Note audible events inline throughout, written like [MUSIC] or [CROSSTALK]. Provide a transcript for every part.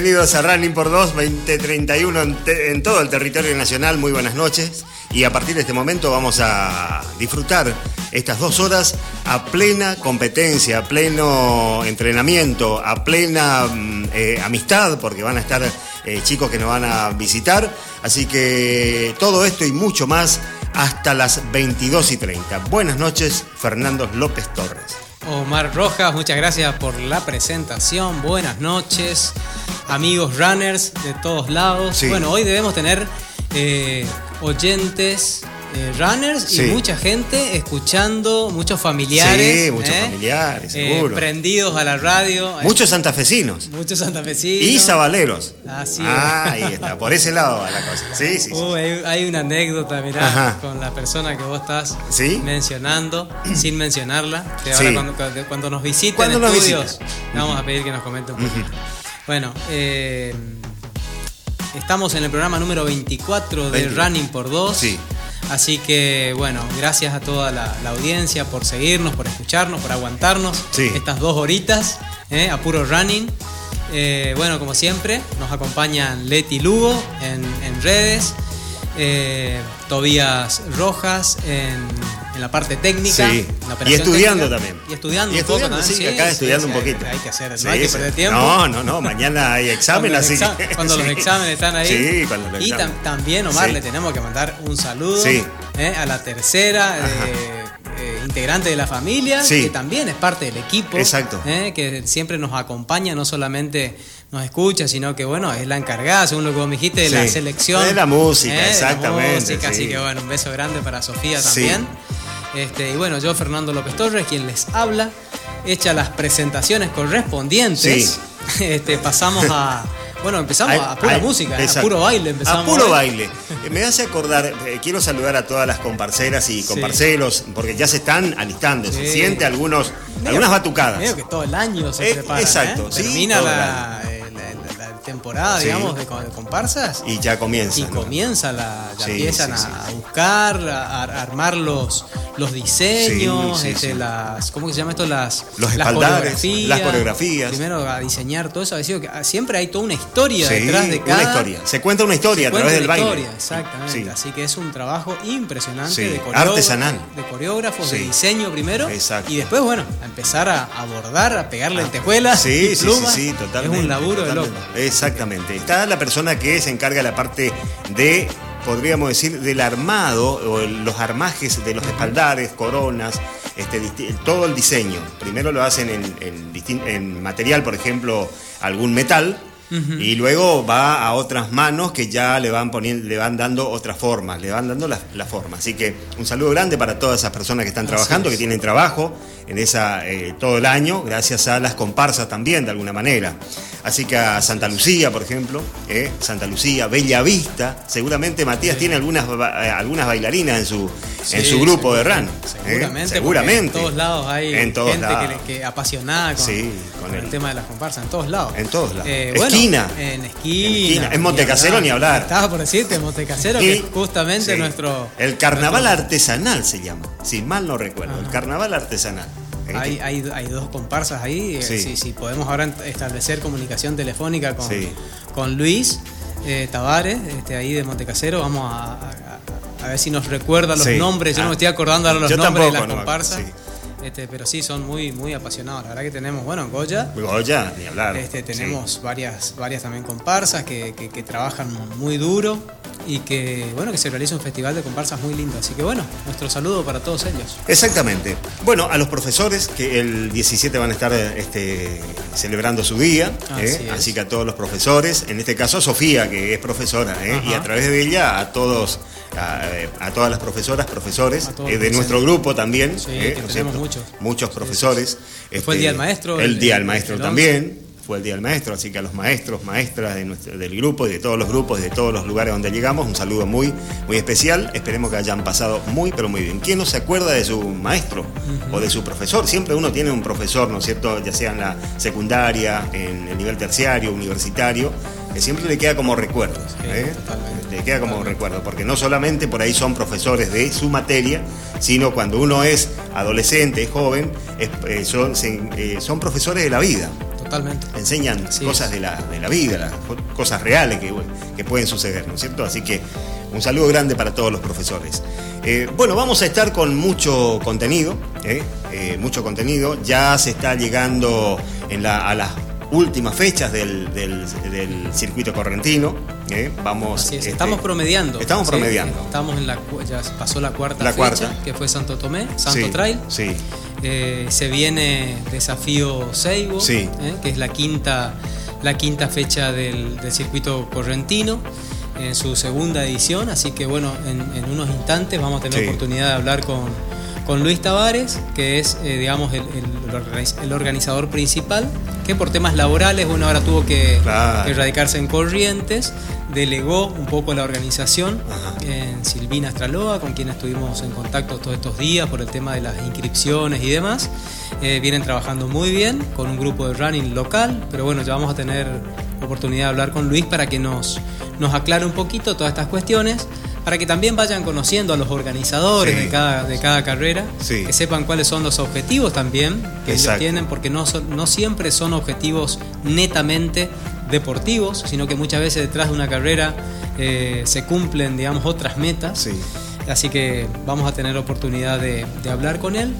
Bienvenidos a Running por 2 2031 en, todo el territorio nacional. Muy buenas noches. Y a partir de este momento vamos a disfrutar estas dos horas a plena competencia, a pleno entrenamiento, a plena mm, eh, amistad, porque van a estar eh, chicos que nos van a visitar. Así que todo esto y mucho más hasta las 22 y 30. Buenas noches, Fernando López Torres. Omar Rojas, muchas gracias por la presentación. Buenas noches, amigos runners de todos lados. Sí. Bueno, hoy debemos tener eh, oyentes eh, runners Sí. y mucha gente escuchando, muchos familiares. Sí, muchos ¿eh? familiares, Eh, seguro. prendidos a la radio. Muchos santafesinos Muchos santafesinos. y zabaleros. Así. Ah, ahí está, por ese lado va la cosa. Sí. Uh, hay, hay una anécdota, mirá, Ajá. con la persona que vos estás mencionando, [CLEARS THROAT] sin mencionarla. Que ahora cuando, nos visiten Cuando nos estudios, le vamos a pedir que nos comente un poquito. Bueno, eh, estamos en el programa número 24 de 20. Running por 2. Sí. Así que, bueno, gracias a toda la, la audiencia por seguirnos, por escucharnos, por aguantarnos Sí. estas dos horitas eh, a puro running. Eh, bueno, como siempre, nos acompañan Leti Lugo en, en redes, eh, Tobías Rojas en, en la parte técnica. Sí. Y estudiando técnica. también. Y estudiando Y un poco estudiando, también, sí, acá estudiando un poquito. Hay, que hacer, no hay que perder tiempo. No, no, no, mañana hay [LAUGHS] examen, Cuando así Cuando los [LAUGHS] exámenes están ahí. Sí, cuando los Y tam- también, Omar, le tenemos que mandar un saludo eh, a la tercera eh, eh, integrante de la familia, que también es parte del equipo. Exacto. eh, que siempre nos acompaña, no solamente nos escucha, sino que, bueno, es la encargada, según lo que vos me dijiste, de la selección. De la música, eh, de la exactamente, música, sí. Así que, bueno, un beso grande para Sofía Sí. Este, y bueno, yo, Fernando López Torres, quien les habla, hecha las presentaciones correspondientes. [LAUGHS] Este, pasamos a. Bueno, empezamos a pura música, a puro baile empezamos. A puro baile. Eh, Me hace acordar, eh, quiero saludar a todas las comparceras y Sí. comparceros, porque ya se están alistando, se Sí. siente algunos, Medio- algunas batucadas. Medio que todo el año se Eh, prepara. exacto, ¿eh? sí, Termina la temporada, Sí. digamos, de, de comparsas. Y ya comienza. Y ¿no? comienza la, ya Sí, empiezan sí, a buscar, a, a armar los, los diseños, este, las, ¿cómo que se llama esto? Las, Los las espaldares, las coreografías. Primero a diseñar todo eso, ha sido que siempre hay toda una historia detrás de cada. una historia. Se cuenta una historia a través del una baile. historia, exactamente. Sí. Así que es un trabajo impresionante Sí, de artesanal. de coreógrafos, de diseño primero. Exacto. Y después, bueno, a empezar a abordar, a pegarle lentejuelas. Sí, y sí, sí, plumas. sí, totalmente. Es un laburo de loco. Exactamente. Está la persona que se encarga de la parte de, podríamos decir, del armado o los armajes de los espaldares, coronas, este, todo el diseño. Primero lo hacen en material, por ejemplo, algún metal. Y luego va a otras manos que ya le van poniendo, le van dando otras formas, le van dando la, la forma. Así que un saludo grande para todas esas personas que están Así trabajando, es. que tienen trabajo en esa eh, todo el año, gracias a las comparsas también, de alguna manera. Así que a Santa Lucía, por ejemplo, eh, Santa Lucía, Bella Vista, seguramente Matías tiene algunas eh, algunas bailarinas en su en su grupo de seguro- run. ¿eh? Seguramente. seguramente. En todos lados hay En todos gente lados. que, apasionada con, Sí, con con el, el- tema de las comparsas. En todos lados. En todos lados. Eh, bueno, Esquina. En esquina. En esquina. En Montecasero ni hablar. Estaba por decirte, Montecasero, que es justamente sí, nuestro. El carnaval nuestro- artesanal se llama, si mal no recuerdo. El carnaval artesanal. Hay, hay, hay dos comparsas ahí. eh, Sí. Si, si podemos ahora establecer comunicación telefónica con, Sí. con Luis eh, Tavares, este, ahí de Montecasero, vamos a, a- a ver si nos recuerda los Sí. nombres. Yo no Ah. me estoy acordando ahora los Yo nombres de tampoco, las no me comparsas. acuerdo, Este, pero sí, son muy, muy apasionados. La verdad que tenemos, bueno, en Goya. Goya, ni hablar. Este, sí. tenemos varias, varias también comparsas que, que- que trabajan muy duro y que bueno que se realiza un festival de comparsas muy lindo. Así que bueno, nuestro saludo para todos ellos. Exactamente. Bueno, a los profesores que el 17 van a estar este, celebrando su día, Así ¿eh? así que a todos los profesores, en este caso a Sofía, que es profesora, ¿eh? Y a través de ella a todos, a, eh, a todas las profesoras, profesores, eh, de nuestro grupo también, Sí, ¿eh? que ¿no es tenemos cierto? muchos. muchos profesores. este, Fue el Día del Maestro, El, el- Día del el- Maestro el también. Fue el Día del Maestro, así que a los maestros, maestras de nuestro- del grupo y de todos los grupos y de todos los lugares donde llegamos, un saludo muy, muy especial. Esperemos que hayan pasado muy, pero muy bien. ¿Quién no se acuerda de su maestro o de su profesor? Siempre uno tiene un profesor, ¿no es cierto? Ya sea en la secundaria, en el nivel terciario, universitario, que siempre le queda como recuerdo. ¿eh? totalmente. Le queda como recuerdo, porque no solamente por ahí son profesores de su materia, sino cuando uno es adolescente, es joven, es- eh, son, eh, son profesores de la vida. Totalmente. Enseñan cosas de la, de la, vida, las cosas reales que, que, pueden suceder, ¿no es cierto? Así que un saludo grande para todos los profesores. Eh, bueno, vamos a estar con mucho contenido, ¿eh? Eh, mucho contenido. Ya se está llegando en la, a las últimas fechas del, del, circuito correntino. Vamos, este, estamos promediando. Estamos promediando. Estamos en la ya pasó la cuarta fecha, que fue Santo Tomé, Santo Trail. Sí. se viene desafío Seibo, que es la quinta, la quinta fecha del, del circuito correntino en su segunda edición, así que bueno, en, unos instantes vamos a tener oportunidad de hablar con, con Luis Tavares, que es, eh, digamos, el, el, organizador principal, que por temas laborales, bueno, ahora tuvo que, radicarse en Corrientes, delegó un poco la organización en Silvina Astraloa, con quien estuvimos en contacto todos estos días por el tema de las inscripciones y demás. Eh, vienen trabajando muy bien con un grupo de running local, pero bueno, ya vamos a tener oportunidad de hablar con Luis para que nos, nos aclare un poquito todas estas cuestiones, para que también vayan conociendo a los organizadores de, cada, de cada carrera, que sepan cuáles son los objetivos también que ellos tienen, porque no, no siempre son objetivos netamente deportivos, sino que muchas veces detrás de una carrera eh, se cumplen, digamos, otras metas. Así que vamos a tener oportunidad de, hablar con él.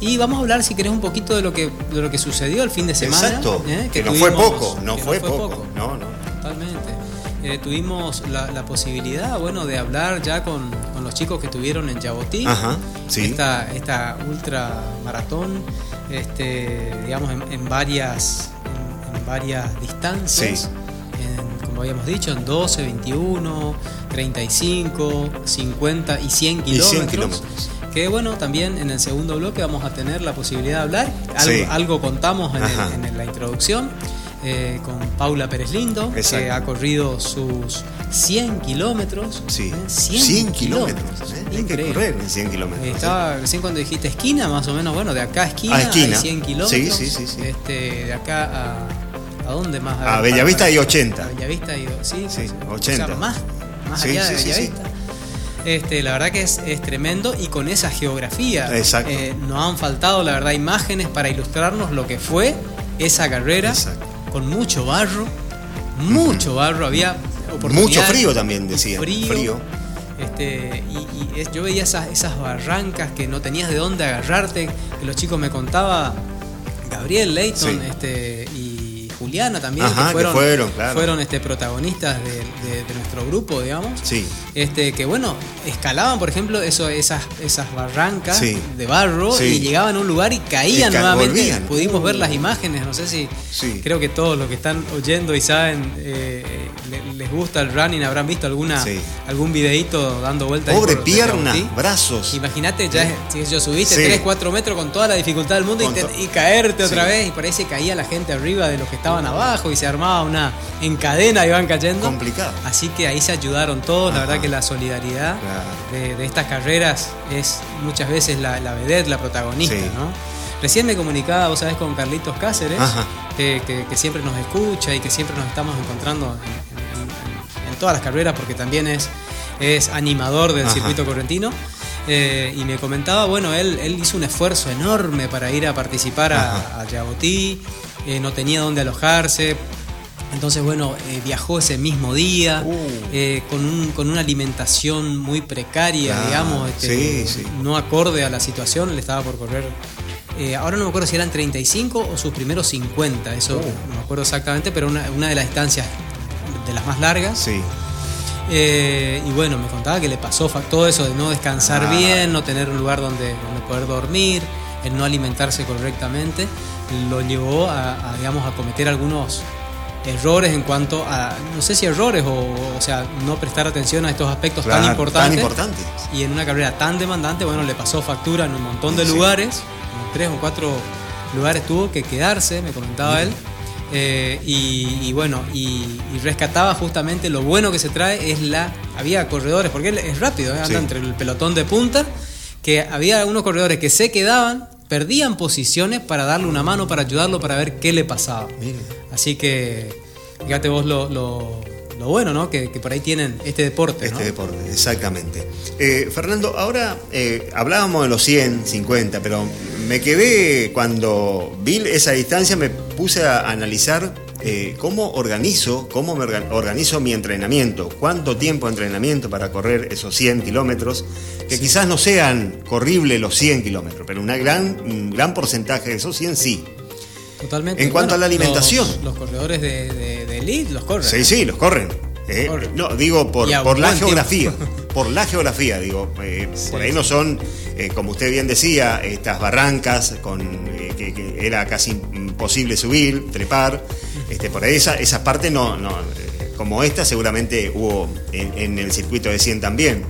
Y vamos a hablar, si querés, un poquito de lo que, de lo que sucedió el fin de semana. Exacto, ¿eh? que, no fue poco, no, fue, poco. No, no. Totalmente. Eh, tuvimos la, posibilidad, bueno, de hablar ya con, los chicos que tuvieron en Yabotí. esta, esta ultra maratón, este, digamos, en, varias, en, varias distancias. como habíamos dicho, en 12, 21, 35, 50 y 100 kilómetros. Que bueno, también en el segundo bloque vamos a tener la posibilidad de hablar. Algo, contamos en, la introducción. Eh, con Paula Pérez Lindo, que ha corrido sus 100 kilómetros. Sí, 100, ¿eh? kilómetros. ¿eh? Hay que correr en 100 kilómetros. Estaba recién cuando dijiste esquina, más o menos, bueno, de acá a esquina, a esquina. 100 kilómetros. Sí, sí, sí. Este, de acá a. ¿A dónde más? A, Bellavista hay 80. A Bellavista y sí, sí, 80. O sea, más más allá de Bellavista. Este, la verdad que es, tremendo y con esa geografía eh, nos han faltado, la verdad, imágenes para ilustrarnos lo que fue esa carrera con mucho barro, mucho barro, había Mucho frío también, decía. Frío. Este, y, yo veía esas, esas barrancas que no tenías de dónde agarrarte, que los chicos me contaba Gabriel Leighton este, y Juliana también, que fueron, fueron, este, protagonistas de, nuestro grupo, digamos. Sí. Este, que bueno, escalaban, por ejemplo, eso, esas, esas barrancas de barro y llegaban a un lugar y caían nuevamente. Pudimos ver las imágenes, no sé si creo que todos los que están oyendo y saben eh, les gusta el running habrán visto alguna algún videito dando vueltas. Pobre pierna, brazos. Imagínate, ya si yo subiste 3, 4 metros con toda la dificultad del mundo y, caerte otra vez y ahí se caía la gente arriba de los que estaban abajo y se armaba una en cadena y iban cayendo. Complicado. Así que ahí se ayudaron todos. La verdad que la solidaridad de, estas carreras es muchas veces la, la vedette, la protagonista, ¿no? Recién me comunicaba, vos sabés, con Carlitos Cáceres, que, siempre nos escucha y que siempre nos estamos encontrando en, todas las carreras porque también es, es animador del circuito correntino. Eh, y me comentaba, bueno, él, él hizo un esfuerzo enorme para ir a participar a, a Yabotí, eh, no tenía dónde alojarse. Entonces, bueno, eh, viajó ese mismo día uh. eh, con, con, una alimentación muy precaria, digamos, este, no acorde a la situación. Él estaba por correr. ahora no me acuerdo si eran 35 o sus primeros 50, eso uh. no me acuerdo exactamente, pero una, una, de las distancias de las más largas. Sí. y bueno, me contaba que le pasó todo eso de no descansar ah. bien, no tener un lugar donde, donde poder dormir, el no alimentarse correctamente lo llevó a, digamos, a cometer algunos errores en cuanto a, no sé si errores o, o sea, no prestar atención a estos aspectos tan, importantes, importantes. Y en una carrera tan demandante, bueno, le pasó factura en un montón de lugares, en tres o cuatro lugares tuvo que quedarse, me comentaba él. Eh, y, bueno, y, rescataba justamente lo bueno que se trae es la. Había corredores, porque él es rápido, ¿eh? anda entre el pelotón de punta, que había algunos corredores que se quedaban perdían posiciones para darle una mano, para ayudarlo, para ver qué le pasaba. Así que, fíjate vos lo, bueno, ¿no? Que, por ahí tienen este deporte. Este deporte, exactamente. Eh, Fernando, ahora eh, hablábamos de los 100, 50, pero me quedé cuando vi esa distancia, me puse a analizar eh, cómo organizo, cómo me organizo mi entrenamiento, cuánto tiempo de entrenamiento para correr esos 100 kilómetros, que quizás no sean corribles los 100 kilómetros, pero una gran, un gran porcentaje de esos 100 sí. Totalmente. En cuanto a la alimentación. Los, corredores de, de, elite los corren. Sí, sí, los corren. Eh, no, digo por, por la geografía. [LAUGHS] por la geografía, digo. Eh, por ahí no son, como usted bien decía, estas barrancas con que, era casi imposible subir, trepar. Este, por ahí esa, esa parte no, no, como esta seguramente hubo en, el circuito de 100 también.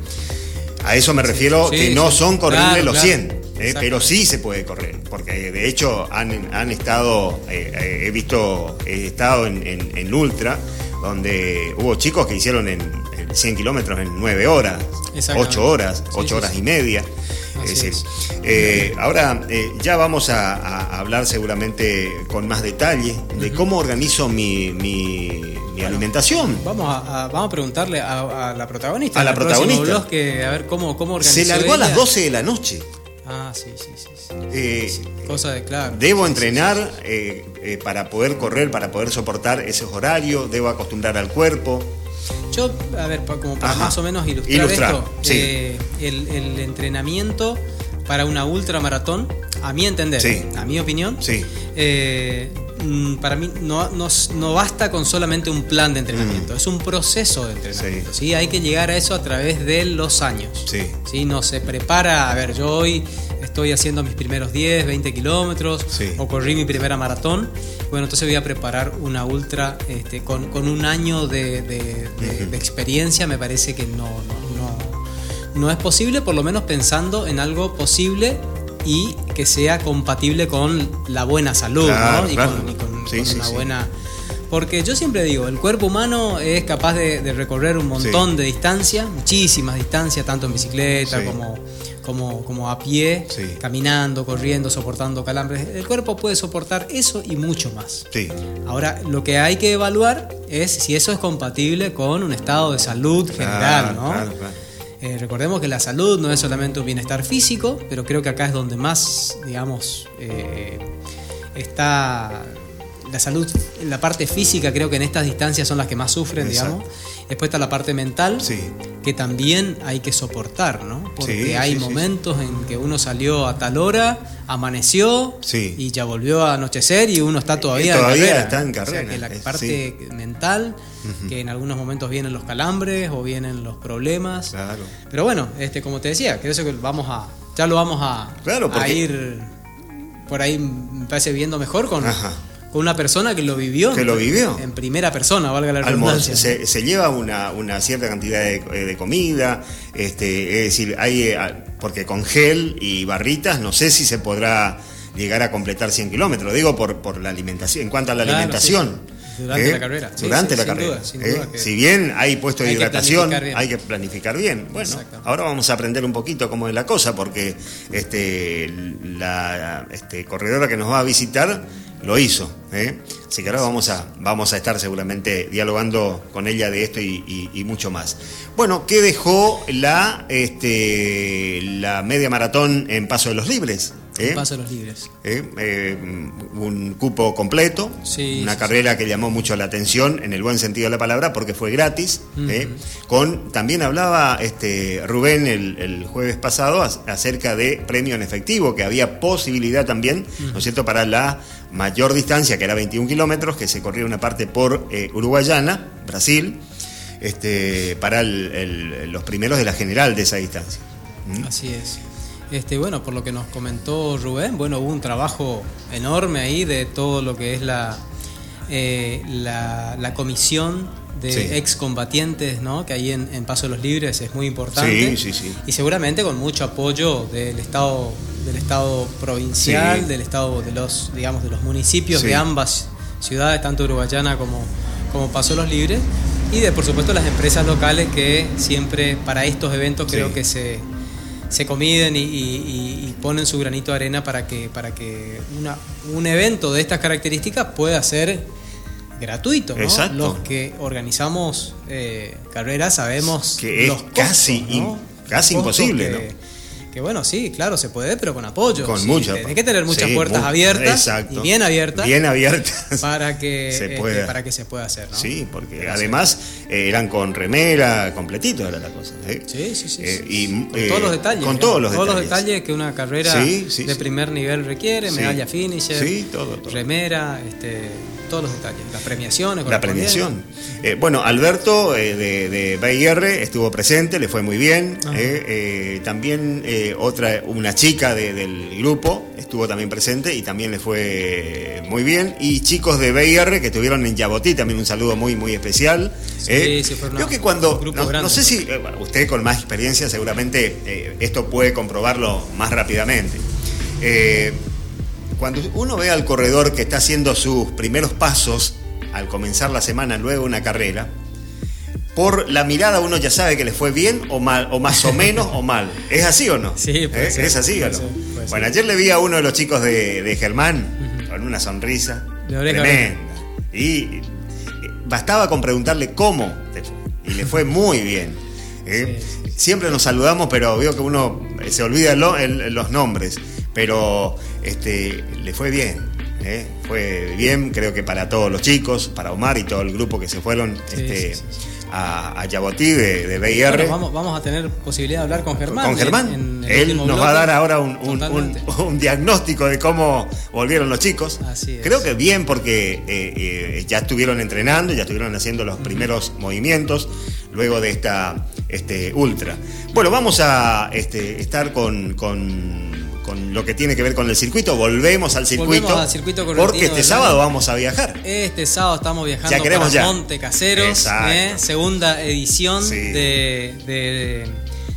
A eso me refiero que no son corribles los 100. Eh, pero sí se puede correr, porque de hecho han, han estado, eh, eh, he visto, he estado en, en, Ultra, donde hubo chicos que hicieron en, 100 kilómetros en 9 horas, 8 horas, 8 horas y media. Eh, ahora ya vamos a, hablar seguramente con más detalle de cómo organizo mi, alimentación. Vamos a, vamos a preguntarle a, la protagonista. A la protagonista. a ver cómo, cómo Se largó a las 12 de la noche. Ah, sí, sí, sí. Eh, Cosa de claro. Debo entrenar para poder correr, para poder soportar esos horarios, debo acostumbrar al cuerpo. Yo, a ver, como para más o menos ilustrar, esto, eh, el, entrenamiento para una ultramaratón, a mi entender, a mi opinión, eh, mm, para mí no, no, basta con solamente un plan de entrenamiento, mm. es un proceso de entrenamiento. Sí. Hay que llegar a eso a través de los años. Sí. No se prepara, a ver, yo hoy estoy haciendo mis primeros 10, 20 kilómetros o corrí mi primera maratón bueno, entonces voy a preparar una ultra este, con, un año de, experiencia, me parece que no, no, es posible, por lo menos pensando en algo posible y que sea compatible con la buena salud, ¿no? Y con, una buena... Porque yo siempre digo, el cuerpo humano es capaz de, recorrer un montón de distancias, muchísimas distancias, tanto en bicicleta como como, como a pie, caminando, corriendo, soportando calambres. El cuerpo puede soportar eso y mucho más. Sí. Ahora, lo que hay que evaluar es si eso es compatible con un estado de salud general, ¿no? Eh, recordemos que la salud no es solamente un bienestar físico, pero creo que acá es donde más, digamos, eh, está la salud, la parte física creo que en estas distancias son las que más sufren, digamos. Después está la parte mental, que también hay que soportar, ¿no? Porque hay momentos en que uno salió a tal hora, amaneció y ya volvió a anochecer y uno está todavía, en carrera. está en carrera. O sea, que la parte mental, que en algunos momentos vienen los calambres o vienen los problemas. Claro. Pero bueno, este, como te decía, creo que vamos a, ya lo vamos a, a ir por ahí, me parece viendo mejor con con una persona que lo vivió. Que lo vivió. En primera persona, valga la redundancia. Se, se, lleva una, cierta cantidad de, comida, este, es decir, hay, eh, porque con gel y barritas no sé si se podrá llegar a completar 100 kilómetros, digo por, por la alimentación, en cuanto a la alimentación. Durante ¿eh? la carrera. Durante la carrera. ¿eh? si bien hay puesto de hidratación, hay que planificar bien. Bueno, ahora vamos a aprender un poquito cómo es la cosa, porque este, la este, corredora que nos va a visitar lo hizo. ¿Eh? Así que ahora vamos a, vamos a estar seguramente dialogando con ella de esto y, mucho más. Bueno, ¿qué dejó la, este, la media maratón en Paso de los Libres? ¿Eh? Paso de los Libres. ¿Eh? ¿Eh? un cupo completo, una carrera que llamó mucho la atención en el buen sentido de la palabra porque fue gratis. Con, también hablaba este, Rubén el, jueves pasado acerca de premio en efectivo, que había posibilidad también, ¿no es cierto?, para la mayor distancia, que era 21 kilómetros, que se corría una parte por Uruguayana, Brasil, este, para los primeros de la general de esa distancia. Así es. Este, bueno, por lo que nos comentó Rubén, bueno, hubo un trabajo enorme ahí de todo lo que es la, eh, la, comisión de excombatientes, ¿no? Que ahí en, Paso de los Libres es muy importante. Sí, sí, sí. Y seguramente con mucho apoyo del Estado, del Estado provincial, del Estado de los, digamos, de los municipios de ambas ciudades, tanto Uruguayana como, como Paso de los Libres. Y de, por supuesto, las empresas locales que siempre para estos eventos creo que se se comiden y, ponen su granito de arena para que, para que un evento de estas características pueda ser gratuito. Los que organizamos eh, carreras sabemos que es casi, casi imposible. que bueno, sí, claro, se puede, pero con apoyo. Con sí, mucho. Hay que tener muchas Sí, puertas abiertas exacto. y bien abiertas Bien abiertas. [LAUGHS] para que Se este, pueda. para que se pueda hacer, ¿no? Sí, porque Pero además eh, eran con remera, completito era la cosa. ¿eh? Sí, sí, sí. Eh, y. Con todos los detalles. Con ¿no? todos los Todos los detalles. detalles que una carrera de primer nivel requiere, medalla finisher, Sí, todo, todo. remera, este, todos los detalles, las premiaciones. La premiación. Eh, bueno, Alberto eh, de, de BIR estuvo presente, le fue muy bien. Ajá. eh, también otra, una chica de- del grupo estuvo también presente y también le fue muy bien. Y chicos de BIR que estuvieron en Yabotí, también un saludo muy, muy especial. Sí, sí, Creo que cuando, no, grande, no sé si bueno, usted con más experiencia seguramente esto puede comprobarlo más rápidamente. Eh, cuando uno ve al corredor que está haciendo sus primeros pasos al comenzar la semana luego una carrera, por la mirada uno ya sabe que le fue bien o mal, o más o [LAUGHS] menos o mal. ¿Es así o no? Sí, puede ¿Eh? ser, ¿Es así o no? ser, puede bueno, ayer le vi a uno de los chicos de, de Germán con una sonrisa De oreja a tremenda. Y bastaba con preguntarle cómo. Y le fue muy bien. ¿eh? Sí, Siempre nos saludamos, pero veo que uno eh, se olvida lo- el- los nombres. Pero este, le fue bien. ¿eh? Fue bien, creo que para todos los chicos, para Omar y todo el grupo que se fueron Sí, este, sí, sí, sí. a, a Yabotí de, de BIR. Bueno, vamos, vamos a tener posibilidad de hablar con Germán. con Germán. en- en el Él nos va a dar ahora un, un- un- Totalmente. [LAUGHS] un diagnóstico de cómo volvieron los chicos. Así es. Creo que bien porque eh, eh, ya estuvieron entrenando, ya estuvieron haciendo los primeros movimientos luego de esta este, ultra. Bueno, vamos a este, estar con, con- con lo que tiene que ver con el circuito. Volvemos al circuito. Volvemos al circuito porque este sábado vamos a viajar. Este sábado estamos viajando Ya queremos para ya. Monte Caseros. ¿eh? segunda edición Sí. de, de-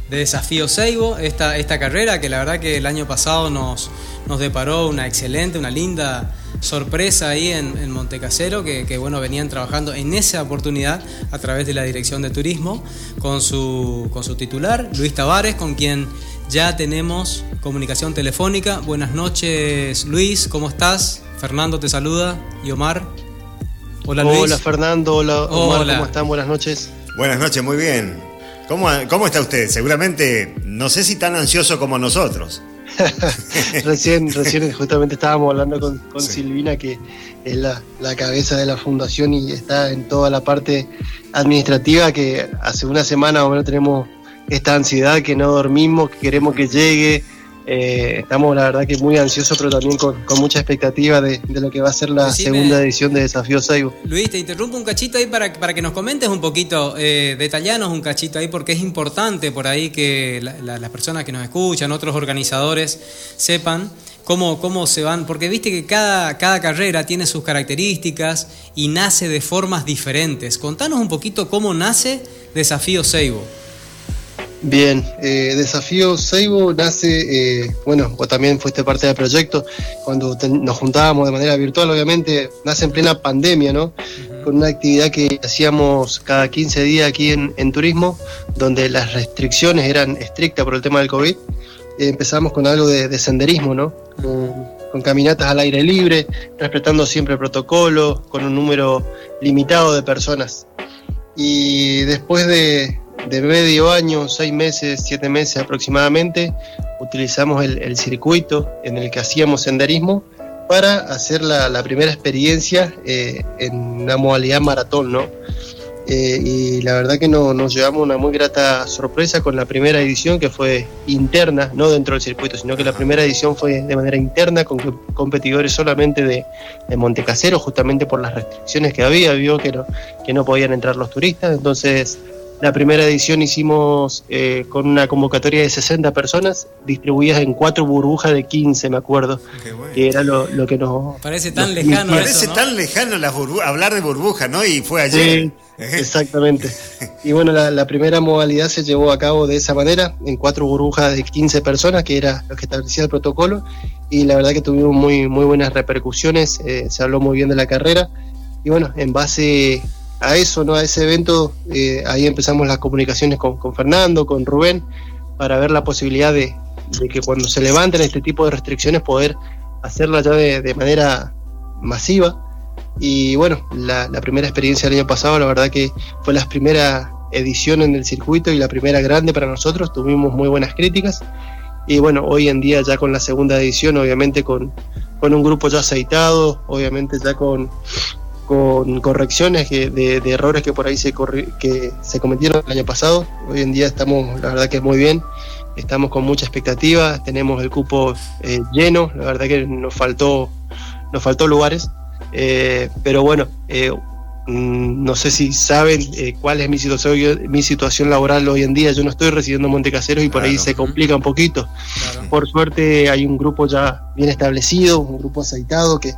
de Desafío Seibo, esta, esta carrera que la verdad que el año pasado nos, nos deparó una excelente, una linda sorpresa ahí en, en Montecasero, que, que, bueno, venían trabajando en esa oportunidad a través de la Dirección de Turismo con su, con su titular, Luis Tavares, con quien ya tenemos comunicación telefónica. Buenas noches, Luis, ¿cómo estás? Fernando te saluda y Omar. Hola, Luis. Hola Fernando, hola Omar, Hola. ¿cómo están? Buenas noches. Buenas noches, muy bien. ¿Cómo, ¿Cómo está usted? Seguramente, no sé si tan ansioso como nosotros. [LAUGHS] recién, recién justamente estábamos hablando con, con Sí. Silvina, que es la, la cabeza de la fundación y está en toda la parte administrativa, que hace una semana o menos tenemos esta ansiedad que no dormimos, que queremos que llegue. Eh, estamos la verdad que muy ansiosos, pero también con, con mucha expectativa de, de lo que va a ser la Decime- segunda edición de Desafío Saibo. Luis, te interrumpo un cachito ahí para, para que nos comentes un poquito, eh, detallanos un cachito ahí, porque es importante por ahí que la- la- las personas que nos escuchan, otros organizadores, sepan cómo, cómo se van, porque viste que cada, cada carrera tiene sus características y nace de formas diferentes. Contanos un poquito cómo nace Desafío Seibo. Bien, eh, Desafío Seibo nace, eh, bueno, vos también fuiste parte del proyecto, cuando te- nos juntábamos de manera virtual, obviamente, nace en plena pandemia, ¿no? Con una actividad que hacíamos cada 15 días aquí en, en turismo, donde las restricciones eran estrictas por el tema del COVID. Eh, empezamos con algo de, de senderismo, ¿no? Con, con caminatas al aire libre, respetando siempre el protocolo, con un número limitado de personas. Y después de, de medio año, seis meses, siete meses aproximadamente, utilizamos el, el circuito en el que hacíamos senderismo para hacer la, la primera experiencia eh, en una modalidad maratón, ¿no? Eh, y la verdad que no- nos llevamos una muy grata sorpresa con la primera edición que fue interna, no dentro del circuito, sino que la primera edición fue de manera interna con competidores solamente de, de Montecasero, justamente por las restricciones que había, vio que no, que no podían entrar los turistas, entonces la primera edición hicimos eh, con una convocatoria de 60 personas distribuidas en cuatro burbujas de 15, me acuerdo, que era lo, lo que nos... Parece tan nos- lejano Parece eso, ¿no? tan lejano las hablar de burbuja, ¿no? Y fue ayer. Sí, exactamente. Y bueno, la, la primera modalidad se llevó a cabo de esa manera, en cuatro burbujas de 15 personas, que era lo que establecía el protocolo, y la verdad que tuvimos muy, muy buenas repercusiones, eh, se habló muy bien de la carrera, y bueno, en base a eso, ¿no? a ese evento, eh, ahí empezamos las comunicaciones con, con Fernando, con Rubén, para ver la posibilidad de, que cuando se levanten este tipo de restricciones poder hacerla ya de, de manera masiva. Y bueno, la, la primera experiencia del año pasado, la verdad que fue la primera edición en el circuito y la primera grande para nosotros, tuvimos muy buenas críticas. Y bueno, hoy en día ya con la segunda edición, obviamente con, con un grupo ya aceitado, obviamente ya con, con correcciones de, de, errores que por ahí se, que se cometieron el año pasado. Hoy en día estamos, la verdad que es muy bien, estamos con mucha expectativa, tenemos el cupo eh, lleno, la verdad que nos faltó, nos faltó lugares, eh, pero bueno, eh, mm, no sé si saben cuál es mi situación, mi situación laboral hoy en día. Yo no estoy residiendo en Montecaseros y por ahí se complica un poquito. Por suerte hay un grupo ya bien establecido, un grupo aceitado que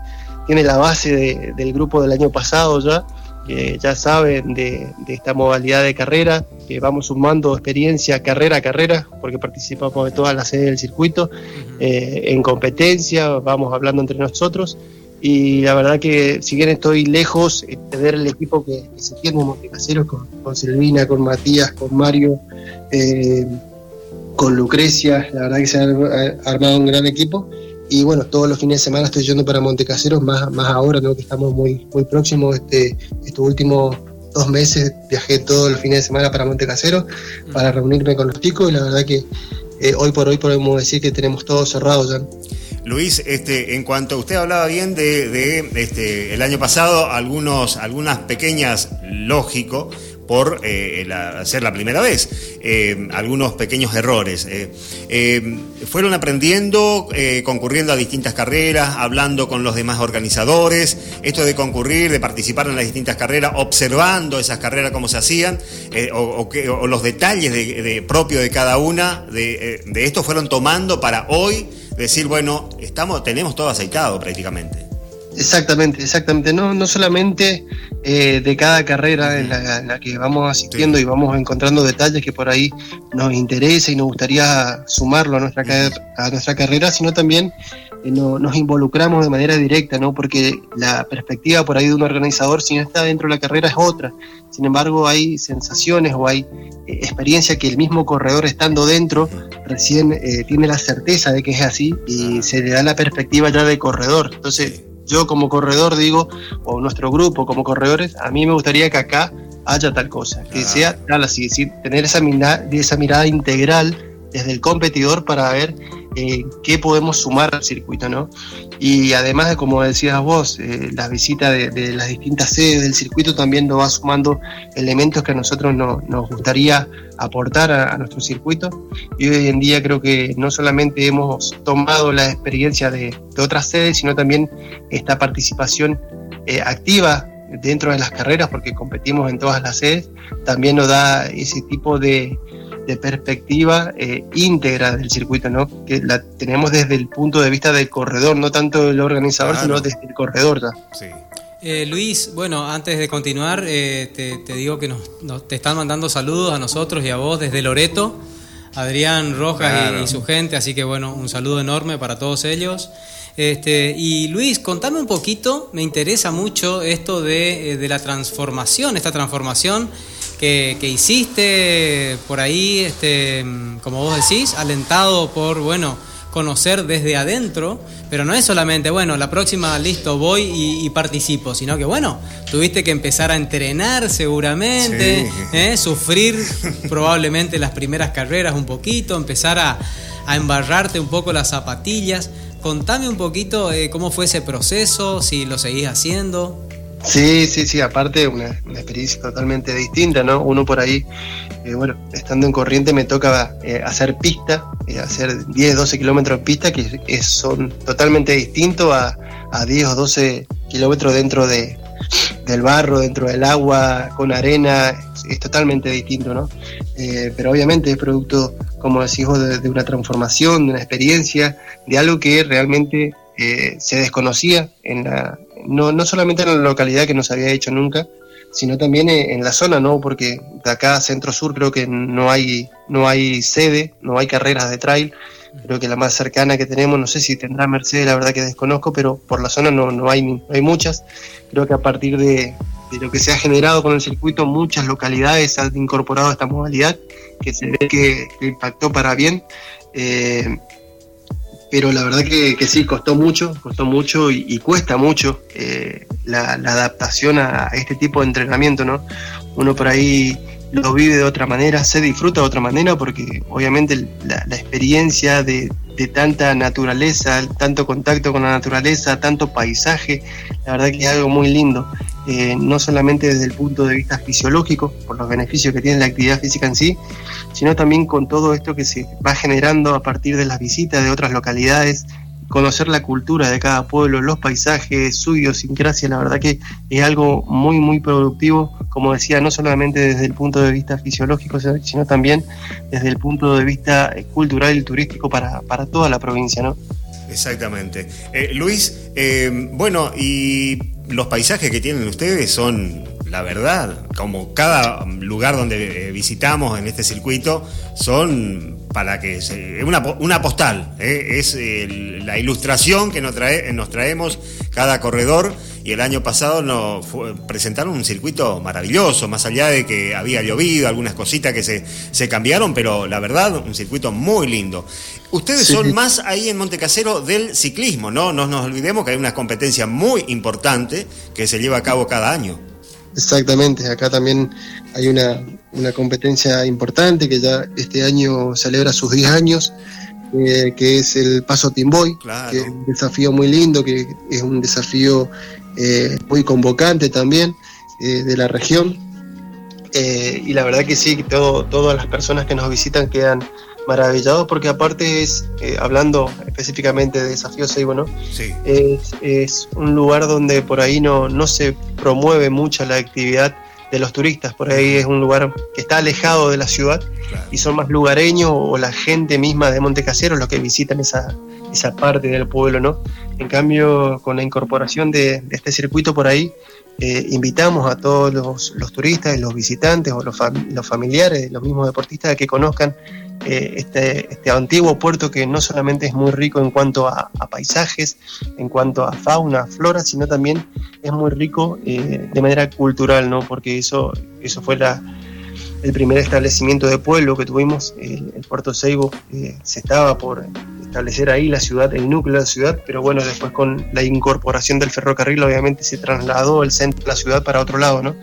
tiene la base del grupo del año pasado ya, que ya saben de, esta modalidad de carrera, que vamos sumando experiencia carrera a carrera, porque participamos de todas las sedes del circuito, eh, en competencia, vamos hablando entre nosotros. Y la verdad que si bien estoy lejos de ver el equipo que, se tiene en Montecaseros, con, con Silvina, con Matías, con Mario, eh, con Lucrecia, la verdad que se ha armado un gran equipo y bueno, todos los fines de semana estoy yendo para Montecaseros, más, más ahora, ¿no? que estamos muy, muy próximos. Este, estos últimos dos meses viajé todos los fines de semana para Montecaseros mm. para reunirme con los chicos y la verdad que eh, hoy por hoy podemos decir que tenemos todo cerrado ya. Luis, este, en cuanto usted hablaba bien de, de este, el año pasado, algunos, algunas pequeñas, lógico, por eh, ser la primera vez. Eh, algunos pequeños errores. Eh, fueron aprendiendo, concurriendo a distintas carreras, hablando con los demás organizadores. Esto de concurrir, de participar en las distintas carreras, observando esas carreras cómo se hacían, o, los detalles de, propio de cada una, de, de esto fueron tomando para hoy decir, bueno, estamos, tenemos todo aceitado prácticamente. Exactamente, exactamente. No, no solamente eh, de cada carrera en la, que vamos asistiendo y vamos encontrando detalles que por ahí nos interesa y nos gustaría sumarlo a nuestra, a nuestra carrera, sino también eh, nos involucramos de manera directa, ¿no? Porque la perspectiva por ahí de un organizador, si no está dentro de la carrera, es otra. Sin embargo, hay sensaciones o hay eh, experiencia que el mismo corredor estando dentro recién tiene la certeza de que es así y se le da la perspectiva ya de corredor. Entonces, yo como corredor digo, o nuestro grupo como corredores, a mí me gustaría que acá haya tal cosa, que sea tal así, tener esa mirada, esa mirada integral desde el competidor para ver eh, qué podemos sumar al circuito, ¿no? Y además de, como decías vos, eh, la visita de, las distintas sedes del circuito también nos va sumando elementos que a nosotros nos gustaría aportar a, nuestro circuito. Y hoy en día creo que no solamente hemos tomado la experiencia de, otras sedes, sino también esta participación eh, activa dentro de las carreras, porque competimos en todas las sedes, también nos da ese tipo de, de perspectiva eh, íntegra del circuito, ¿no? Que la tenemos desde el punto de vista del corredor, no tanto del organizador, sino desde el corredor. Sí. Eh, Luis, bueno, antes de continuar, eh, te, digo que nos, te están mandando saludos a nosotros y a vos desde Loreto, Adrián Rojas y, su gente, así que bueno, un saludo enorme para todos ellos. Este, y Luis, contame un poquito, me interesa mucho esto de, de la transformación, esta transformación que, hiciste por ahí, este, como vos decís, alentado por, bueno, conocer desde adentro, pero no es solamente, bueno, la próxima, listo, voy y, participo, sino que, bueno, tuviste que empezar a entrenar seguramente, ¿eh? sufrir probablemente las primeras carreras un poquito, empezar a, embarrarte un poco las zapatillas. Contame un poquito eh, cómo fue ese proceso, si lo seguís haciendo. Sí, sí, sí, aparte una, experiencia totalmente distinta, ¿no? Uno por ahí, eh, bueno, estando en corriente me toca eh, hacer pista, eh, hacer 10, 12 kilómetros de pista que son totalmente distintos a, a 10 o 12 kilómetros dentro de, del barro, dentro del agua, con arena, es, totalmente distinto, ¿no? pero obviamente es producto, como decís vos, de, de, una transformación, de una experiencia, de algo que realmente se desconocía en la, no, no solamente en la localidad que no se había hecho nunca, sino también en la zona, ¿no? Porque de acá centro sur creo que no hay, no hay sede, no hay carreras de trail. Creo que la más cercana que tenemos, no sé si tendrá Mercedes, la verdad que desconozco, pero por la zona no, no, hay, no hay muchas. Creo que a partir de, lo que se ha generado con el circuito, muchas localidades han incorporado esta modalidad, que se ve que, impactó para bien. Eh, pero la verdad que, sí, costó mucho, costó mucho y, cuesta mucho eh, la, adaptación a, este tipo de entrenamiento, ¿no? Uno por ahí lo vive de otra manera, se disfruta de otra manera, porque obviamente la, experiencia de, tanta naturaleza, tanto contacto con la naturaleza, tanto paisaje, la verdad que es algo muy lindo. Eh, no solamente desde el punto de vista fisiológico, por los beneficios que tiene la actividad física en sí, sino también con todo esto que se va generando a partir de las visitas de otras localidades, conocer la cultura de cada pueblo, los paisajes, su idiosincrasia, la verdad que es algo muy, muy productivo, como decía, no solamente desde el punto de vista fisiológico, sino también desde el punto de vista eh, cultural y turístico para, para toda la provincia, ¿no? Exactamente. Eh, Luis, eh, bueno, y los paisajes que tienen ustedes son, la verdad, como cada lugar donde visitamos en este circuito, son para que se, una, una postal, ¿eh? es la ilustración que nos, trae, nos traemos cada corredor y el año pasado nos presentaron un circuito maravilloso, más allá de que había llovido, algunas cositas que se, se cambiaron, pero la verdad, un circuito muy lindo. Ustedes son más ahí en Montecasero del ciclismo, ¿no? No nos olvidemos que hay una competencia muy importante que se lleva a cabo cada año. Exactamente, acá también hay una, una competencia importante que ya este año celebra sus 10 años, eh, que es el Paso Timboy, que es un desafío muy lindo, que es un desafío eh, muy convocante también eh, de la región. y la verdad que sí, todo, todas las personas que nos visitan quedan maravillados porque aparte es, hablando específicamente de Desafío Seibo, ¿no? Es, es, un lugar donde por ahí no, no se promueve mucho la actividad de los turistas. Por ahí es un lugar que está alejado de la ciudad y son más lugareños o la gente misma de Montecaseros los que visitan esa, esa parte del pueblo, ¿no? En cambio, con la incorporación de, este circuito por ahí, eh, invitamos a todos los, los, turistas, los visitantes o los, los familiares, los mismos deportistas a que conozcan eh, este, este, antiguo puerto que no solamente es muy rico en cuanto a, paisajes, en cuanto a fauna, flora, sino también es muy rico eh, de manera cultural, ¿no? Porque eso, eso fue la, el primer establecimiento de pueblo que tuvimos, el, puerto Seibo, eh, se estaba por establecer ahí la ciudad, el núcleo de la ciudad, pero bueno, después con la incorporación del ferrocarril obviamente se trasladó el centro de la ciudad para otro lado, ¿no?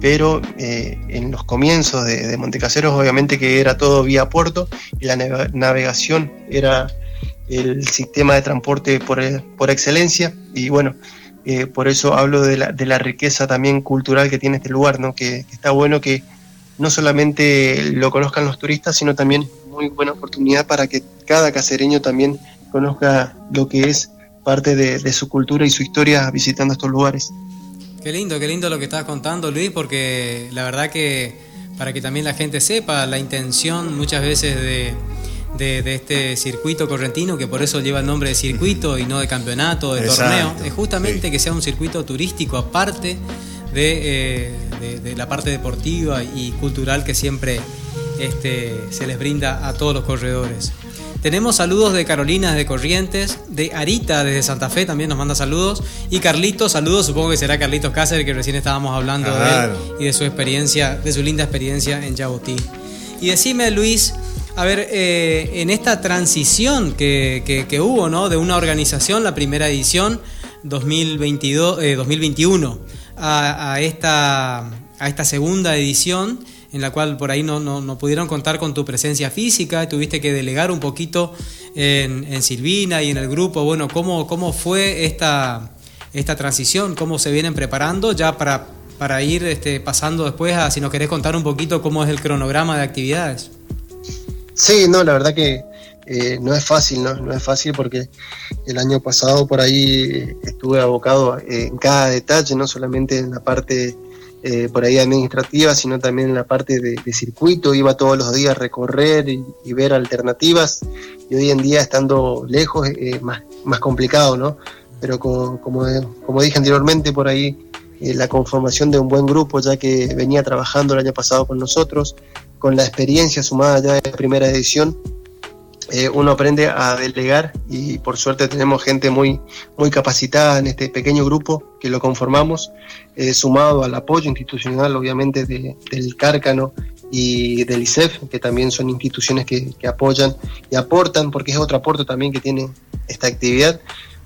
Pero eh, en los comienzos de, de Montecaseros obviamente que era todo vía puerto y la navegación era el sistema de transporte por, por excelencia y bueno, eh, por eso hablo de la, de la, riqueza también cultural que tiene este lugar, ¿no? que, está bueno que no solamente lo conozcan los turistas, sino también muy buena oportunidad para que cada casereño también conozca lo que es parte de, su cultura y su historia visitando estos lugares. Qué lindo, qué lindo lo que estás contando, Luis, porque la verdad que para que también la gente sepa la intención muchas veces de, de, este circuito correntino, que por eso lleva el nombre de circuito y no de campeonato, de torneo, es justamente que sea un circuito turístico aparte eh, de, la parte deportiva y cultural que siempre este, se les brinda a todos los corredores. Tenemos saludos de Carolina desde Corrientes, de Arita desde Santa Fe también nos manda saludos. Y Carlitos, saludos, supongo que será Carlitos Cáceres, que recién estábamos hablando de él y de su experiencia, de su linda experiencia en Yabotí. Y decime, Luis, a ver, eh, en esta transición que, que, hubo, ¿no? De una organización, la primera edición, 2022, 2021 a, esta, a esta segunda edición en la cual por ahí no, no, pudieron contar con tu presencia física, tuviste que delegar un poquito en, en Silvina y en el grupo. Bueno, ¿cómo, cómo fue esta, esta transición? ¿Cómo se vienen preparando ya para, para ir este, pasando después a, si nos querés contar un poquito cómo es el cronograma de actividades? Sí, no, la verdad que eh, no es fácil, ¿no? No es fácil porque el año pasado por ahí estuve abocado en cada detalle, no solamente en la parte eh, por ahí administrativa, sino también en la parte de, circuito. Iba todos los días a recorrer y, ver alternativas. Y hoy en día, estando lejos, es más, más complicado, ¿no? Pero como, como, dije anteriormente, por ahí eh, la conformación de un buen grupo, ya que venía trabajando el año pasado con nosotros, con la experiencia sumada ya de la primera edición, eh, uno aprende a delegar y por suerte tenemos gente muy, muy capacitada en este pequeño grupo que lo conformamos, eh, sumado al apoyo institucional obviamente del Cárcano y del ICEF, que también son instituciones que, apoyan y aportan, porque es otro aporte también que tiene esta actividad,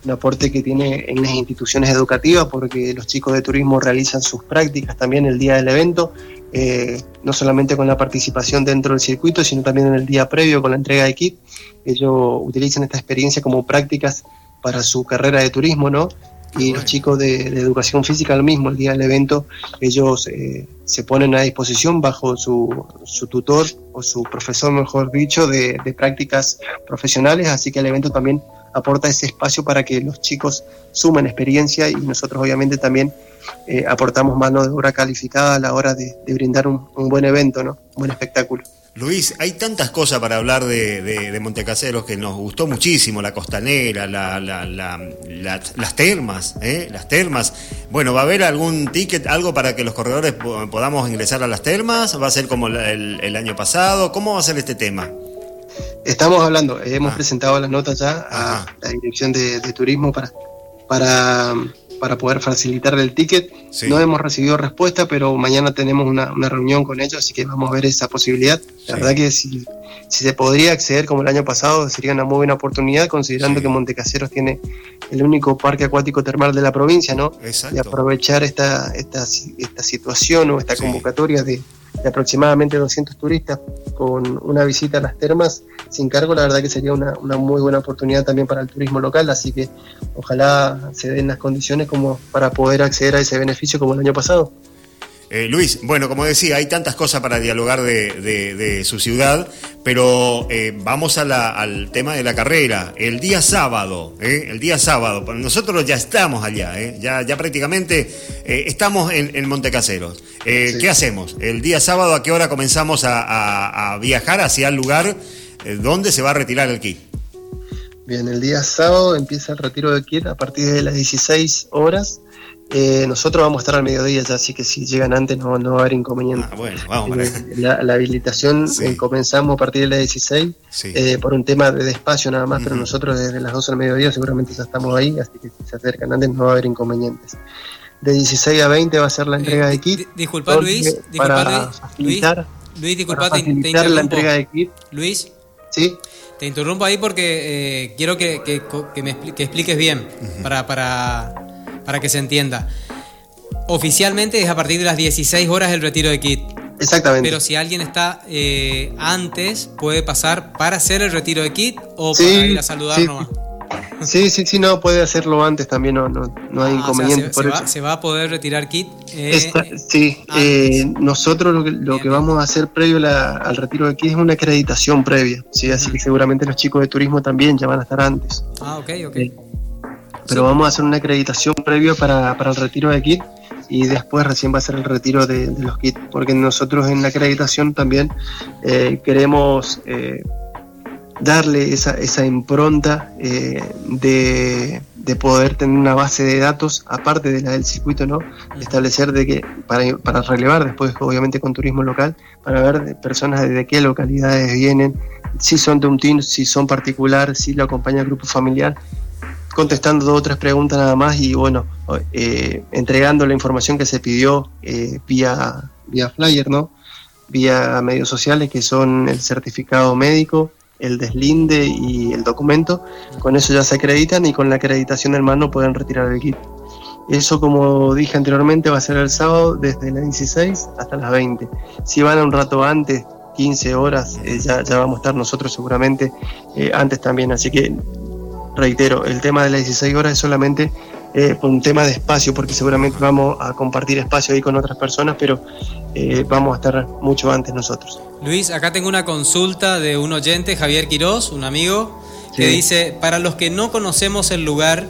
un aporte que tiene en las instituciones educativas, porque los chicos de turismo realizan sus prácticas también el día del evento, eh, no solamente con la participación dentro del circuito, sino también en el día previo con la entrega de kit. Ellos utilizan esta experiencia como prácticas para su carrera de turismo, ¿no? Y los chicos de, educación física, lo mismo, el día del evento, ellos eh, se ponen a disposición bajo su, su, tutor o su profesor, mejor dicho, de, de prácticas profesionales, así que el evento también aporta ese espacio para que los chicos sumen experiencia y nosotros obviamente también eh, aportamos mano de obra calificada a la hora de, brindar un, buen evento, ¿no? un buen espectáculo. Luis, hay tantas cosas para hablar de, de, Montecaseros que nos gustó muchísimo, la costanera, las termas, ¿eh? las termas. Bueno, ¿va a haber algún ticket, algo para que los corredores podamos ingresar a las termas? ¿Va a ser como el, año pasado? ¿Cómo va a ser este tema? Estamos hablando, hemos ah. presentado las notas ya a la Dirección de, Turismo para, para para poder facilitar el ticket. No hemos recibido respuesta, pero mañana tenemos una, reunión con ellos, así que vamos a ver esa posibilidad. La verdad que si, si, se podría acceder como el año pasado, sería una muy buena oportunidad, considerando que Montecaseros tiene el único parque acuático termal de la provincia, ¿no? Y aprovechar esta, esta, esta situación o esta convocatoria de, de aproximadamente 200 turistas con una visita a las termas sin cargo, la verdad que sería una, una, muy buena oportunidad también para el turismo local, así que ojalá se den las condiciones como para poder acceder a ese beneficio como el año pasado. Eh, Luis, bueno, como decía, hay tantas cosas para dialogar de, su ciudad, pero eh, vamos al tema de la carrera. El día sábado, eh, el día sábado, nosotros ya estamos allá, ya, ya prácticamente estamos en, en Montecaseros. ¿Qué hacemos? El día sábado, ¿a qué hora comenzamos a, a viajar hacia el lugar donde se va a retirar el kit? Bien, el día sábado empieza el retiro del kit a partir de las 16 horas eh, nosotros vamos a estar al mediodía ya, así que si llegan antes no, no va a haber inconveniente. Ah, bueno, vamos. Eh, la, la, habilitación eh, comenzamos a partir de las 16 por un tema de despacio nada más, pero nosotros desde las 12 al mediodía seguramente ya estamos ahí, así que si se acercan antes no va a haber inconvenientes. De 16 a 20 va a ser la entrega de kit. Disculpa Luis, disculpa Luis, facilitar, Luis, disculpa, te, interrumpo. la entrega de kit. Luis. Sí. Te interrumpo ahí porque quiero que, que, que me que expliques bien para, para para que se entienda. Oficialmente es a partir de las 16 horas el retiro de kit. Exactamente. Pero si alguien está eh, antes, puede pasar para hacer el retiro de kit o para ir a saludar sí, nomás. Sí, sí, sí, no, puede hacerlo antes también, no, no, no hay ah, inconveniente. se, Va, ¿Se va a poder retirar kit? Eh, sí, eh, nosotros lo que, lo que vamos a hacer previo al retiro de kit es una acreditación previa, ¿sí? así que seguramente los chicos de turismo también ya van a estar antes. Ah, ok, ok pero vamos a hacer una acreditación previa para, el retiro de kit y después recién va a ser el retiro de, los kits, porque nosotros en la acreditación también eh, queremos eh, darle esa, esa impronta eh, de, poder tener una base de datos, aparte de la del circuito, ¿no? Establecer de que, para, para relevar después, obviamente, con turismo local, para ver personas de qué localidades vienen, si son de un team, si son particular, si lo acompaña el grupo familiar, contestando dos o tres preguntas nada más y bueno, eh, entregando la información que se pidió eh, vía, vía flyer, ¿no? Vía medios sociales que son el certificado médico, el deslinde y el documento. Con eso ya se acreditan y con la acreditación del mano pueden retirar el kit. Eso, como dije anteriormente, va a ser el sábado desde las 16 hasta las 20. Si van a un rato antes, 15 horas, eh, ya, ya, vamos a estar nosotros seguramente antes también. Así que reitero, el tema de las 16 horas es solamente eh, por un tema de espacio, porque seguramente vamos a compartir espacio ahí con otras personas, pero eh, vamos a estar mucho antes nosotros. Luis, acá tengo una consulta de un oyente, Javier Quirós, un amigo, que dice, para los que no conocemos el lugar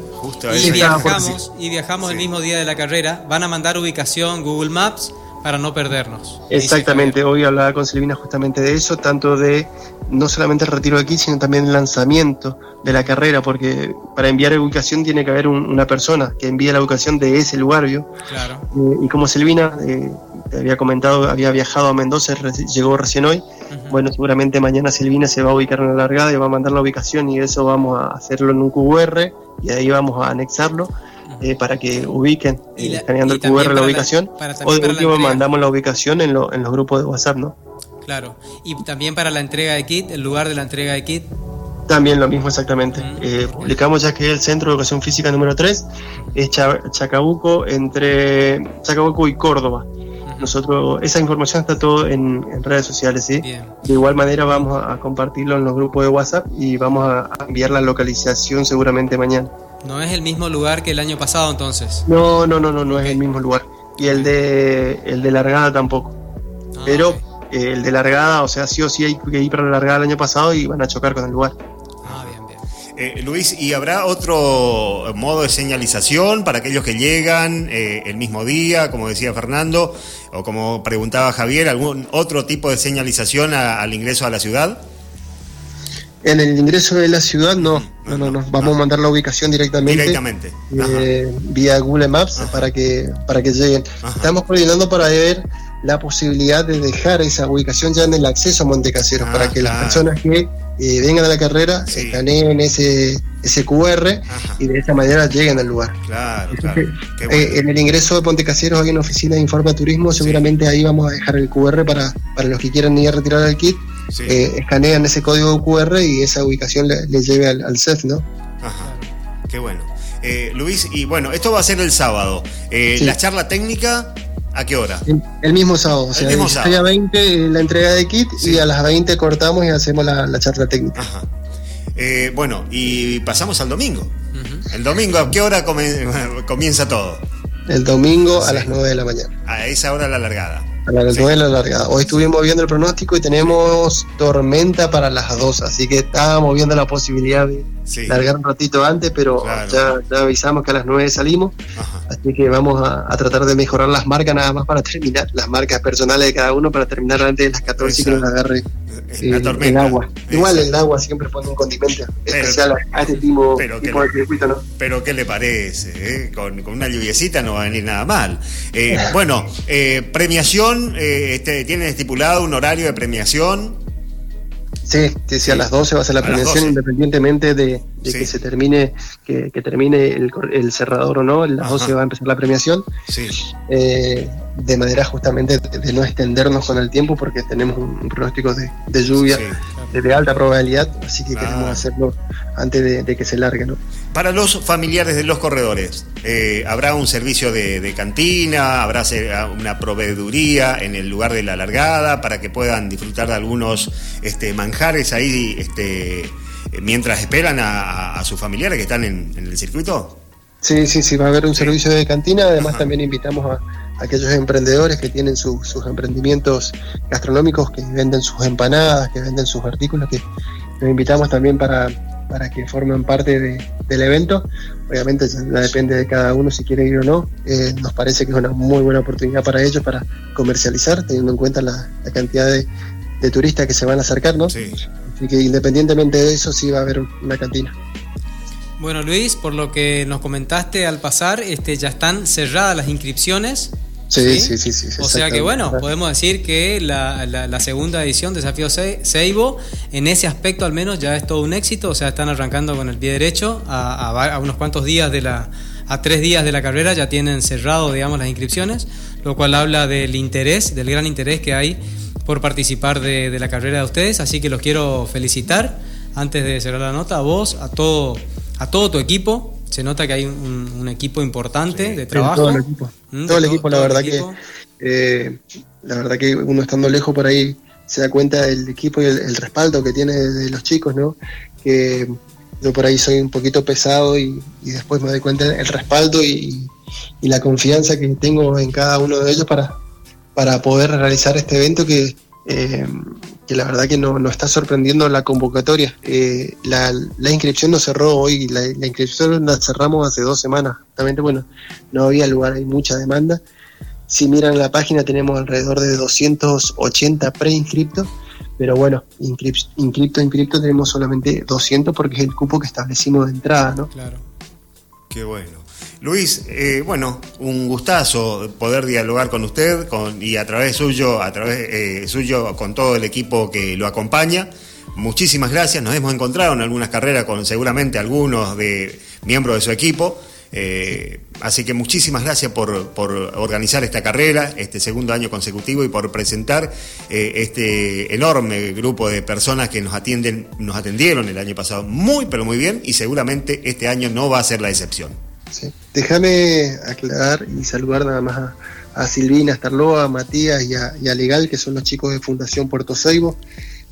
y, viajamos, y viajamos el mismo día de la carrera, ¿van a mandar ubicación Google Maps? Para no perdernos. Exactamente, hoy hablaba con Silvina justamente de eso, tanto de no solamente el retiro de aquí, sino también el lanzamiento de la carrera, porque para enviar ubicación tiene que haber una persona que envíe la ubicación de ese lugar, Claro. Eh, y como Silvina eh, te había comentado, había viajado a Mendoza, llegó recién hoy, bueno, seguramente mañana Silvina se va a ubicar en la largada y va a mandar la ubicación y eso vamos a hacerlo en un QR y ahí vamos a anexarlo eh, para que ubiquen, eh, escaneando el QR la ubicación. o de último mandamos la ubicación en, los grupos de WhatsApp, ¿no? Claro. Y también para la entrega de kit, el lugar de la entrega de kit. También lo mismo exactamente. Eh, publicamos ya que el Centro de Educación Física número 3 es Chacabuco entre Chacabuco y Córdoba. nosotros, esa información está todo en, redes sociales, ¿sí? De igual manera vamos a, compartirlo en los grupos de WhatsApp y vamos a, enviar la localización seguramente mañana. No es el mismo lugar que el año pasado entonces. No, no, no, no, no es el mismo lugar. Y el de el de largada tampoco. Ah, Pero eh, el de largada, o sea, sí o sí hay que ir para la largada el año pasado y van a chocar con el lugar. Eh, Luis, ¿y habrá otro modo de señalización para aquellos que llegan eh, el mismo día, como decía Fernando, o como preguntaba Javier, algún otro tipo de señalización al ingreso a la ciudad? En el ingreso de la ciudad no, no, no, no. vamos a mandar la ubicación directamente. Directamente. Eh, vía Google Maps para que, para que lleguen. Estamos coordinando para ver la posibilidad de dejar esa ubicación ya en el acceso a Montecaseros, para que las personas que eh, vengan a la carrera, se escaneen ese, ese QR y de esa manera lleguen al lugar. Claro, claro. Eh, en el ingreso de Montecaseros hay una oficina de Informa Turismo, seguramente ahí vamos a dejar el QR para, para los que quieran ir a retirar el kit. Eh, escanean ese código QR y esa ubicación le, lleve al, CEF, ¿no? Ajá, qué bueno. Luis, y bueno, esto va a ser el sábado. La charla técnica ¿A qué hora? El, mismo sábado, o sea, a 20 la entrega de kit y a las 20 cortamos y hacemos la, charla técnica. Ajá. Eh, bueno, y pasamos al domingo. El domingo, ¿a qué hora [LAUGHS] comienza todo? El domingo a las 9 de la mañana. A esa hora la largada. A las 9 de la largada. Hoy estuvimos viendo el pronóstico y tenemos tormenta para las 2, así que estábamos viendo la posibilidad de largar un ratito antes, pero ya, avisamos que a las 9 salimos, así que vamos a, tratar de mejorar las marcas nada más para terminar, las marcas personales de cada uno para terminar antes de las 14 y que nos agarre el agua. Igual el agua siempre pone un condimento especial a este tipo, pero de circuito, ¿no? Pero ¿qué le parece? Eh? Con, una lluviecita no va a venir nada mal. Eh, bueno, eh, premiación, este, ¿tienen estipulado un horario de premiación? Sí, sí, a las 12 va a ser la premiación independientemente de, que se termine, que, termine el, cerrador o no, a las 12 va a empezar la premiación. Sí. Eh, de manera justamente de, no extendernos con el tiempo porque tenemos un, pronóstico de, lluvia de, alta probabilidad, así que queremos hacerlo antes de, que se largue. ¿no? Para los familiares de los corredores, eh, ¿habrá un servicio de, cantina? ¿Habrá una proveeduría en el lugar de la largada para que puedan disfrutar de algunos este, manjares ahí este, mientras esperan a, sus familiares que están en, el circuito? Sí, sí, sí, va a haber un servicio de cantina. Además, también invitamos a, aquellos emprendedores que tienen sus emprendimientos gastronómicos, que venden sus empanadas, que venden sus artículos, que los invitamos también para, para que formen parte del evento. Obviamente ya depende de cada uno si quiere ir o no. Eh, nos parece que es una muy buena oportunidad para ellos para comercializar, teniendo en cuenta la, cantidad de, turistas que se van a acercar, ¿no? Así que independientemente de eso, sí va a haber una cantina. Bueno, Luis, por lo que nos comentaste al pasar, este, ya están cerradas las inscripciones Sí, sí, sí. sí, o sea que bueno, podemos decir que la, segunda edición de Desafío Seibo, en ese aspecto al menos ya es todo un éxito, o sea, están arrancando con el pie derecho a, unos cuantos días de la, a tres días de la carrera ya tienen cerrado, digamos, las inscripciones, lo cual habla del interés, del gran interés que hay por participar de, de la carrera de ustedes, así que los quiero felicitar. Antes de cerrar la nota a vos, a todo, a todo tu equipo, se nota que hay un, equipo importante de trabajo. Todo el equipo, mm, todo el equipo la verdad que eh, la verdad que uno estando lejos por ahí se da cuenta del equipo y el, respaldo que tiene de, los chicos, ¿no? Que yo por ahí soy un poquito pesado y, después me doy cuenta del respaldo y, la confianza que tengo en cada uno de ellos para, para poder realizar este evento que eh, que la verdad que no, nos está sorprendiendo la convocatoria. Eh, la, inscripción no cerró hoy, la, inscripción la cerramos hace dos semanas. Justamente, bueno, no había lugar, hay mucha demanda. Si miran la página tenemos alrededor de 280 preinscriptos, pero bueno, inscripto, inscripto tenemos solamente 200 porque es el cupo que establecimos de entrada, ¿no? Claro. Qué bueno. Luis, eh, bueno, un gustazo poder dialogar con usted con, y a través suyo, a través eh, suyo con todo el equipo que lo acompaña. Muchísimas gracias. Nos hemos encontrado en algunas carreras con seguramente algunos de miembros de su equipo. Eh, así que muchísimas gracias por, por, organizar esta carrera, este segundo año consecutivo y por presentar este enorme grupo de personas que nos atienden, nos atendieron el año pasado muy pero muy bien y seguramente este año no va a ser la excepción. Déjame aclarar y saludar nada más a Silvina Starloa, a Matías y a, Legal, que son los chicos de Fundación Puerto Seibo.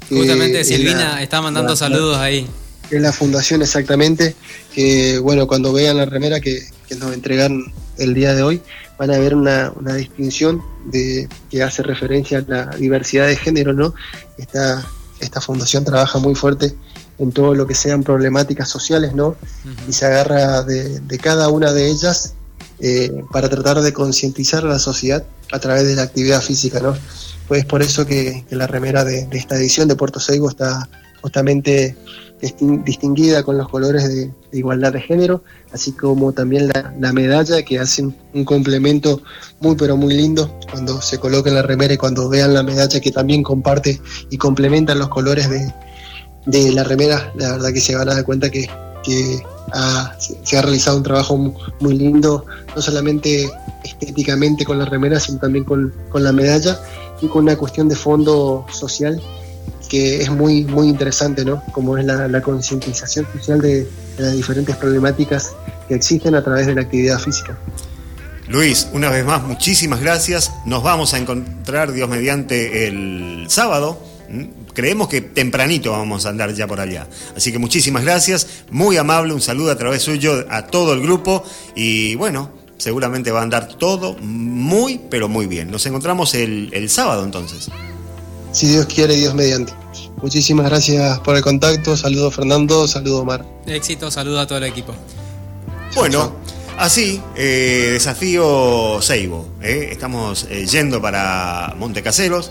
Justamente Silvina está mandando saludos ahí. Es la fundación exactamente, que bueno, cuando vean la remera que, nos entregan el día de hoy, van a ver una, distinción de, que hace referencia a la diversidad de género, ¿no? Esta, esta fundación trabaja muy fuerte en todo lo que sean problemáticas sociales, ¿no? Y se agarra de, cada una de ellas eh, para tratar de concientizar a la sociedad a través de la actividad física, ¿no? Pues por eso que, la remera de, esta edición de Puerto Seibo está justamente distinguida con los colores de, igualdad de género, así como también la, medalla que hacen un complemento muy pero muy lindo cuando se coloca en la remera y cuando vean la medalla que también comparte y complementan los colores de, de la remera, la verdad que se van a dar cuenta que, se ha realizado un trabajo muy lindo, no solamente estéticamente con la remera, sino también con, la medalla y con una cuestión de fondo social que es muy, muy interesante, ¿no? Como es la, concientización social de, las diferentes problemáticas que existen a través de la actividad física. Luis, una vez más, muchísimas gracias. Nos vamos a encontrar, Dios mediante, el sábado creemos que tempranito vamos a andar ya por allá. Así que muchísimas gracias, muy amable, un saludo a través suyo a todo el grupo y bueno, seguramente va a andar todo muy, pero muy bien. Nos encontramos el, sábado entonces. Si Dios quiere, Dios mediante. Muchísimas gracias por el contacto. Saludo Fernando, saludo Omar. Éxito, saludo a todo el equipo. Bueno, así, eh, desafío Seibo. Eh. Estamos eh, yendo para Montecaseros.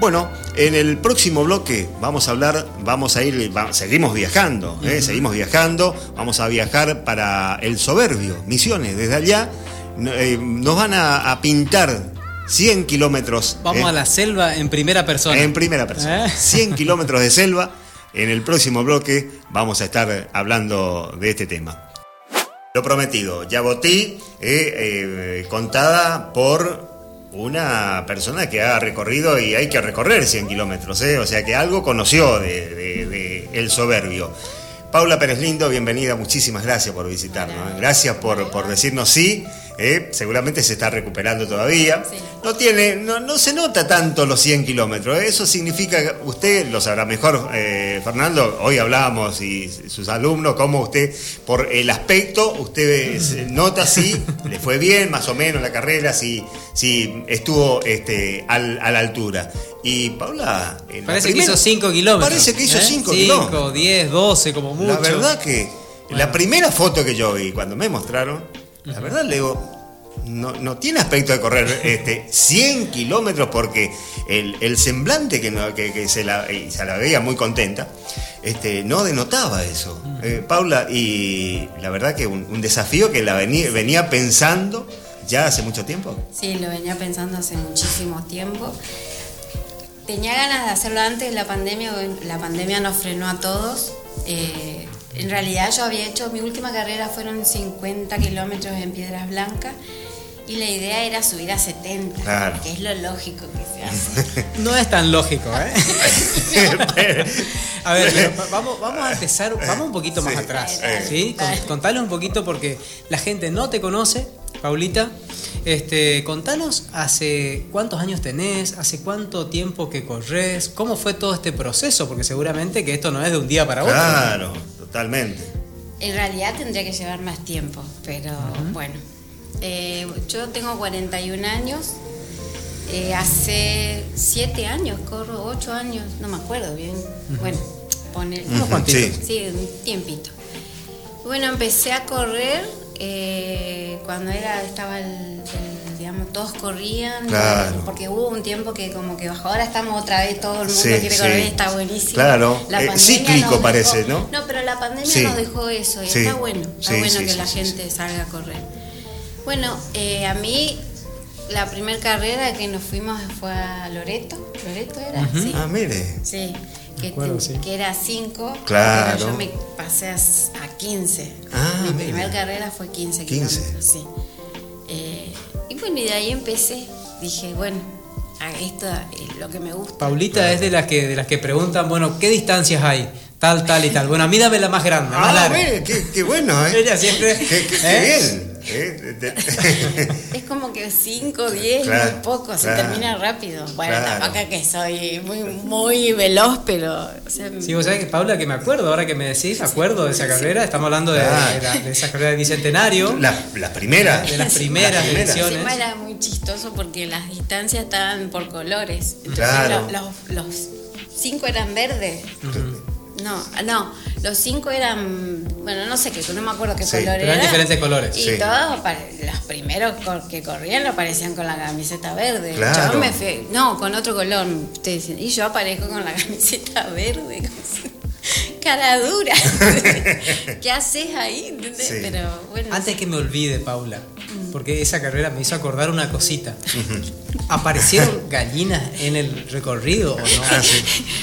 Bueno, en el próximo bloque vamos a hablar, vamos a ir, seguimos viajando, ¿eh? seguimos viajando, vamos a viajar para el Soberbio, Misiones, desde allá eh, nos van a, pintar 100 kilómetros. Vamos ¿eh? a la selva en primera persona. En primera persona. 100 [LAUGHS] kilómetros de selva. En el próximo bloque vamos a estar hablando de este tema. Lo prometido, Yabotí, contada por una persona que ha recorrido y hay que recorrer 100 kilómetros, ¿eh? o sea que algo conoció de, El Soberbio. Paula Pérez Lindo, bienvenida, muchísimas gracias por visitarnos, ¿eh? gracias por, por decirnos sí ¿eh? seguramente se está recuperando todavía. No tiene, no, no, se nota tanto los 100 kilómetros. ¿eh? Eso significa, usted lo sabrá mejor, eh, Fernando, hoy hablábamos y sus alumnos, cómo usted, por el aspecto, usted nota si le fue bien, más o menos la carrera, si, si estuvo este, a la altura. Y Paula... Parece que hizo 5 kilómetros. Parece que hizo 5 kilómetros. 5, 10, 12 como mucho. La verdad que la primera foto que yo vi, cuando me mostraron, la verdad, le digo, no, tiene aspecto de correr [LAUGHS] este, 100 kilómetros porque el, semblante que, se, la, se la veía muy contenta este, no denotaba eso. Eh, Paula, y la verdad que un, desafío que la venía, venía pensando ya hace mucho tiempo. Sí, lo venía pensando hace muchísimo tiempo. Tenía ganas de hacerlo antes de la pandemia, la pandemia nos frenó a todos. Eh, en realidad yo había hecho, mi última carrera fueron 50 kilómetros en Piedras Blancas y la idea era subir a 70, que es lo lógico que se hace. [LAUGHS] No es tan lógico, ¿eh? [LAUGHS] a ver, vamos, vamos a empezar, vamos un poquito más atrás, ¿sí? Contale un poquito porque la gente no te conoce, Paulita. Este, contanos hace cuántos años tenés, hace cuánto tiempo que corres, cómo fue todo este proceso, porque seguramente que esto no es de un día para otro. Claro. Totalmente. En realidad tendría que llevar más tiempo, pero bueno. Eh, yo tengo 41 años. Eh, hace 7 años, corro 8 años, no me acuerdo bien. Bueno, poner. Sí. sí, un tiempito. Bueno, empecé a correr eh, cuando era estaba el todos corrían, porque hubo un tiempo que como que bajó, ahora estamos otra vez, todo el mundo quiere correr, está buenísimo. Claro, eh, cíclico parece, ¿no? No, pero la pandemia nos dejó eso, y está bueno, está bueno que la gente salga a correr. Bueno, eh, a mí la primera carrera que nos fuimos fue a Loreto, ¿Loreto era? sí. Ah, mire. Sí. Que, que, era 5, claro. yo me pasé a, 15. Ah, Mi primera carrera fue 15, 15. kilómetros. Sí. Eh, y bueno, y de ahí empecé. Dije, bueno, esto es lo que me gusta. Paulita es de las que de las que preguntan, bueno, ¿qué distancias hay? Tal, tal y tal. Bueno, a mí dame la más grande, ah, qué, qué, bueno, ¿eh? Ella siempre. [LAUGHS] Qué, ¿eh? bien. ¿Eh? [LAUGHS] Es como que 5, 10, Claro, muy poco, se termina rápido. Bueno, Claro. tampoco que soy muy, muy veloz, pero. o sea, Sí, vos sabés que Paula, que me acuerdo, ahora que me decís, me acuerdo de esa carrera, estamos hablando de, Claro. de la- de esa carrera de bicentenario, la, la primera. de las primeras Las primeras. ediciones. Encima era muy chistoso porque las distancias estaban por colores. Entonces los, los cinco eran verdes. No, no, los cinco eran, bueno, no sé qué, no me acuerdo qué Sí, color pero eran era. diferentes colores. Y Sí. todos, los primeros que corrían lo aparecían con la camiseta verde. Claro. Yo me fui- no, con otro color, ustedes y yo aparezco con la [LAUGHS] camiseta verde. Cara dura. [LAUGHS] ¿Qué haces ahí? Pero bueno. Antes que me olvide, Paula, porque esa carrera me hizo acordar una cosita. ¿Aparecieron gallinas en el recorrido o no? Ah, sí.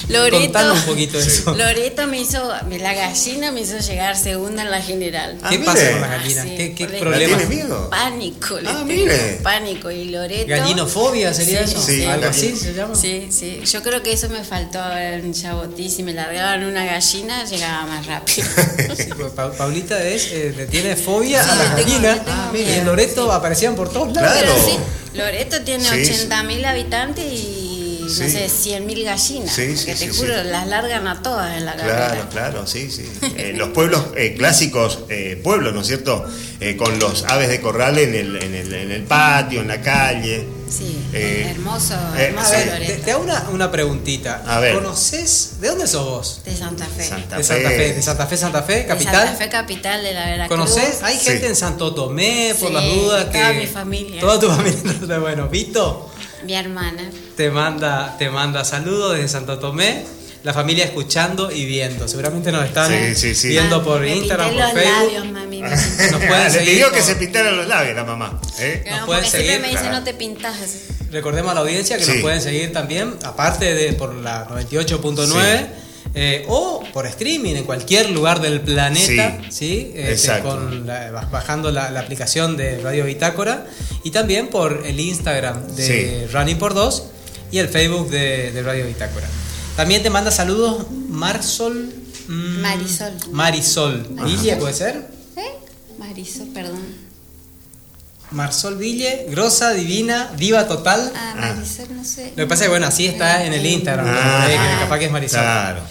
Loreto, Contanos un poquito Sí. eso. Loreto me hizo, la gallina me hizo llegar segunda en la general. Ah, ¿Qué mire. pasa con las Ah, gallinas? sí, ¿Qué, qué? ¿La tiene miedo? Pánico, le Ah, mire. pánico y Loreto. ¿Gallinofobia sería Sí, eso? sí, ¿Algo así se llama? Sí, sí. Yo creo que eso me faltó en Chabotí. Si me largaban una gallina, llegaba más rápido. [LAUGHS] Sí, pues, Pa- Paulita es, eh, le tiene fobia Sí, a las gallinas. Ah, mire, en Loreto aparecían por todos lados. Claro. Pero sí, Loreto tiene Sí, sí. 80.000 habitantes y no Sí. sé, 100.000 gallinas. Sí, sí, que te sí, juro, sí. las largan a todas en la Claro, carrera. claro, sí, sí. [LAUGHS] Eh, los pueblos eh, clásicos, eh, pueblos, ¿no es cierto? Eh, con los aves de corral en el, en el, en el patio, en la calle. Sí, Eh, hermoso, hermoso A ver, Loreto. te, te hago una, una preguntita. A ver. ¿Conoces? ¿De dónde sos vos? De Santa Fe. Santa de Santa Fe. Fe. De Santa Fe, Santa Fe, De capital. Santa Fe, capital de la Veracruz. ¿Conoces? Hay Sí. gente en Santo Tomé, por Sí, las dudas que. toda mi familia. Toda tu [LAUGHS] familia. Bueno, Vito Mi hermana. te manda, te manda saludos desde Santo Tomé. La familia escuchando y viendo. Seguramente nos están Sí, sí, sí. viendo Ah, por me Instagram, pinté por los Facebook. labios, mami. me. Nos pueden Le seguir pidió que se pintaran los labios la mamá. ¿eh? Nos No, pueden porque siempre seguir, me claro. no te pintas. Recordemos a la audiencia que Sí. nos pueden seguir también, aparte de por la 98.9 eh, o por streaming en cualquier lugar del planeta, Sí. ¿sí? Este, con la- bajando la, la aplicación de Radio Bitácora y también por el Instagram de Running por Dos y el Facebook de, de Radio Bitácora. También te manda saludos Marsol. mm, Marisol. Marisol. ¿Ville puede ser? ¿Eh? Marisol, perdón. Marsol Ville, grosa, divina, diva total. Ah, Ah. Marisol, no sé. Lo que pasa es que, bueno, así está en el Instagram. Ah, capaz que es Marisol. Claro.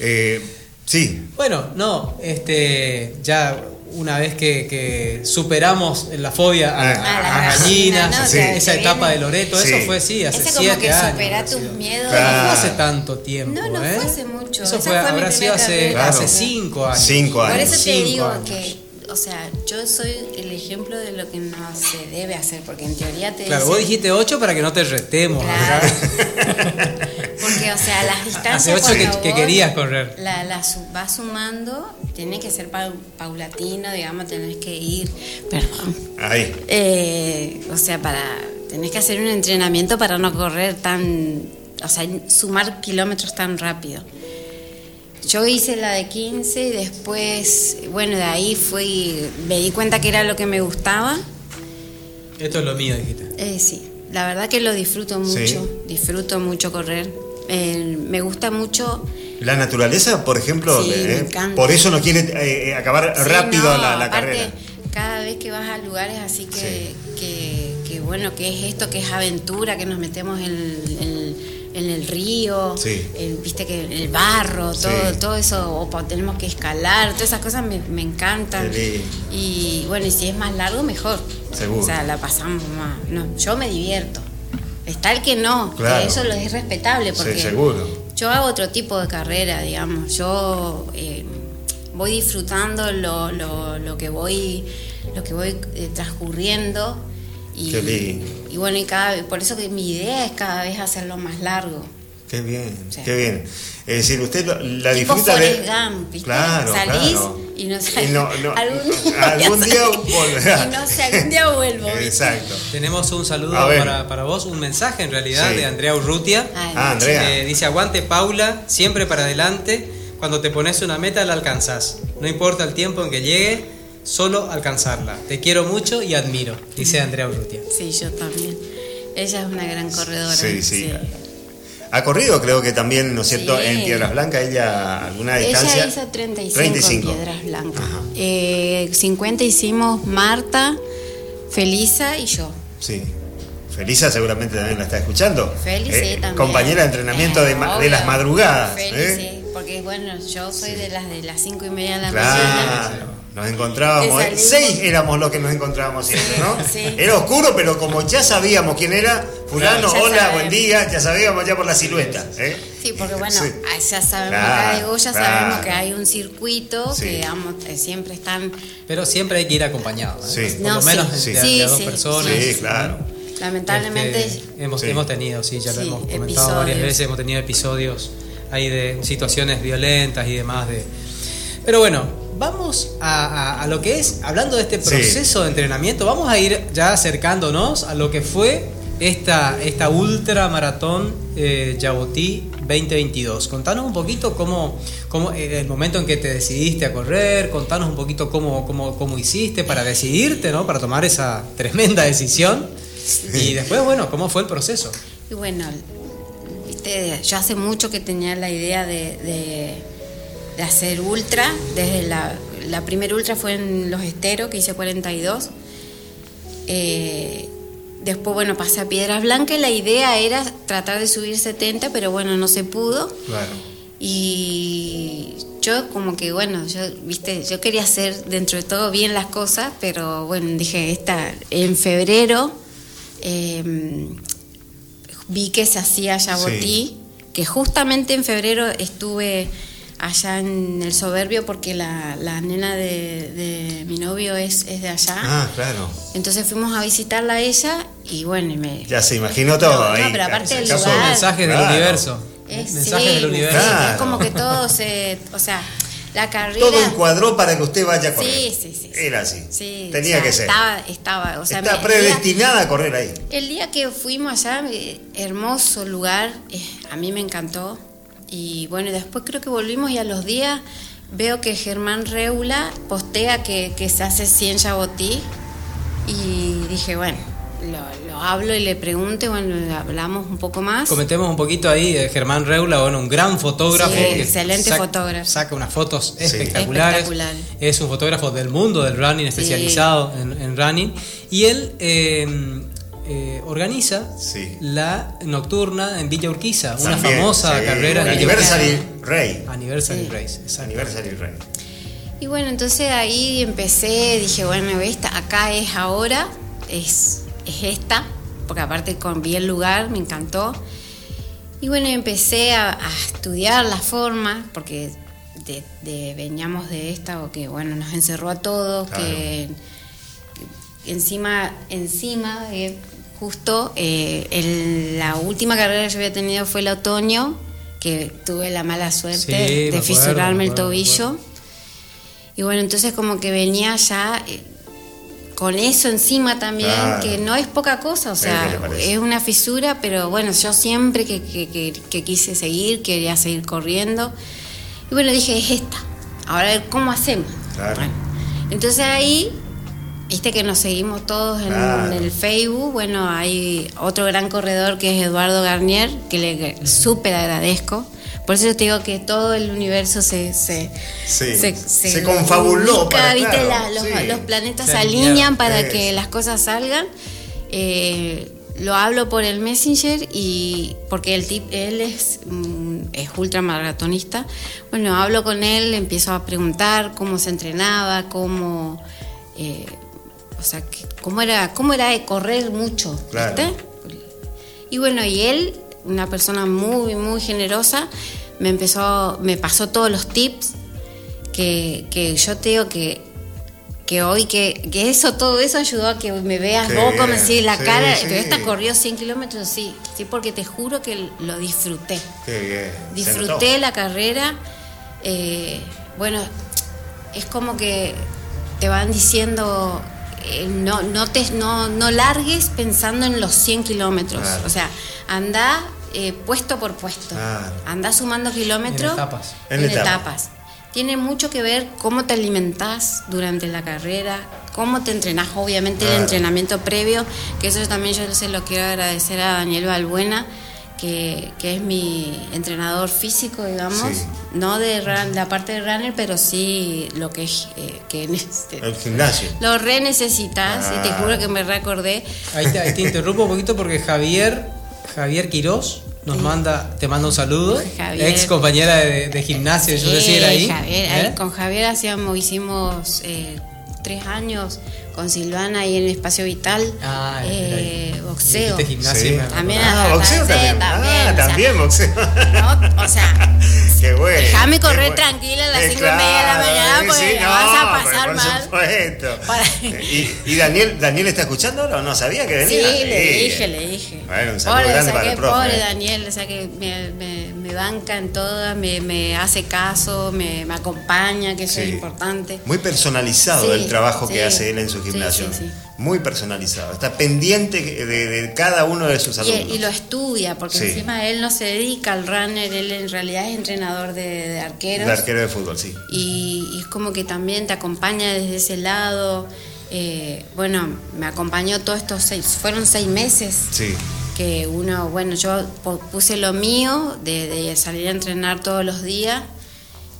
Eh, sí, Bueno, no, este, ya una vez que, que superamos la fobia a, Ah, a la las gallina, gallinas, ¿no? esa, Te- esa etapa de Loreto, Sí. eso fue, sí, hace Eso como siete que años. supera tus miedos. Claro. No fue hace tanto tiempo, No, no ¿eh? fue hace mucho. Eso fue, fue habrá sido hace, carrera. hace Claro. cinco años. Cinco Por años. eso te Cinco digo años. que, o sea, yo soy el ejemplo de lo que no se debe hacer, porque en teoría te Claro, dicen- vos dijiste 8 para que no te retemos. Claro. [LAUGHS] o sea, las distancias. Hace ocho que- querías correr. La, la su- vas sumando, tiene que ser pau- paulatino, digamos, tenés que ir. Perdón. ahí. Eh, o sea, para. Tenés que hacer un entrenamiento para no correr tan. O sea, sumar kilómetros tan rápido. Yo hice la de 15 y después, bueno, de ahí fui. Me di cuenta que era lo que me gustaba. Esto es lo mío, dijiste. Eh, sí, la verdad que lo disfruto mucho. Sí. Disfruto mucho correr. Eh, me gusta mucho. La naturaleza, por ejemplo, Sí, eh, por eso no quiere eh, eh, acabar Sí, rápido no, la, la aparte, carrera. Cada vez que vas a lugares así que, Sí. que, que, bueno, que es esto, que es aventura, que nos metemos en, en- en el río, viste que el barro, todo, todo eso, o tenemos que escalar, todas esas cosas me, me encantan. Y bueno, y si es más largo, mejor. Seguro. O sea, la pasamos más. No, yo me divierto. Está el que no, que Claro. eso lo es respetable porque Sí, seguro. yo hago otro tipo de carrera, digamos. Yo eh, voy disfrutando lo, lo, lo que voy lo que voy eh, transcurriendo y, Qué lindo. y bueno y cada vez- por eso que mi idea es cada vez hacerlo más largo. Qué bien, Sí. qué bien. Es decir, usted la disfruta de. Gump, ¿viste? Claro, Salís claro. Y no Y salís. no- no- algún día, algún volverá. Y no sé, algún día vuelvo. ¿viste? Exacto. Tenemos un saludo para, para vos, un mensaje en realidad Sí. de Andrea Urrutia. Ay, Ah, Andrea. Eh, dice, aguante Paula, siempre para adelante. Cuando te pones una meta la alcanzás. No importa el tiempo en que llegue, solo alcanzarla. Te quiero mucho y admiro, dice Andrea Urrutia. Sí, yo también. Ella es una gran corredora. Sí, sí. Ha corrido, creo que también, ¿no es cierto? Sí. En Piedras Blancas, ella alguna distancia. Ella hizo 35, 35. en Piedras Blancas. Eh, 50 hicimos Marta, Felisa y yo. Sí. Felisa seguramente también la está escuchando. Feli, Eh, también. Compañera de entrenamiento de, ma- de Obvio. las madrugadas. Feli, ¿eh? porque bueno, yo soy de las de las cinco y media de la mañana. Nos encontrábamos. Que ¿eh? Seis éramos los que nos encontrábamos siempre, ¿no? Sí. Era oscuro, pero como ya sabíamos quién era, fulano, Claro, hola, sabemos. buen día, ya sabíamos ya por la silueta. ¿eh? Sí, porque bueno, Sí. ah, ya sabemos Claro, acá de Goya, claro. sabemos que hay un circuito Sí. que digamos, eh, siempre están, Pero siempre hay que ir acompañado. ¿eh? Sí. Por No, lo menos sí. de, Sí, de a dos sí, personas. Sí, claro. lamentablemente, Este, hemos, Sí. hemos tenido, sí, ya lo Sí, hemos comentado episodios. varias veces, hemos tenido episodios ahí de situaciones violentas y demás. de Pero bueno, vamos a, a- a lo que es, hablando de este Sí. proceso de entrenamiento, vamos a ir ya acercándonos a lo que fue esta, esta ultra maratón eh, Yabotí 2022. Contanos un poquito cómo, cómo eh, el momento en que te decidiste a correr, contanos un poquito cómo, cómo, cómo hiciste para decidirte, ¿no? Para tomar esa tremenda decisión. Y después, bueno, ¿cómo fue el proceso? y bueno, viste, yo hace mucho que tenía la idea de, de- de hacer ultra, desde la, la primera ultra fue en Los Esteros, que hice 42. Eh, después, bueno, pasé a Piedras Blancas y la idea era tratar de subir 70, pero bueno, no se pudo. Claro. Y yo como que, bueno, yo, viste, yo quería hacer dentro de todo bien las cosas, pero bueno, dije, esta, en febrero eh, vi que se hacía Yabotí, Sí. que justamente en febrero estuve allá en el Soberbio porque la, la nena de, de mi novio es, es de allá. Ah, claro. Entonces fuimos a visitarla a ella y bueno, y me... Ya se imaginó todo No, no, ahí. pero aparte del lugar. mensajes del Claro. universo. Es, mensajes sí, del universo. sí, Claro. es como que todo se... O sea, la carrera... Todo encuadró para que usted vaya a correr. Sí, sí, sí. sí. Era así. Sí, Tenía o sea, que ser. Estaba, estaba, o sea, Está me- el día- predestinada a correr ahí. El día que fuimos allá, eh, hermoso lugar, eh, a mí me encantó. Y bueno, después creo que volvimos y a los días veo que Germán Reula postea que, que se hace 100 Yabotí. Y dije, bueno, lo, lo hablo y le pregunto, y bueno, hablamos un poco más. Comentemos un poquito ahí, eh, Germán Reula, bueno, un gran fotógrafo. Sí, excelente fotógrafo. Saca unas fotos Sí. espectaculares. Espectacular. Es un fotógrafo del mundo del running, especializado en, en running. Y él eh, eh, organiza Sí. la nocturna en Villa Urquiza, una famosa sí, carrera en Anniversary. Rey. Anniversary Sí. Race, exacto. Anniversary Rey. Y bueno, entonces ahí empecé, dije, bueno, esta, acá es ahora, es, es esta, porque aparte con vi el lugar, me encantó. Y bueno, empecé a, a estudiar la forma, porque de, de- veníamos de esta, o que bueno, nos encerró a todos, Claro. que encima, encima, eh, justo eh, el- la última carrera que yo había tenido fue el otoño, que tuve la mala suerte Sí, de acuerdo, fisurarme me el acuerdo, tobillo. Y bueno, entonces como que venía ya eh, con eso encima también, Claro. que no es poca cosa, o sea, es una fisura, pero bueno, yo siempre que, que- que- que quise seguir, quería seguir corriendo. Y bueno, dije, es esta, ahora a ver cómo hacemos. Claro. Bueno, entonces ahí, viste que nos seguimos todos en, Claro. el Facebook, bueno, hay otro gran corredor que es Eduardo Garnier, que le súper agradezco. Por eso yo te digo que todo el universo se, se, Sí, se confabuló ubica, para- ¿viste? claro, La- los, sí. los planetas Se alinean para que las cosas salgan. Eh, lo hablo por el Messenger y porque el tip, él es, mm, es ultramaratonista. Bueno, hablo con él, empiezo a preguntar cómo se entrenaba, cómo, eh, o sea, que- cómo era, cómo era de correr mucho, Claro. ¿viste? Y bueno, y él, una persona muy, muy generosa, me empezó, me pasó todos los tips que, que yo te digo que, que hoy, que, que eso, todo eso ayudó a que me veas vos, como bien. decís, la Sí, cara, sí. pero esta corrió 100 kilómetros, sí, sí, porque te juro que lo disfruté. Qué bien. Se Disfruté la carrera. eh, bueno, es como que te van diciendo, eh, no, no, te, no, no largues pensando en los 100 kilómetros. Claro. O sea, anda eh, puesto por puesto. Claro. Anda sumando kilómetros. En etapas. En En, etapas. etapas. Tiene mucho que ver cómo te alimentás durante la carrera, cómo te entrenás, obviamente Claro. el entrenamiento previo, que eso también yo se lo quiero agradecer a Daniel Balbuena, que, que es mi entrenador físico, digamos, Sí. no de run- la parte de runner, pero sí lo que es eh, que este, El gimnasio. lo re necesitas y te Ah. juro que me recordé. Ahí te, ahí te interrumpo un poquito porque Javier, Javier Quirós nos Sí. manda, te manda un saludo. Javier. Ex compañera de, de gimnasio, yo sé si era ahí. Javier, ahí ¿eh? con Javier hacíamos, hicimos eh, tres años con Silvana ahí en el Espacio Vital, Ah, eh, ahí. boxeo. Sí. También Ah, boxeo también. también, Ah, o sea, también boxeo. ¿no? O sea, [LAUGHS] Qué bueno. Déjame correr tranquila a las Eh, cinco y media de la mañana, sí, porque sí, la vas a no, pasar por mal. supuesto. Para- ¿Y, y Daniel, Daniel está escuchando ahora o no sabía que Sí, venía? le dije, le dije. Bueno, un saludo pobre, grande para el profe. pobre eh. Daniel, o sea que me, me, me banca en todas, me, me hace caso, me, me acompaña, que eso es Sí. importante. Muy personalizado Sí, el trabajo sí. que hace él en su Sí, gimnasio. sí, sí. Muy personalizado. Está pendiente de, de cada uno de sus Y, alumnos. y lo estudia, porque Sí. encima él no se dedica al runner, él en realidad es entrenador de, de arqueros. De arquero de fútbol, sí. y, y es como que también te acompaña desde ese lado. Eh, bueno, me acompañó todos estos seis, fueron seis meses Sí. que uno, bueno, yo puse lo mío de, de salir a entrenar todos los días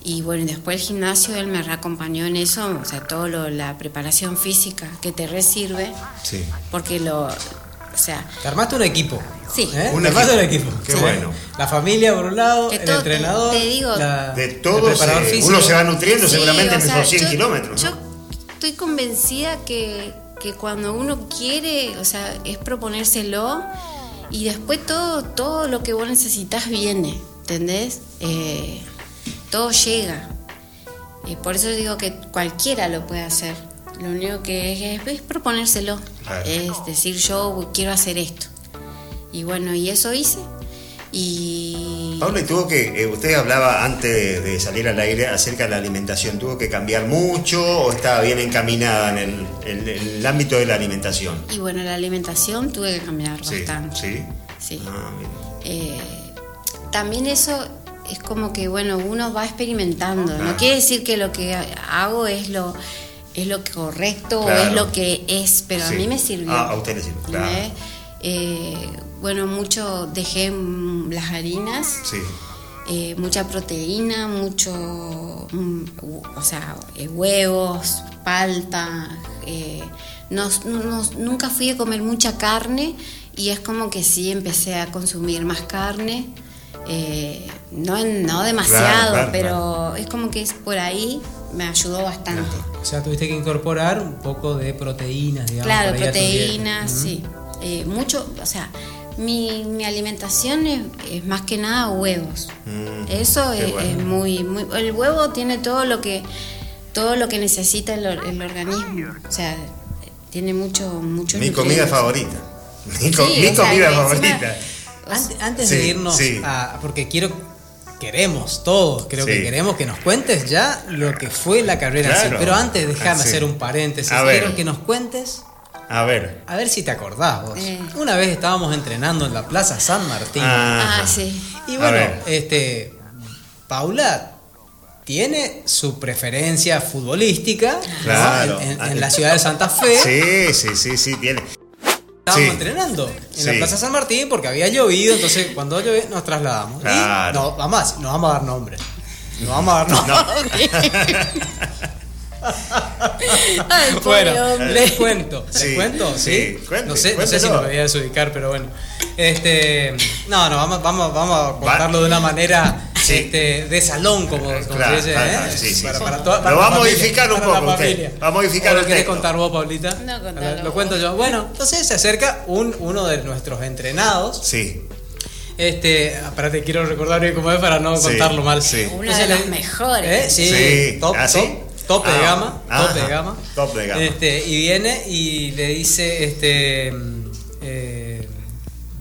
y bueno, después el gimnasio él me acompañó en eso, o sea, todo lo, la preparación física que te resirve, Sí. porque lo, o sea, Te armaste un equipo. Sí. ¿eh? Un armaste un equipo. equipo. Qué bueno. La familia por un lado, Que el todo te- entrenador, te digo- la- De todo, se- físico. uno se va nutriendo Sí, seguramente en esos 100 yo- kilómetros. ¿no? Yo estoy convencida que, que cuando uno quiere, o sea, es proponérselo y después todo, todo lo que vos necesitas viene, ¿entendés? Eh, todo llega. Eh, por eso digo que cualquiera lo puede hacer. Lo único que es, es, es proponérselo. Claro. Es decir, yo quiero hacer esto. Y bueno, y eso hice. Y Pablo, y tuvo que, eh, usted hablaba antes de, de salir al aire acerca de la alimentación, ¿tuvo que cambiar mucho o estaba bien encaminada en el, en el ámbito de la alimentación? Y bueno, la alimentación tuve que cambiar Sí, bastante. sí. Sí. Ah. Eh, también eso es como que, bueno, uno va experimentando. No quiere decir que lo que hago es lo, es lo correcto o es lo que es, pero Sí. a mí me sirvió. Ah, a usted le sirvió, claro. ¿entendés? Eh, bueno, mucho dejé las harinas. Sí. Eh, mucha proteína, mucho, mm, o sea, eh, huevos, palta. eh, no- no- nunca fui a comer mucha carne y es como que sí empecé a consumir más carne. eh, no, no demasiado, Claro, claro, pero es como que es por ahí me ayudó bastante. O sea, tuviste que incorporar un poco de proteínas, digamos. Claro, proteínas, sí. Eh, mucho, o sea, mi, mi alimentación es, es más que nada huevos. Mm, Eso es, bueno. es muy, muy. El huevo tiene todo lo que todo lo que necesita el, el organismo. O sea, tiene mucho, mucho. Mi comida favorita. Mi, co- Sí, mi sea, comida encima- favorita. Ante- Antes Sí, de irnos sí. a. Porque quiero. Queremos, todos, creo Sí. que queremos que nos cuentes ya lo que fue la carrera en sí. Claro. Pero antes, déjame Ah, sí. hacer un paréntesis. A ver. Quiero que nos cuentes, A ver. a ver si te acordás vos. Eh. Una vez estábamos entrenando en la Plaza San Martín. Ajá. Ah, sí. Y A bueno, este. Paula tiene su preferencia futbolística ¿no? Claro. en, en- en la ciudad de Santa Fe. Sí, sí, sí, sí, tiene. Estábamos Sí. entrenando en Sí. la Plaza San Martín porque había llovido, entonces cuando llovió nos trasladamos. Claro. Y no, vamos a, no vamos a dar nombre. No vamos a dar nombre. [LAUGHS] Ay, Bueno, hombre. les cuento, les Sí, cuento, ¿sí? sí, cuente, no sé, no sé si nos voy a desubicar, pero bueno. Este, no, no, vamos, vamos, vamos a contarlo de una manera Sí. este, de salón, como, como Claro, se dice, claro, ¿eh? sí, sí, para, para toda- Lo para va la a modificar un poco usted. familia. Va a modificar ¿O lo el querés texto. contar vos, Paulita? No, contalo Lo cuento yo. Bueno, entonces se acerca un, uno de nuestros entrenados. Sí. Este, espérate, quiero recordar bien cómo es para no Sí, contarlo mal. sí. Uno de los mejores. ¿Eh? Sí, Sí. top, ¿Ah, sí? top, tope de Ah, gama, top de gama. top de gama. Este, y viene y le dice, este, mm, eh,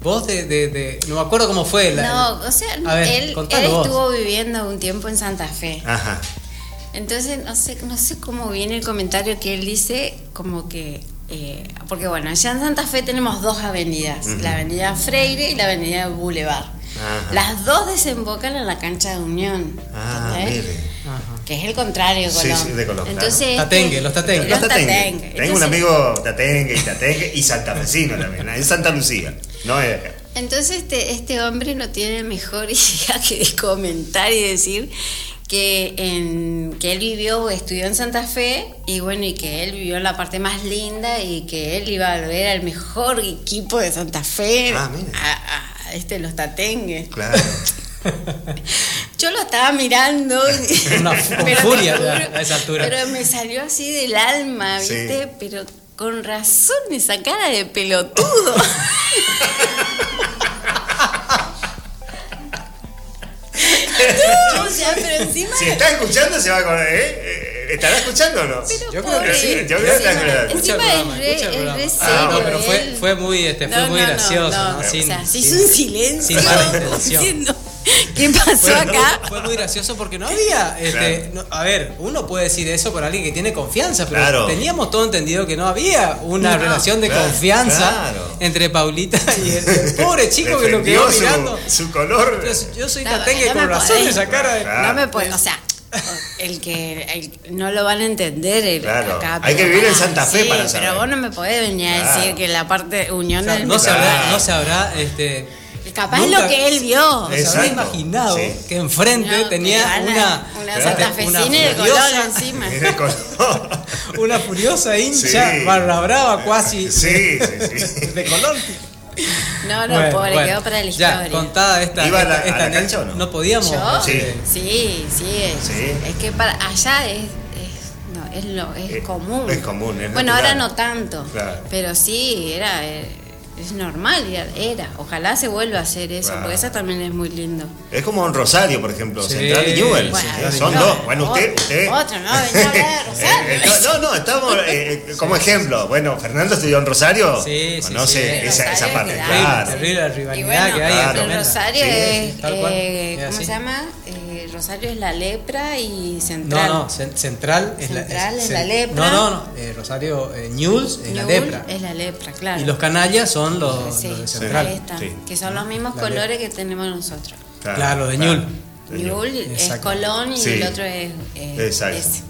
vos de, de, de- no me acuerdo cómo fue. la- No, o sea, ver, él, él vos. estuvo viviendo un tiempo en Santa Fe. Ajá. Entonces, no sé, no sé cómo viene el comentario que él dice, como que. eh, porque bueno, allá en Santa Fe tenemos dos avenidas: Ujú. la avenida Freire y la avenida Boulevard. Ajá. Las dos desembocan en la cancha de Unión. Ah, mire. Ajá. Que es el contrario de Sí, Colón. sí, de Colón, claro. Entonces, Tatengue, este- los tatengue. Los Los tatengue. tatengue. Tengo un Entonces, amigo tatengue y tatengue y santafesino también, en Santa Lucía. No es de acá. Entonces este, este hombre no tiene mejor [LAUGHS] idea que comentar y decir que, en, que él vivió, estudió en Santa Fe y bueno, y que él vivió en la parte más linda y que él iba a ver al mejor equipo de Santa Fe, Ah, a este, los tatengues. Claro. [LAUGHS] Yo lo estaba mirando. [LAUGHS] Una [LAUGHS] fu- con pero te furia juro, ya, a esa altura. Pero me salió así del alma, Sí. ¿viste? Pero con razón esa cara de pelotudo. o sea, pero encima. Si está escuchando, se va a acordar. ¿eh? ¿Estará escuchando o no? Pero Yo creo que sí, yo creo que está. Escucha el programa, es re, escucha el es programa. re Ah, no, pero fue, muy, este, fue No, muy no, gracioso, no, ¿no? o Sin- sea, se sin- hizo un silencio. sin mala intención. ¿Qué pasó Fue, acá? fue muy gracioso porque no había, este, Claro. no- a ver, uno puede decir eso por alguien que tiene confianza, pero Claro. teníamos todo entendido que no había una No, relación de claro, confianza claro. entre Paulita y el, el pobre chico que lo quedó su- mirando. Su, color. Yo, yo soy No, tatengue con razón esa cara de... Claro. No me puede, o sea, el que el- no lo van a entender el- Claro. acá. Hay que vivir en Santa Fe sí, para saber. Pero vos no me podés venir a decir que la parte unión Claro, del no, se habrá, no se habrá, este, Capaz nunca- lo que él vio. no se habrá Exacto. imaginado Sí. que enfrente No, que tenía a- una, una este, santafesina de color furiosa- encima. [LAUGHS] [LAUGHS] Una furiosa hincha Sí. barra brava cuasi Sí, sí, sí. de color. No, no, Bueno, pobre, bueno. quedó para la Ya, historia. contada esta, ¿Iba a esta, la- a esta la anécdota, cancha o no? no podíamos. ¿Yo? Sí. este, Sí, sí, es, Sí. es que para allá es, es, no, es, lo, es Eh, común. es común, es bueno, natural. ahora no tanto, Claro. pero sí, era, eh, es normal, era, era. Ojalá se vuelva a hacer eso, porque eso también es muy lindo. Es como un Rosario, por ejemplo, Sí. Central y Newell. Bueno, Eh, Son no, dos. Bueno, usted. otro, usted otro, no, venía a hablar de [LAUGHS] Rosario. Eh, eh, no, no, estamos eh, eh, como ejemplo. Bueno, Fernando estudió en Rosario. Sí, sí, Conoce sí. esa, esa Rosario parte. Claro. terrible la Y rivalidad bueno, que hay Claro. Menda. Rosario Sí, es, eh, ¿cómo se llama? Eh, Rosario es la lepra y No, central. no, cen- Central es la, Central es cen- la lepra. No, no, no, eh, Rosario eh, News es la lepra. Es la lepra, claro. Y los canallas son los, Sí, los de ahí Central. está, Sí. que son los mismos La colores que tenemos nosotros. Claro, de Ñul. Ñul es. Colón y Sí. el otro es eh, Exacto. ese.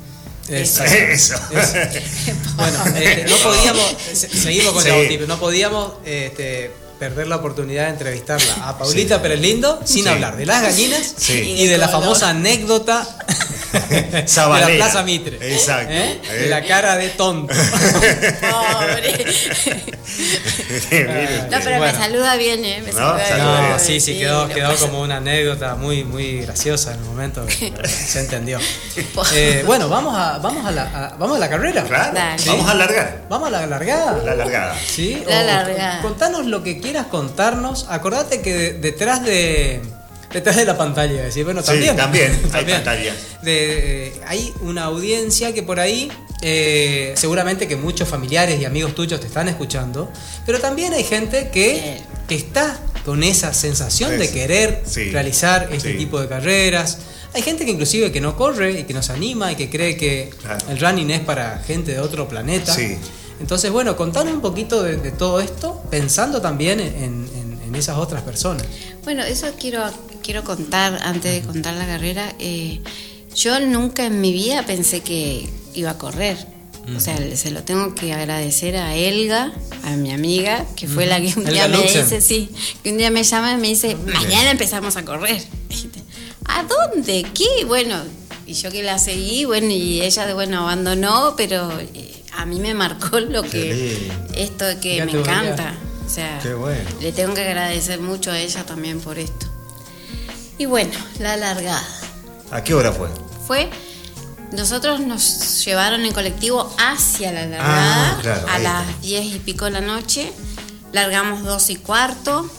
Exacto. [LAUGHS] Eso. [LAUGHS] Bueno, este, [LAUGHS] no podíamos, se- seguimos con Sí. la no podíamos este, perder la oportunidad de entrevistarla a Paulita Sí. Pérez Lindo sin Sí. hablar de las gallinas Sí. y de la famosa anécdota [LAUGHS] de la. Plaza Mitre. Exacto. ¿Eh? Eh. De la cara de tonto. Pobre. [LAUGHS] No, pero Bueno. me saluda bien, ¿eh? Me No, saluda saluda bien. No, sí, sí, quedó, quedó como una anécdota muy, muy graciosa en el momento. [LAUGHS] Se entendió. Eh, bueno, vamos a, vamos a la, a- vamos a la carrera. Claro. Vamos a alargar. Vamos a la largada. La largada. ¿Sí? La O- largada. Contanos lo que quieras contarnos. Acordate que de- detrás de. Detrás de la pantalla, decir, bueno, Sí, también. también hay. De- eh, hay una audiencia que por ahí, eh, seguramente que muchos familiares y amigos tuyos te están escuchando, pero también hay gente que, que está con esa sensación de querer Sí. realizar este Sí. tipo de carreras. Hay gente que inclusive que no corre y que nos anima y que cree que Claro. el running es para gente de otro planeta. Sí. Entonces, bueno, contanos un poquito de, de todo esto, pensando también en, en- en esas otras personas. Bueno, eso quiero, quiero contar, antes de contar la carrera. eh, yo nunca en mi vida pensé que iba a correr. O sea, se lo tengo que agradecer a Elga, a mi amiga, que fue la que un Elga día me dice, sí, que un día me llama y me dice, mañana empezamos a correr. [LAUGHS] ¿A dónde? ¿Qué? Bueno, y yo que la seguí, bueno, y ella de bueno abandonó, pero eh, a mí me marcó [LAUGHS] lo que esto de que Ya me encanta. O sea, Qué bueno. le tengo que agradecer mucho a ella también por esto. Y bueno, la largada. ¿A qué hora fue? Fue, nosotros nos llevaron en colectivo hacia la largada Ah, claro, a las está. 10 y pico de la noche. Largamos dos y cuarto,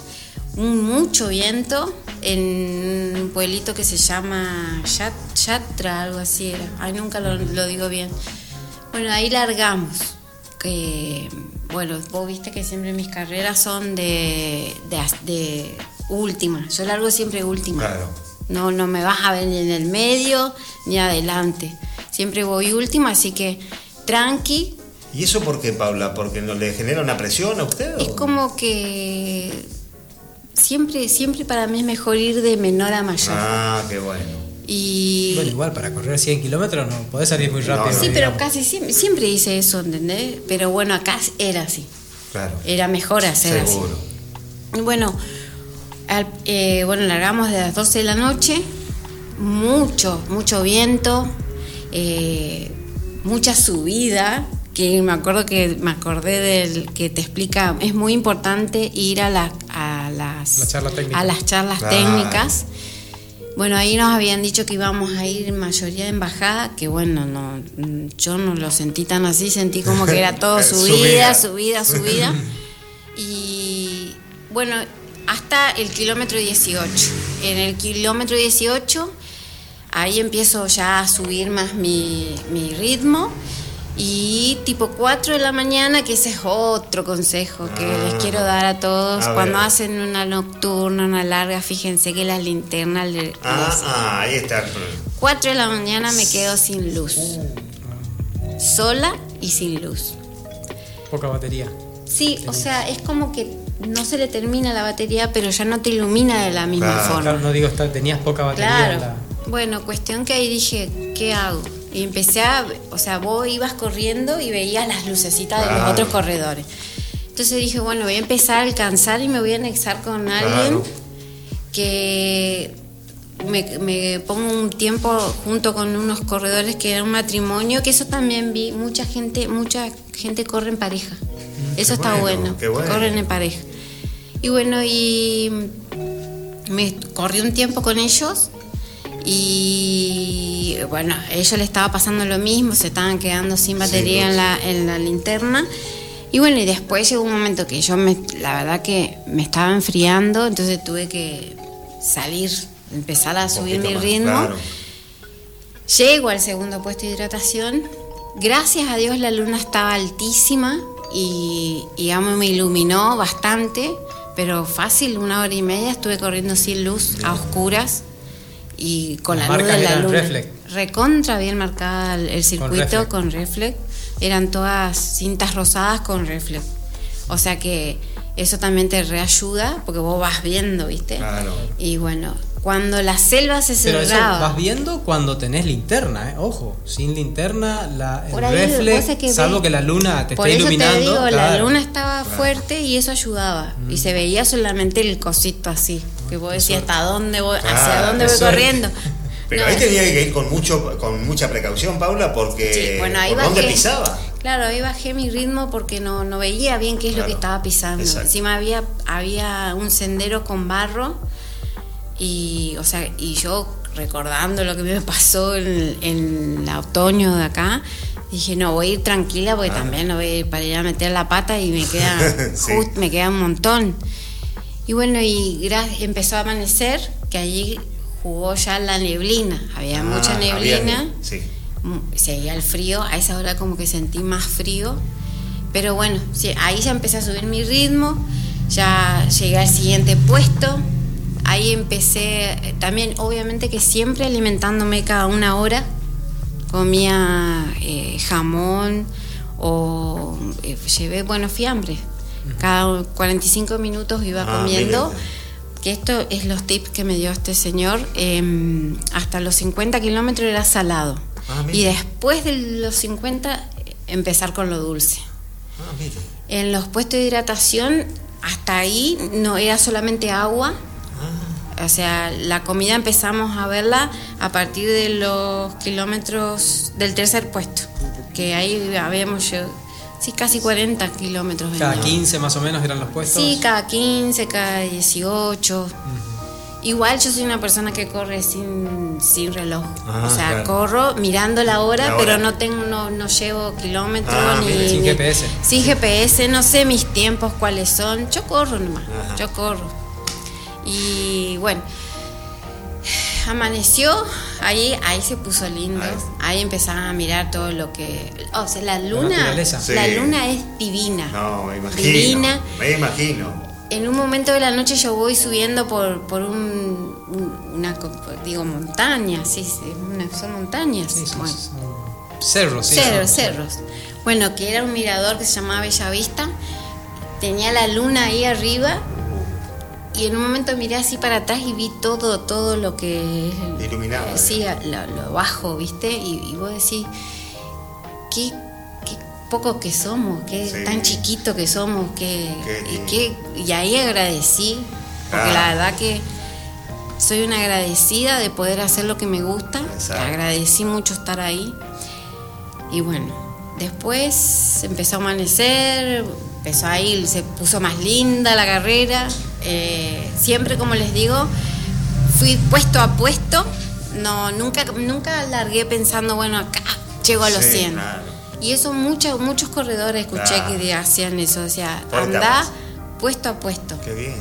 un mucho viento en un pueblito que se llama Yat- Yatra, algo así era. Ay, nunca lo, lo digo bien. Bueno, ahí largamos. Que, bueno, vos viste que siempre mis carreras son de, de, última. Yo largo siempre última. Claro. No, no me vas a ver ni en el medio ni adelante. Siempre voy última, así que tranqui. ¿Y eso por qué, Paula? ¿Porque no le genera una presión a usted? o- Es como que siempre, siempre para mí es mejor ir de menor a mayor. Ah, qué bueno. Y Bueno, igual para correr 100 kilómetros no podés salir muy rápido. no. sí, pero digamos. casi siempre, siempre hice eso, ¿entendés? Pero bueno, acá era así. Claro. Era mejor hacer Seguro. así. Bueno, Al- eh, bueno, largamos de las 12 de la noche, mucho, mucho viento, eh, mucha subida, que me acuerdo que me acordé del que te explica, es muy importante ir a, la- a las, La charla técnica. a las charlas Claro. técnicas. Bueno, ahí nos habían dicho que íbamos a ir mayoría en bajada, que bueno, no, yo no lo sentí tan así, sentí como que era todo [LAUGHS] Subida. subida, subida, subida. Y bueno, hasta el kilómetro 18. En el kilómetro 18, ahí empiezo ya a subir más mi, mi ritmo. Y tipo 4 de la mañana, que ese es otro consejo que Ah. les quiero dar a todos. A Cuando ver. hacen una nocturna, una larga, fíjense que las linternas le- Ah, les- ah, ahí está. 4 de la mañana me quedo sin luz. Sola y sin luz. Poca batería. Sí, o sea, es como que no se le termina la batería, pero ya no te ilumina de la misma Claro, forma. Claro, no digo, tenías poca batería. Claro. en la- Bueno, cuestión que ahí dije, ¿qué hago? Y empecé a, o sea, vos ibas corriendo y veías las lucecitas de los otros corredores. Entonces dije, bueno, voy a empezar a alcanzar y me voy a anexar con alguien Claro. que me, me pongo un tiempo junto con unos corredores que era un matrimonio, que eso también vi, mucha gente, mucha gente corre en pareja. Eso está Mm, bueno, bueno, bueno. corren en pareja. Y bueno, y me corrí un tiempo con ellos y bueno, a ellos le estaba pasando lo mismo, se estaban quedando sin batería en, la, en la linterna. Y bueno, y después llegó un momento que yo, me, la verdad que me estaba enfriando, entonces tuve que salir, empezar a subir mi más, ritmo. claro. Llego al segundo puesto de hidratación. Gracias a Dios la luna estaba altísima y, y digamos, me iluminó bastante, pero fácil, una hora y media estuve corriendo sin luz, a oscuras y con Las la luz de la luna. Recontra bien marcada el, circuito con reflex. Eran todas cintas rosadas con reflex. O sea que eso también te reayuda porque vos vas viendo, ¿viste? Claro. Y bueno, cuando la selva se Pero eso cerraba. vas viendo cuando tenés linterna, ¿eh? Ojo, sin linterna, la, el Por ahí, reflex, que salvo ve- que la luna te Por esté eso iluminando. te digo, la claro. luna estaba fuerte y eso ayudaba. Y se veía solamente el cosito así. Que vos decías, ¿hasta dónde voy? ¿Hacia Claro, dónde voy es. corriendo? [LAUGHS] Pero No, ahí tenía que ir con mucho, con mucha precaución, Paula, porque Sí, bueno, ahí ¿por dónde bajé. pisaba? Claro, ahí bajé mi ritmo porque no, no veía bien qué es lo Claro, que estaba pisando. exacto. Encima había, había un sendero con barro y, o sea, y yo recordando lo que me pasó en, en el otoño de acá, dije, no, voy a ir tranquila porque Ah. también no voy a ir para ir a meter la pata y me queda, [LAUGHS] Sí. just- me queda un montón. Y bueno, y empezó a amanecer, que allí jugó ya la neblina, había mucha Ah, había- neblina. sí. Mm, seguía el frío, a esa hora como que sentí más frío, pero bueno, sí, ahí ya empecé a subir mi ritmo, ya llegué al siguiente puesto, ahí empecé, también obviamente que siempre alimentándome cada una hora, comía eh, jamón o eh, llevé, bueno, fiambre, cada 45 minutos iba Ah, comiendo. Que esto es los tips que me dio este señor. eh, hasta los 50 kilómetros era salado. Ah, y después de los 50, eh, empezar con lo dulce. Ah. En los puestos de hidratación, hasta ahí no era solamente agua. Ah. O sea, la comida empezamos a verla a partir de los kilómetros del tercer puesto. Que ahí habíamos llegado, sí, casi 40 kilómetros. Cada veníamos. 15 más o menos eran los puestos. Sí, cada 15, cada 18. Igual yo soy una persona que corre sin, sin reloj. Ah, o sea, claro. corro mirando la hora, La hora. pero no tengo no, no llevo kilómetros Ah, ni, mire, sin ni- GPS. Sin GPS, no sé mis tiempos cuáles son. Yo corro nomás, Ajá. yo corro. Y bueno, amaneció, ahí, ahí se puso lindo. Ahí. Ahí empezaba a mirar todo lo que. O sea, la luna, la Sí. luna es divina. No, me imagino. Divina. Me imagino. En un momento de la noche yo voy subiendo por, por un, un- una, digo, montaña, sí, sí, una- son montañas. Sí, son- bueno, son cerros, sí. cerros, son- cerros. Bueno, que era un mirador que se llamaba Bellavista, tenía la luna ahí arriba y en un momento miré así para atrás y vi todo, todo lo que... Iluminado, eh, Sí, lo, lo bajo, ¿viste? Y, y vos decís, qué, qué poco que somos, qué Sí. tan chiquito que somos, que, Qué y, ahí agradecí porque Ah. la verdad que soy una agradecida de poder hacer lo que me gusta. Exacto. Agradecí mucho estar ahí. Y bueno, después empezó a amanecer, empezó a ir, se puso más linda la carrera. Eh, siempre, como les digo, fui puesto a puesto. No, nunca, nunca largué pensando, bueno, acá llego a los Sí, 100. claro. Y eso muchos muchos corredores escuché Claro. que hacían eso, o sea, avance. puesto a puesto. Qué bien.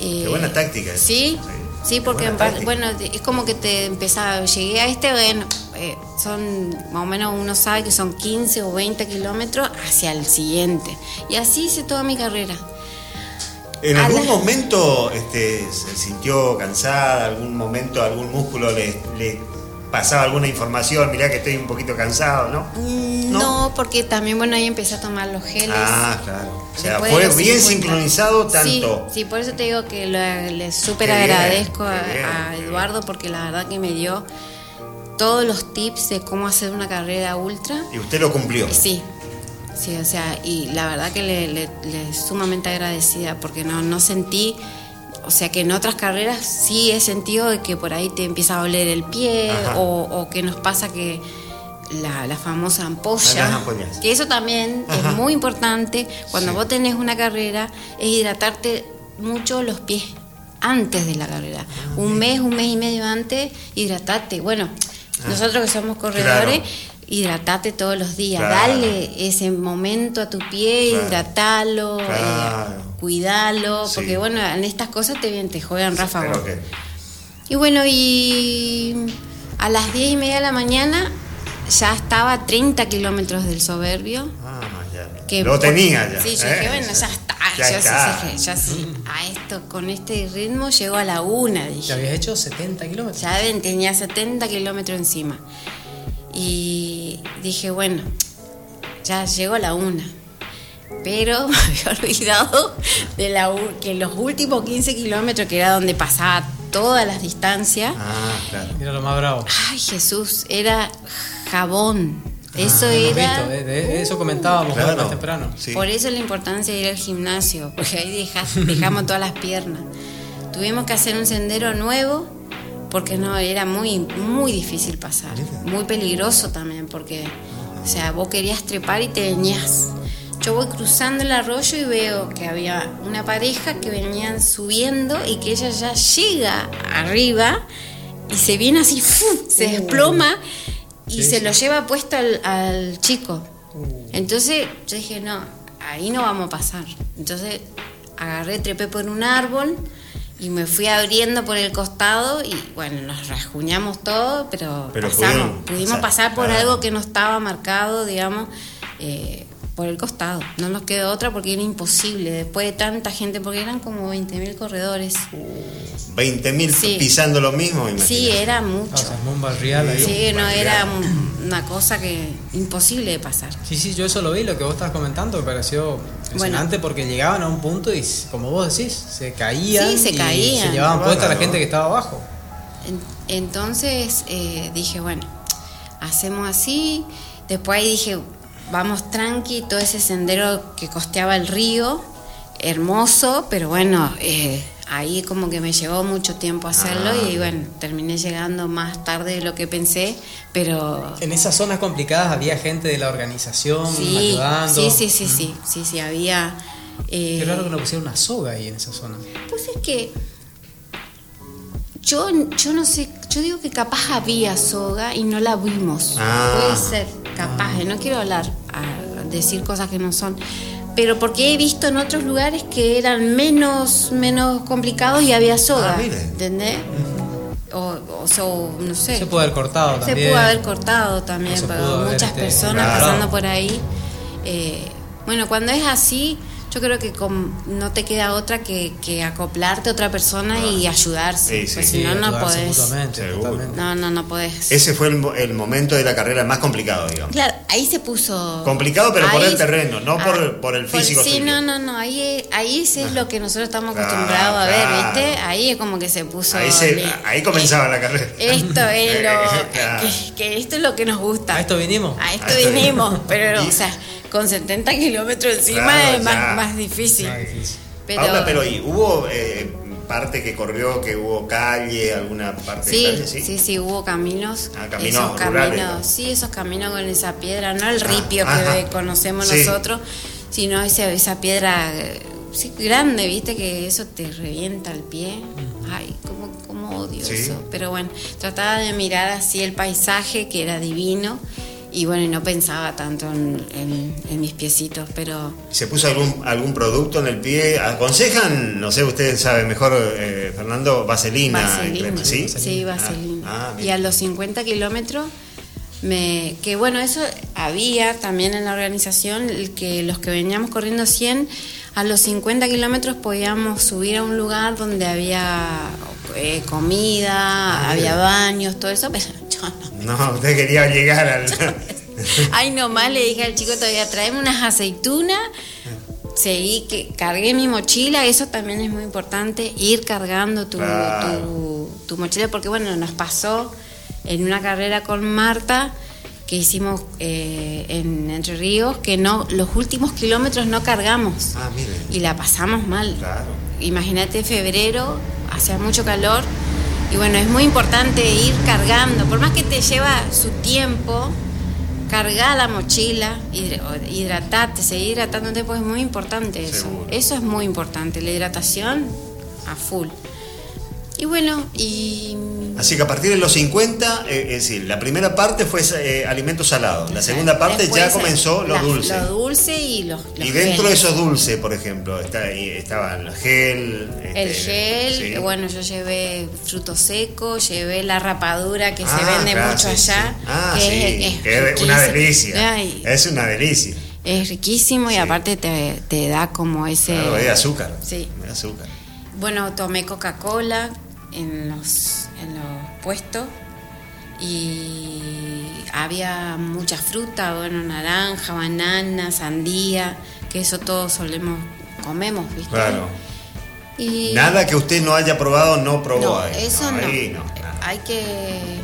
Eh, Qué buena táctica. Sí, Sí, sí, porque bueno, es como que te empezaba, llegué a este, bueno, eh, son más o menos uno sabe que son 15 o 20 kilómetros hacia el siguiente. Y así hice toda mi carrera. ¿En A algún la- momento este, se sintió cansada? ¿Algún momento algún músculo le, le pasaba alguna información? Mirá que estoy un poquito cansado, ¿no? Mm, ¿No? No, porque también, bueno, ahí empecé a tomar los geles. Ah, claro. O sea, fue bien 50. sincronizado tanto. Sí, sí, por eso te digo que le súper bien, agradezco a. Eduardo porque la verdad que me dio todos los tips de cómo hacer una carrera ultra. Y usted lo cumplió. Sí, sí, o sea, y la verdad que le, le- le sumamente agradecida porque no, no sentí, o sea, que en otras carreras sí he sentido de que por ahí te empieza a doler el pie o, o que nos pasa que la, la famosa ampolla, las que eso también Ajá. es muy importante cuando Sí. vos tenés una carrera, es hidratarte mucho los pies antes de la carrera. Ah, un mes, un mes y medio antes, hidratarte. Bueno, Ah. nosotros que somos corredores, Claro. hidratate todos los días, Claro. dale ese momento a tu pie, Claro. hidratalo, eh, Claro. Cuidalo, Sí. porque bueno, en estas cosas te, vienen, te juegan que- Y bueno, y a las 10 y media de la mañana ya estaba a 30 kilómetros del soberbio. Ah, ya. Que lo tenía ya. Sí, yo ¿eh? dije, bueno, ya está. Ya yo está. sí, dije, ya sí, a esto, con este ritmo llego a la una, dije. Ya habías hecho 70 kilómetros. Ya ven, tenía 70 kilómetros encima. Y dije, bueno, ya llego a la una. Pero [LAUGHS] me había olvidado de la, que los últimos 15 kilómetros, que era donde pasaba todas las distancias, Ah, claro. Mira lo más bravo. ay Jesús, era jabón. Eso Ah, era... visto, de, de eso comentábamos Claro. más temprano. Sí. Por eso la importancia de ir al gimnasio, porque ahí dejas- dejamos todas las piernas. Tuvimos que hacer un sendero nuevo porque no era muy muy difícil pasar, muy peligroso también porque o sea, vos querías trepar y te venías. Yo voy cruzando el arroyo y veo que había una pareja que venían subiendo y que ella ya llega arriba y se viene así, se desploma y Sí, se sí. lo lleva puesto al, al chico. Entonces yo dije, no, ahí no vamos a pasar. Entonces agarré, trepé por un árbol y me fui abriendo por el costado y bueno, nos rasguñamos todo, pero, Pero pasamos. pudieron Pudimos pasar, pasar por claro. algo que no estaba marcado, digamos, eh, por el costado. No nos quedó otra porque era imposible. Después de tanta gente, porque eran como 20.000 corredores. 20.000 Sí. pisando lo mismo. Sí, imagínate. era Ah, mucho. o sea, un barrial ahí. Sí, no barrial. era un- una cosa que imposible de pasar. Sí, sí, yo eso lo vi, lo que vos estás comentando, me pareció impresionante porque llegaban a un punto y, como vos decís, se caían. Sí, se y caían. Se llevaban puesta a la gente que estaba abajo. En- Entonces eh, dije, bueno, hacemos así. Después ahí dije, vamos tranqui, todo ese sendero que costeaba el río, hermoso, pero bueno, eh, ahí como que me llevó mucho tiempo hacerlo Ah. y bueno, terminé llegando más tarde de lo que pensé, pero En esas zonas complicadas había gente de la organización sí, ayudando. sí, sí, sí, sí, sí, sí, había... eh, Qué raro que no pusieron una soga ahí en esa zona. Pues es que yo, yo no sé, yo digo que capaz había soga y no la vimos. Ah. Puede ser, capaz, eh, no quiero hablar, a decir cosas que no son. Pero porque he visto en otros lugares que eran menos, menos complicados y había soga. Ah, mire. ¿Entendés? O, o, no sé. Se pudo haber cortado Se también. pudo haber cortado también, se pero muchas este, personas claro. pasando por ahí. Eh, bueno, cuando es así, yo creo que com- no te queda otra que, que acoplarte a otra persona y ayudarse. Sí, sí. pues Sí, si no, no podés. No, no, no podés. Ese fue el, mo- el momento de la carrera más complicado, digamos. Claro, ahí se puso. Complicado, pero por el terreno, no por- por el físico Sí, suyo. no, no, no. Ahí, ahí es lo que nosotros estamos acostumbrados a ver, claro. ¿viste? Ahí es como que se puso. Ahí, se- le- ahí comenzaba la carrera. Esto [LAUGHS] es lo. Claro. que, que esto es lo que nos gusta. A esto vinimos. A esto A esto vinimos, vinimos. pero, o sea, con 70 kilómetros encima Claro, es más, más difícil. Difícil. Pero, Paula, pero ¿y hubo eh, parte que corrió, que hubo calle, alguna parte Sí, de calle, sí. sí, sí, hubo caminos. Ah, caminos esos rurales, caminos, ¿no? sí, esos caminos con esa piedra, no el Ah, ripio que conocemos Sí. nosotros, sino esa, esa piedra eh, sí, grande, viste, que eso te revienta el pie. Ay, cómo, cómo odio eso. Pero bueno, trataba de mirar así el paisaje, que era divino, y bueno, y no pensaba tanto en, en- en mis piecitos, pero ¿Se puso algún, algún producto en el pie? ¿Aconsejan? No sé, ustedes saben mejor, eh, Fernando, vaselina. y Vaselina. crema, ¿Sí? Sí, Ah, vaselina. ah, y bien. a los 50 kilómetros, me, que bueno, eso había también en la organización, que los que veníamos corriendo 100, a los 50 kilómetros podíamos subir a un lugar donde había eh, comida, Ah, había baños, todo eso, yo [LAUGHS] no. Usted quería llegar al... [LAUGHS] Ay, nomás le dije al chico todavía, traeme unas aceitunas. Seguí, que cargué mi mochila, eso también es muy importante, ir cargando tu, Claro. tu, tu mochila, porque bueno, nos pasó en una carrera con Marta que hicimos eh, en Entre Ríos, que no, los últimos kilómetros no cargamos Ah, mire. y la pasamos mal. Claro. Imagínate febrero, hacía mucho calor y bueno, es muy importante ir cargando, por más que te lleva su tiempo, cargar la mochila, hidr- hidratarte, seguir hidratándote, pues es muy importante eso. Seguro. Eso es muy importante, la hidratación a full. Y bueno, y Así que a partir de los 50, eh, es decir, la primera parte fue eh, alimentos salados, la segunda parte ya comenzó lo dulce. Lo dulce y los, los y dentro de esos dulces, por ejemplo, está, ahí estaba el gel. El este, gel, sí. bueno, yo llevé frutos secos, llevé la rapadura que se Ah, vende claro, mucho sí, allá. sí. Ah, que sí, es, es que es una delicia. Ay, Es una delicia. es riquísimo y aparte te, te da como ese... Claro, de azúcar. Sí. De azúcar. Bueno, tomé Coca-Cola en los, en los puestos y había mucha fruta, bueno, naranja, banana, sandía, que eso todos solemos, comemos, ¿viste? Claro. Y Nada que usted no haya probado, no probó no, ahí. eso no. ahí no, nada. Hay que...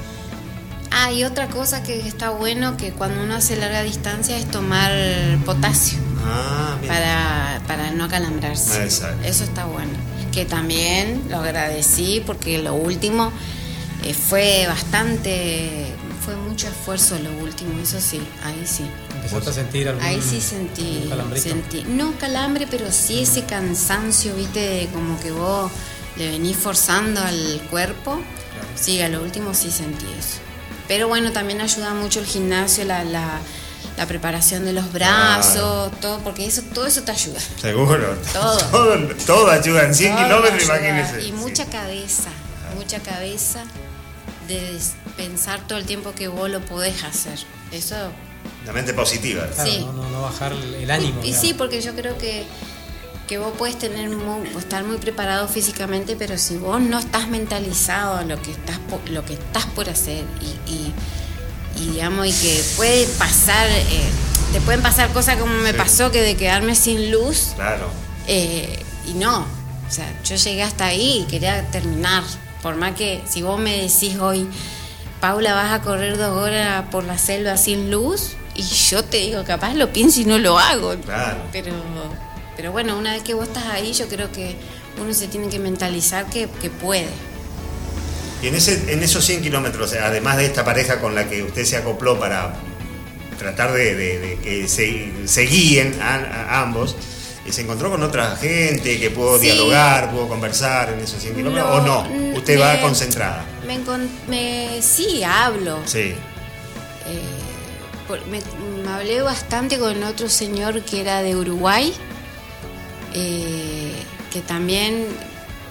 Ah, y otra cosa que está bueno, que cuando uno hace larga distancia es tomar potasio Ah, para, para no acalambrarse. Exacto. Eso está bueno. Que también lo agradecí porque lo último eh, fue bastante, fue mucho esfuerzo lo último, eso sí, ahí sí. ¿Empezaste a sentir algún Ahí sí sentí, calambrito? sentí, no calambre, pero sí ese cansancio, viste, de como que vos le venís forzando al cuerpo. Sí, a lo último sí sentí eso. Pero bueno, también ayuda mucho el gimnasio, la, la, la preparación de los brazos, todo, porque eso, todo eso te ayuda. Seguro. Todo. [LAUGHS] todo. todo ayuda. En 100 Todo kilómetros, ayuda. imagínese. Y mucha Sí. cabeza, mucha cabeza de pensar todo el tiempo que vos lo podés hacer. Eso La mente positiva. Claro, Sí. no, no, no bajar el, ánimo. Y, sí, porque yo creo que, que vos puedes tener mu- estar muy preparado físicamente, pero si vos no estás mentalizado a lo que estás po- lo que estás por hacer y, y- y, digamos y que puede pasar eh, te pueden pasar cosas como me Sí. pasó que de quedarme sin luz Claro. eh, y no, o sea, yo llegué hasta ahí y quería terminar. Por más que si vos me decís hoy, Paula, vas a correr dos horas por la selva sin luz, y yo te digo, capaz lo pienso y no lo hago. Claro. Pero, pero bueno, una vez que vos estás ahí, yo creo que uno se tiene que mentalizar que, que puede. Y en, ese, en esos 100 kilómetros, además de esta pareja con la que usted se acopló para tratar de, de- de que se, se guíen a, a ambos, ¿se encontró con otra gente que pudo Sí. dialogar, pudo conversar en esos 100 kilómetros? ¿O no? ¿Usted va concentrada? Me, me- sí, hablo. Sí. Eh, por- me, me hablé bastante con otro señor que era de Uruguay, eh, que también,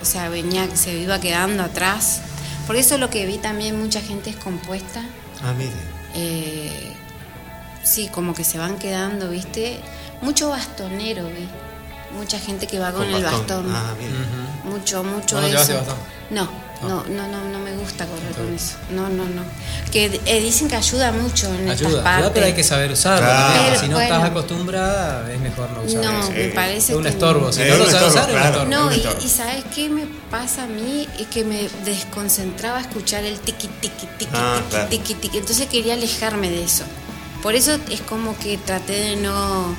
o sea, venía, se iba quedando atrás. Por eso lo que vi también, mucha gente es compuesta. Ah, mire. eh, sí, como que se van quedando, ¿viste? Mucho bastonero, vi. Mucha gente que va con, el bastón. Ah, mire. Mucho, mucho ¿Vos no eso. bastón? No, no, no, no, no me gusta correr con eso. No, no, no. Que eh, dicen que ayuda mucho en estas Ayuda, partes. ayuda, pero hay que saber usarlo. Claro. también, porque Pero, si no bueno. estás acostumbrada, es mejor no usarlo. No, Sí. me parece es un que estorbo. Si Es no un lo sabes estorbo, usar, es un estorbo. No, un y, estorbo. y ¿sabes qué me pasa a mí? Es que me desconcentraba escuchar el tiqui, tiqui, tiqui, Ah, tiqui, claro. tiqui, tiqui. Entonces quería alejarme de eso. Por eso es como que traté de no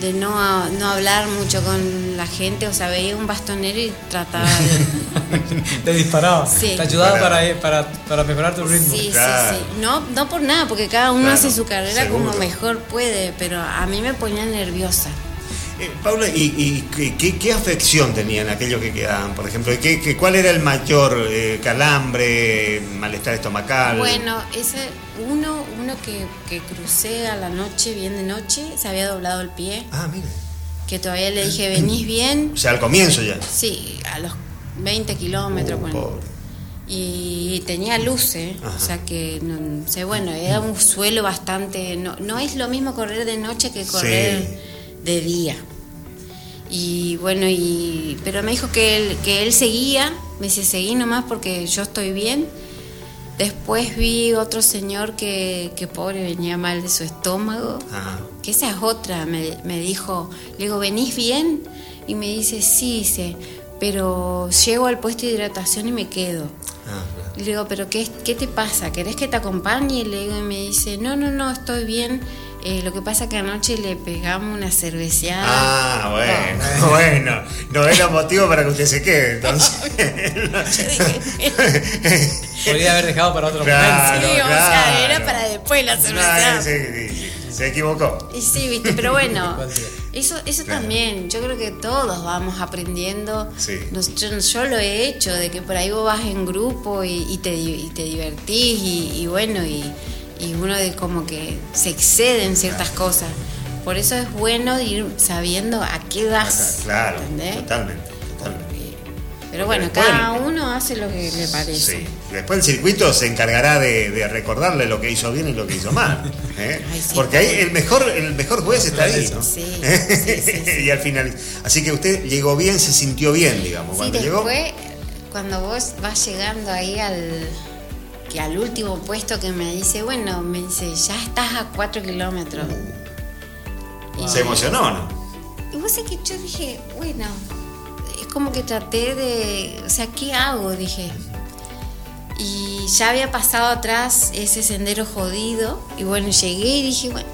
de no, no hablar mucho con la gente, o sea, veía un bastonero y trataba de... [LAUGHS] Te disparaba. Sí. Te ayudaba Para- para, para, para mejorar tu ritmo. Sí, Claro. sí, sí. No, no por nada, porque cada uno Claro, hace su carrera como mejor puede, pero a mí me ponía nerviosa. Eh, Paula, ¿y, y qué- afección tenían aquellos que quedaban? Por ejemplo, ¿qué, qué- ¿cuál era el mayor eh, calambre, malestar estomacal? Bueno, ese uno, uno que, que crucé a la noche, bien de noche, se había doblado el pie, Ah, mire. que todavía le dije, venís bien, O sea, al comienzo ya. sí, a los 20 kilómetros, bueno. pobre. y tenía luces, Ajá. o sea que, no sé, bueno, era un suelo bastante, no, no es lo mismo correr de noche que correr Sí. de día. Y bueno, y pero me dijo que él, que él seguía, me dice, seguí nomás porque yo estoy bien. Después vi otro señor que, que pobre venía mal de su estómago, Ah, que esa es otra, me, me dijo, le digo, ¿venís bien? Y me dice, sí, dice, pero llego al puesto de hidratación y me quedo. ah, claro. Y le digo, ¿pero qué, qué te pasa? ¿Querés que te acompañe? Y le digo, y me dice, no, no, no, estoy bien. Eh, lo que pasa que anoche le pegamos una cerveceada. Ah, [LAUGHS] bueno, bueno. No era motivo para que usted se quede, [LAUGHS] entonces. Podría haber dejado para otro Claro. Sí, o sea, claro. era para después la cerveceada. sí, sí, sí, se equivocó. Y sí, viste, pero bueno, [LAUGHS] eso, eso Claro. también, yo creo que todos vamos aprendiendo. Sí. Nos- yo, yo lo he hecho, de que por ahí vos vas en grupo y, y te, y te divertís y, y bueno, y, y uno de como que se excede en ciertas cosas. Por eso es bueno ir sabiendo a qué vas. Claro, ¿entendés? totalmente, totalmente. Pero bueno, Después- cada uno hace lo que le parece. Sí. Después el circuito se encargará de, de recordarle lo que hizo bien y lo que hizo mal. ¿eh? [LAUGHS] Ay, sí. Porque ahí el mejor, el mejor juez está ahí, [LAUGHS] y al final. Así que usted llegó bien, se sintió bien, digamos. Cuando llegó. después, cuando vos vas llegando ahí al que al último puesto que me dice, bueno, me dice, ya estás a 4 kilómetros. Se emocionó, ¿no? Y vos sé que yo dije, bueno, es como que traté de, o sea, ¿qué hago? Dije. Y ya había pasado atrás ese sendero jodido. Y bueno, llegué y dije, bueno,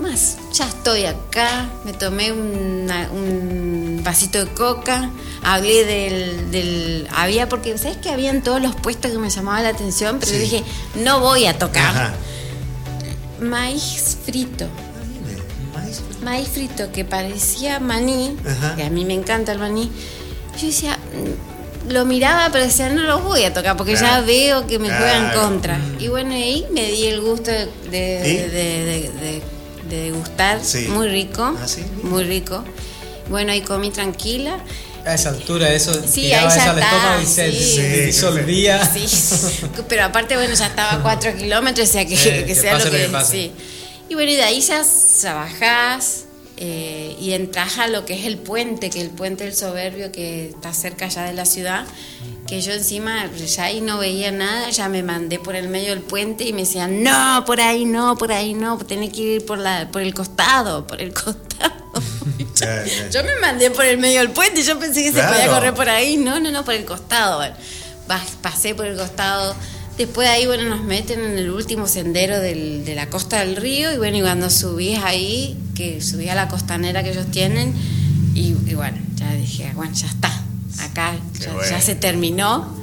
más, ya estoy acá. Me tomé una- un vasito de coca. Hablé del, del. Había, porque, ¿sabes que Habían todos los puestos que me llamaban la atención, pero Sí. yo dije, no voy a tocar. Ajá. Maíz frito Ah, maíz. frito que parecía maní, Ajá. que a mí me encanta el maní, yo decía, mm, lo miraba, pero decía, no lo voy a tocar porque ya veo que me juegan Claro. contra. Y bueno, ahí me di el gusto de, de, ¿Y? de, de- de- de degustar, Sí. muy rico, Ah, sí. muy rico. Bueno, ahí comí tranquila. A esa altura, eso Sí, tiraba ahí ya eso al estómago y se, sí. se disolvía. Sí, pero aparte, bueno, ya estaba a 4 kilómetros, o sea que, Eh, que que sea pase lo lo que, que pase. sí. Y bueno, y de ahí ya, ya bajás eh, y entras a lo que es el puente, que el puente del soberbio que está cerca ya de la ciudad, que yo encima ya ahí no veía nada, ya me mandé por el medio del puente y me decían, no, por ahí no, por ahí no, tenés que ir por, la, por el costado, por el [LAUGHS] costado. Yo me mandé por el medio del puente, yo pensé que Claro. se podía correr por ahí. No, no, no, por el costado. Bueno, pasé por el costado. Después de ahí, bueno, nos meten en el último sendero del- de la costa del río. Y bueno, y cuando subís ahí, que subí a la costanera que ellos tienen, y, y bueno, ya dije, bueno, ya está. Acá ya, bueno. ya se terminó.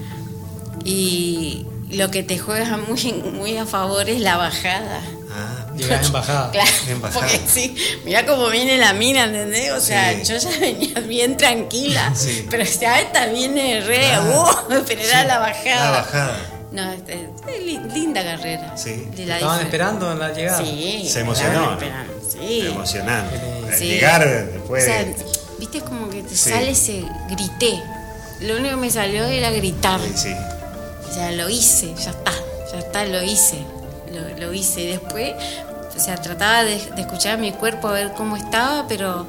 Y lo que te juega muy, muy a favor es la bajada. Ah, Llegás en bajada. [LAUGHS] Claro, En bajada. porque sí, mira cómo viene la mina, ¿entendés? O sea, Sí. yo ya venía bien tranquila, [LAUGHS] Sí. pero esta viene re, Ah, uh, [LAUGHS] pero era sí, la bajada. La bajada. No, este, es li- linda carrera. Sí. La Estaban esperando en la llegada. Sí. Se emocionó, ¿no? Sí. Emocionante. Sí. Llegar después. O sea, viste como que te Sí. sale ese grité. Lo único que me salió era gritar. Sí, sí. O sea, lo hice, ya está, ya está, lo hice, lo, lo hice. Y después, o sea, trataba de, de escuchar mi cuerpo a ver cómo estaba, pero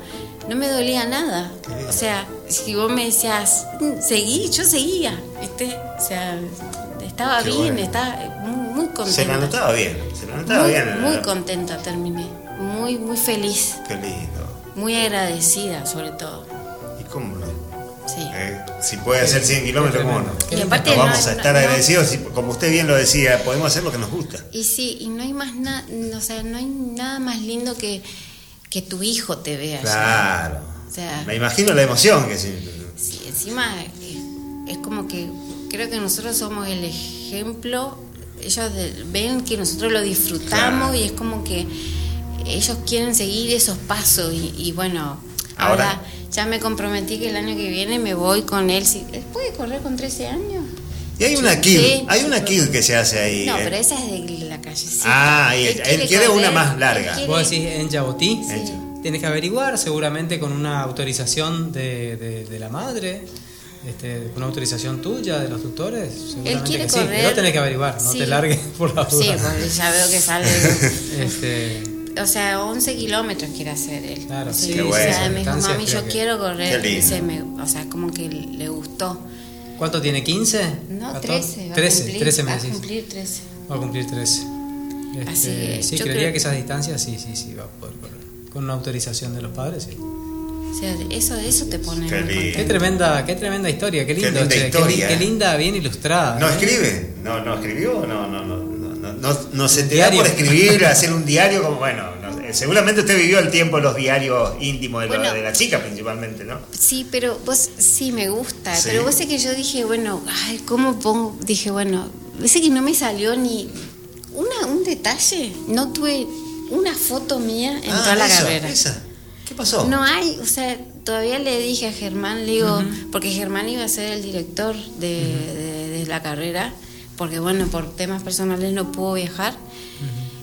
no me dolía nada. O sea, si vos me decías, "Mm, seguí, yo seguía, ¿viste? O sea, estaba Qué bien, bueno. estaba muy, muy contenta. Se la notaba bien. Se la notaba muy, bien. muy contenta terminé, muy, muy feliz, Qué lindo. Muy agradecida sobre todo. ¿Y cómo no? Sí. Eh, si puede hacer 100 kilómetros, ¿cómo no? Y aparte No no- vamos a estar no- agradecidos, como usted bien lo decía, podemos hacer lo que nos gusta. Y sí, y no hay más nada, o sea, no hay nada más lindo que que tu hijo te vea. Claro. O sea, Me imagino la emoción que sí. Sí, encima eh, es como que creo que nosotros somos el ejemplo, ellos ven que nosotros lo disfrutamos Claro. y es como que ellos quieren seguir esos pasos y, y bueno, ahora, Ahora- ya me comprometí que el año que viene me voy con él. Si, ¿él ¿Puede correr con 13 años? Y hay una kid, Sí. hay una kid que se hace ahí. No, ¿eh? pero esa es de la callecita. Ah, y él quiere una más larga. él quiere- ¿Vos decís en Yabotí? Sí. Tienes que averiguar seguramente con una autorización de, de- de la madre, este, con una autorización tuya, de los tutores. Seguramente quiere que sí, correr. pero tenés que averiguar, no Sí. te largues [LAUGHS] por la duda. Sí, porque ya veo que sale. [LAUGHS] Este, O sea, 11 kilómetros quiere hacer él. Claro, sí. Qué o bueno. sea, me dijo, mami, yo que- quiero correr. Qué lindo. Me- o sea, como que le gustó. ¿Cuánto tiene? ¿15? No, 14? 13. Va 13, a cumplir, 13 me va a decís. cumplir 13. Va a cumplir 13. Este, Así que sí, creería creo- que esas distancias sí, sí, sí, va a poder correr. Con una autorización de los padres, sí. O sea, eso, eso te pone Qué lindo. Qué tremenda, qué tremenda historia, qué lindo, linda che, qué, historia, qué eh. linda, bien ilustrada. ¿No ¿eh? escribe? ¿No, no escribió? No, no, no. No, no, se te Diario. da por escribir, hacer un diario como, bueno, no seguramente usted vivió el tiempo los diarios íntimos de, la- Bueno. de la chica principalmente, ¿no? Sí, pero vos sí me gusta. Sí. Pero vos sé que yo dije, bueno, ay, ¿cómo pongo? Dije, bueno, sé que no me salió ni una, un detalle. No tuve una foto mía en toda la Ah, esa, carrera. esa. ¿Qué pasó? No hay, o sea, todavía le dije a Germán, le digo, porque Germán iba a ser el director de, de- de la carrera, porque bueno, por temas personales no pudo viajar.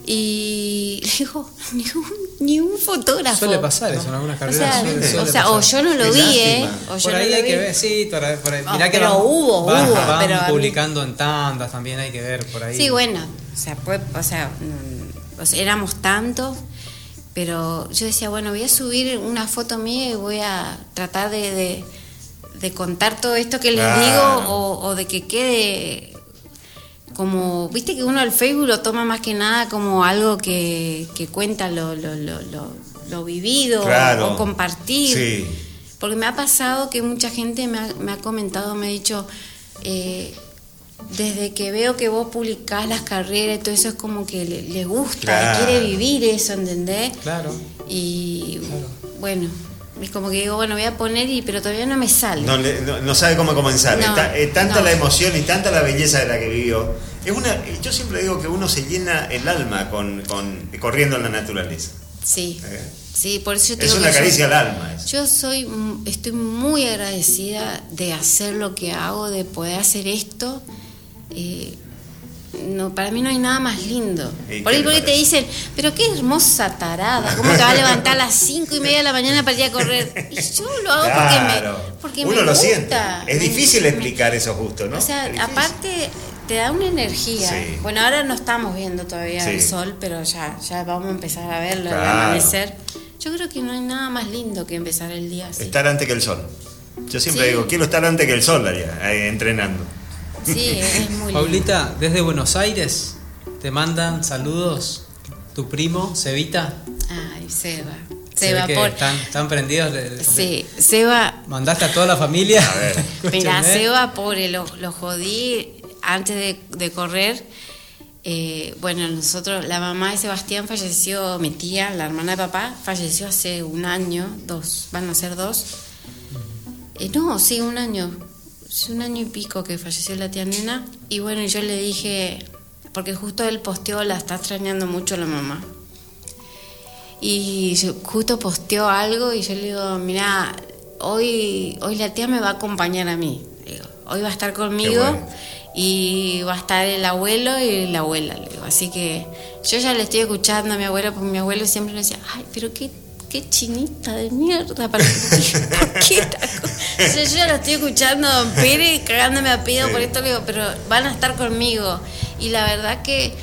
Y le [LAUGHS] digo, ni un, ni un fotógrafo. Suele pasar eso en algunas O carreras. sea, suele- o suele sea, o yo no lo vi, ¿eh? O yo Por no ahí lo hay que ver, sí, por ahí, por ahí. Ah, Mirá que pero van, hubo, van- hubo, van pero publicando en tandas, también hay que ver por ahí. Sí, bueno, o sea, pues, o sea, o sea, éramos tantos, pero yo decía, bueno, voy a subir una foto mía y voy a tratar de, de- de contar todo esto que les Claro. digo o, o de que quede como, viste que uno el Facebook lo toma más que nada como algo que, que cuenta lo, lo, lo, lo, lo vivido Claro. o compartir. Sí. Porque me ha pasado que mucha gente me ha, me ha comentado, me ha dicho, eh, desde que veo que vos publicás las carreras y todo eso es como que le, le gusta, Claro. quiere vivir eso, ¿entendés? Claro. Y bueno, es como que digo, bueno, voy a poner, y pero todavía no me sale. No, le- no- no sabe cómo comenzar. No, Está- es tanta la emoción y tanta la belleza de la que vivió. Es una, yo siempre digo que uno se llena el alma con, con- corriendo en la naturaleza. Sí, ¿eh? sí, por eso yo Es una que yo- caricia al alma. eso. Yo soy, estoy muy agradecida de hacer lo que hago, de poder hacer esto. Eh, no, para mí no hay nada más lindo. ¿Y Por ahí porque te dicen, pero qué hermosa tarada, ¿cómo te va a levantar a las cinco y media de la mañana para ir a correr? Y yo lo hago Claro. porque me, porque uno me lo gusta. siente. Es Me- difícil me- explicar esos gustos, ¿no? O sea, aparte te da una energía. Sí. Bueno, ahora no estamos viendo todavía Sí. el sol, pero ya, ya vamos a empezar a verlo, Claro. amanecer. Yo creo que no hay nada más lindo que empezar el día así. Estar antes que el sol. Yo siempre Sí. digo, quiero estar antes que el sol allá, ahí, entrenando. Sí, [LAUGHS] es muy lindo. Paulita, desde Buenos Aires te mandan saludos tu primo, Cevita. Ay, Seba. Se Seba, por... están, están prendidos. le- Sí, Seba. Mandaste a toda la familia. A ver. [LAUGHS] Mira, Escúchenme. Seba, pobre, lo, lo jodí antes de, de correr. Eh, bueno, nosotros, la mamá de Sebastián falleció, mi tía, la hermana de papá, falleció hace un año, dos, van a ser dos. Eh, no, sí, un año, sí, un año y pico que falleció la tía nena. Y bueno, yo le dije, porque justo él posteó, la está extrañando mucho la mamá. Y justo posteó algo y yo le digo, mira, hoy, hoy la tía me va a acompañar a mí. Digo, hoy va a estar conmigo bueno. y va a estar el abuelo y la abuela. Le digo. Así que yo ya le estoy escuchando a mi abuelo, porque mi abuelo siempre me decía, ay, pero qué, qué chinita de mierda para [LAUGHS] ¿Por qué esta co-?" O sea, yo ya lo estoy escuchando a Don Pérez cagándome a pedo Sí. por esto, le digo, pero van a estar conmigo. Y la verdad que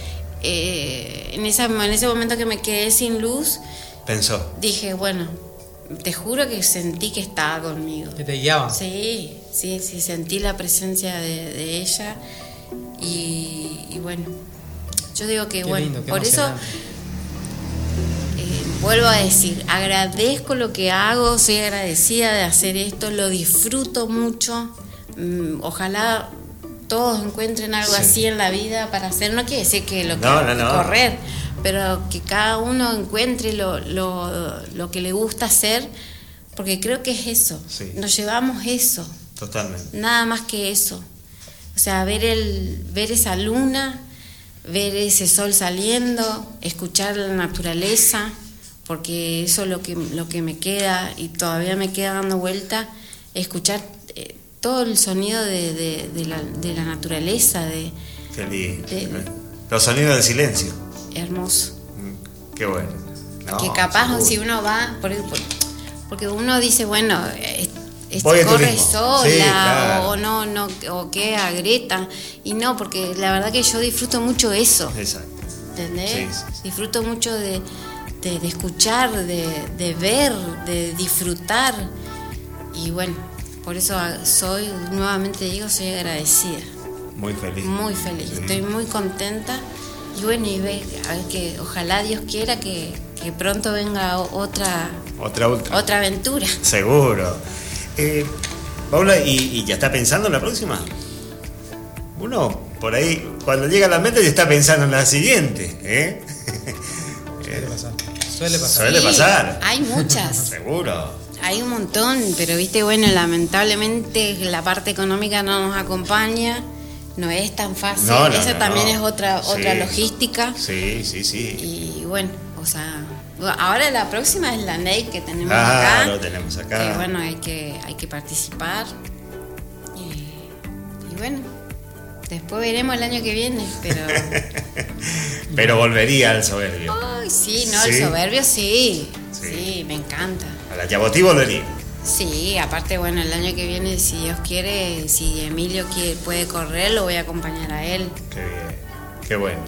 eh, en, esa, en ese momento que me quedé sin luz, Pensó. dije, bueno, te juro que sentí que estaba conmigo. Que te guiaban. Sí, sí, sí, sentí la presencia de, de ella y, y bueno, yo digo que Qué bueno, lindo, qué por eso vuelvo a decir, agradezco lo que hago, soy agradecida de hacer esto, lo disfruto mucho, mm, ojalá todos encuentren algo Sí. así en la vida para hacer, no quiere decir que lo que No, no, no. correr, pero que cada uno encuentre lo, lo, lo que le gusta hacer, porque creo que es eso, Sí. nos llevamos eso, Totalmente. nada más que eso. O sea, ver, el, ver esa luna, ver ese sol saliendo, escuchar la naturaleza, porque eso es lo que, lo que me queda y todavía me queda dando vuelta, escuchar eh, todo el sonido de, de- de la, de la naturaleza, de Qué lindo. Sí. Los sonidos del silencio. hermoso. Mm, Qué bueno. No, que capaz seguro. si uno va, por- por- porque uno dice, bueno, eh, este corre sola Sí, claro. o no, no, o qué a Greta. Y no, porque la verdad que yo disfruto mucho eso, Exacto. ¿entendés? Sí, sí, sí. Disfruto mucho de, de- de escuchar, de, de ver, de disfrutar. Y bueno, por eso soy, nuevamente digo, soy agradecida, Muy feliz. muy feliz, Sí. estoy muy contenta. Y bueno, y ve, a ver que ojalá Dios quiera que, que pronto venga otra, Otra ultra. otra aventura. Seguro. Eh, Paula, ¿y, y ya está pensando en la próxima? Uno, por ahí, cuando llega a la mente, ya está pensando en la siguiente. ¿eh? Suele pasar. Suele pasar. Suele Sí, pasar. Hay muchas. [LAUGHS] Seguro. Hay un montón, pero viste, bueno, lamentablemente la parte económica no nos acompaña, no es tan fácil. No, no, Esa no, también no. es otra, otra Sí. logística. Sí, sí, sí. Y bueno, o sea, ahora la próxima es la NEI que tenemos Ah, acá. lo tenemos acá. Que bueno, hay que, hay que participar. Y, y bueno, después veremos el año que viene, pero. [LAUGHS] Pero volvería al soberbio. Ay, sí, no, Sí. el soberbio sí. Sí. Sí, me encanta. A la Yabotí volvería. Sí, aparte, bueno, el año que viene, si Dios quiere, si Emilio quiere, puede correr, lo voy a acompañar a él. Qué bien. Qué bueno.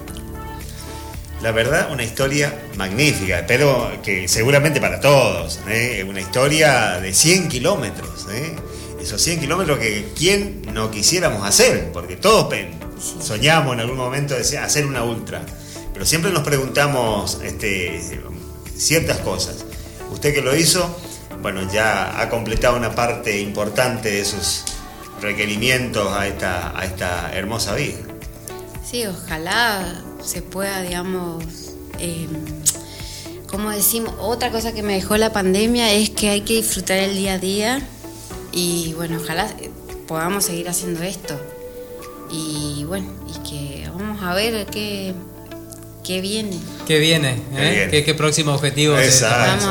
La verdad, una historia magnífica, pero que seguramente para todos, ¿eh? una historia de 100 kilómetros, ¿eh? Esos 100 kilómetros que quién no quisiéramos hacer, porque todos soñamos en algún momento de hacer una ultra, pero siempre nos preguntamos este, ciertas cosas. Usted que lo hizo, bueno, ya ha completado una parte importante de sus requerimientos a esta, hermosa vida. Sí, ojalá se pueda, digamos, eh, como decimos, otra cosa que me dejó la pandemia es que hay que disfrutar el día a día y bueno, ojalá podamos seguir haciendo esto. Y bueno, y que vamos a ver qué, qué viene. ¿Qué viene? ¿Qué eh? viene? ¿Qué, qué próximo objetivo? Exacto.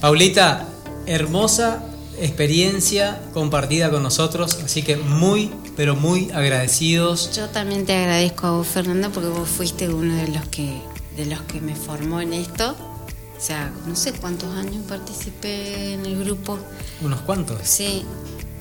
Paulita, hermosa experiencia compartida con nosotros, así que muy, pero muy agradecidos. Yo también te agradezco a vos, Fernanda, porque vos fuiste uno de los que de los que me formó en esto. O sea, no sé cuántos años participé en el grupo. Unos cuantos. Sí.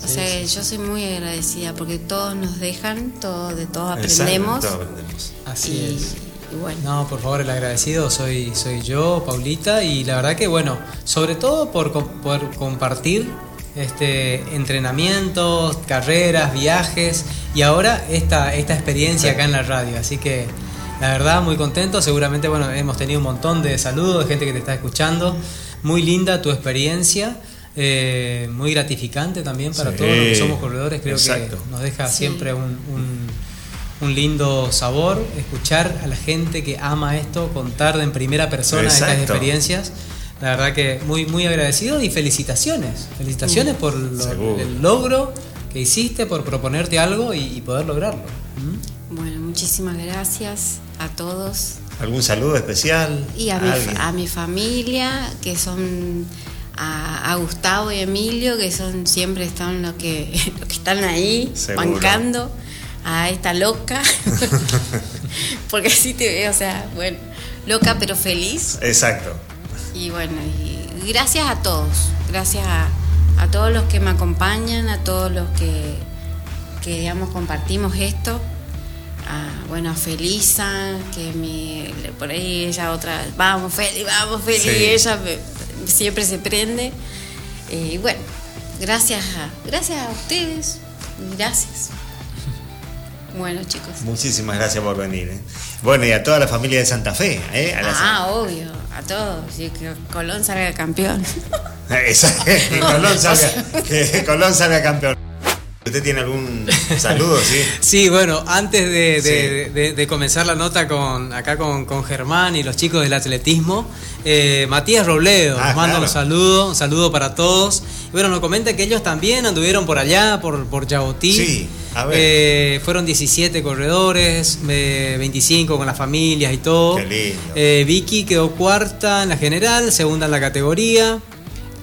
O Sí, sea, sí. yo soy muy agradecida porque todos nos dejan, todo, de todos Exacto, aprendemos. todos aprendemos. Así y, es. y bueno, No, por favor, el agradecido soy, soy yo, Paulita, y la verdad que bueno, sobre todo por, por compartir este entrenamientos, carreras, viajes y ahora esta, esta experiencia acá en la radio. Así que la verdad muy contento, seguramente bueno, hemos tenido un montón de saludos de gente que te está escuchando. Muy linda tu experiencia. eh, muy gratificante también para Sí, todos los que somos corredores, creo exacto. que nos deja Sí. siempre un, un- un lindo sabor escuchar a la gente que ama esto, contar en primera persona estas Exacto. experiencias. La verdad que muy muy agradecido y felicitaciones. Felicitaciones por lo- Seguro. el logro que hiciste, por proponerte algo y, y poder lograrlo. ¿Mm? Muchísimas gracias a todos ¿Algún saludo especial? y a mi, a mi familia, que son a, a Gustavo y Emilio, que son siempre están los que, [LAUGHS] los que están ahí, Seguro. bancando a esta loca. [LAUGHS] Porque así te veo, o sea, bueno, loca pero feliz. Exacto. Y bueno, y gracias a todos, gracias a, a todos los que me acompañan, a todos los que, que digamos, compartimos esto. A, bueno, a Felisa, que mi, por ahí ella otra, vamos Feli, vamos Feli, Sí. y ella me- siempre se prende. Eh, Y bueno, gracias a, gracias a ustedes, gracias. [LAUGHS] Bueno chicos. Muchísimas gracias por venir. ¿eh? Bueno, y a toda la familia de Santa Fe. ¿eh? A Ah, obvio, a todos, y que Colón salga campeón. [LAUGHS] [LAUGHS] Colón salga, que Colón salga campeón. ¿Usted tiene algún saludo, sí? [LAUGHS] Sí, bueno, antes de, comenzar la nota con acá con, Germán y los chicos del atletismo, eh, Matías Robledo ah, nos manda un saludo, un saludo para todos. Y bueno, nos comenta que ellos también anduvieron por allá, por, por Yabotí. Sí, a ver. Eh, fueron 17 corredores, 25 con las familias y todo. Qué lindo. Eh, Vicky quedó cuarta en la general, segunda en la categoría,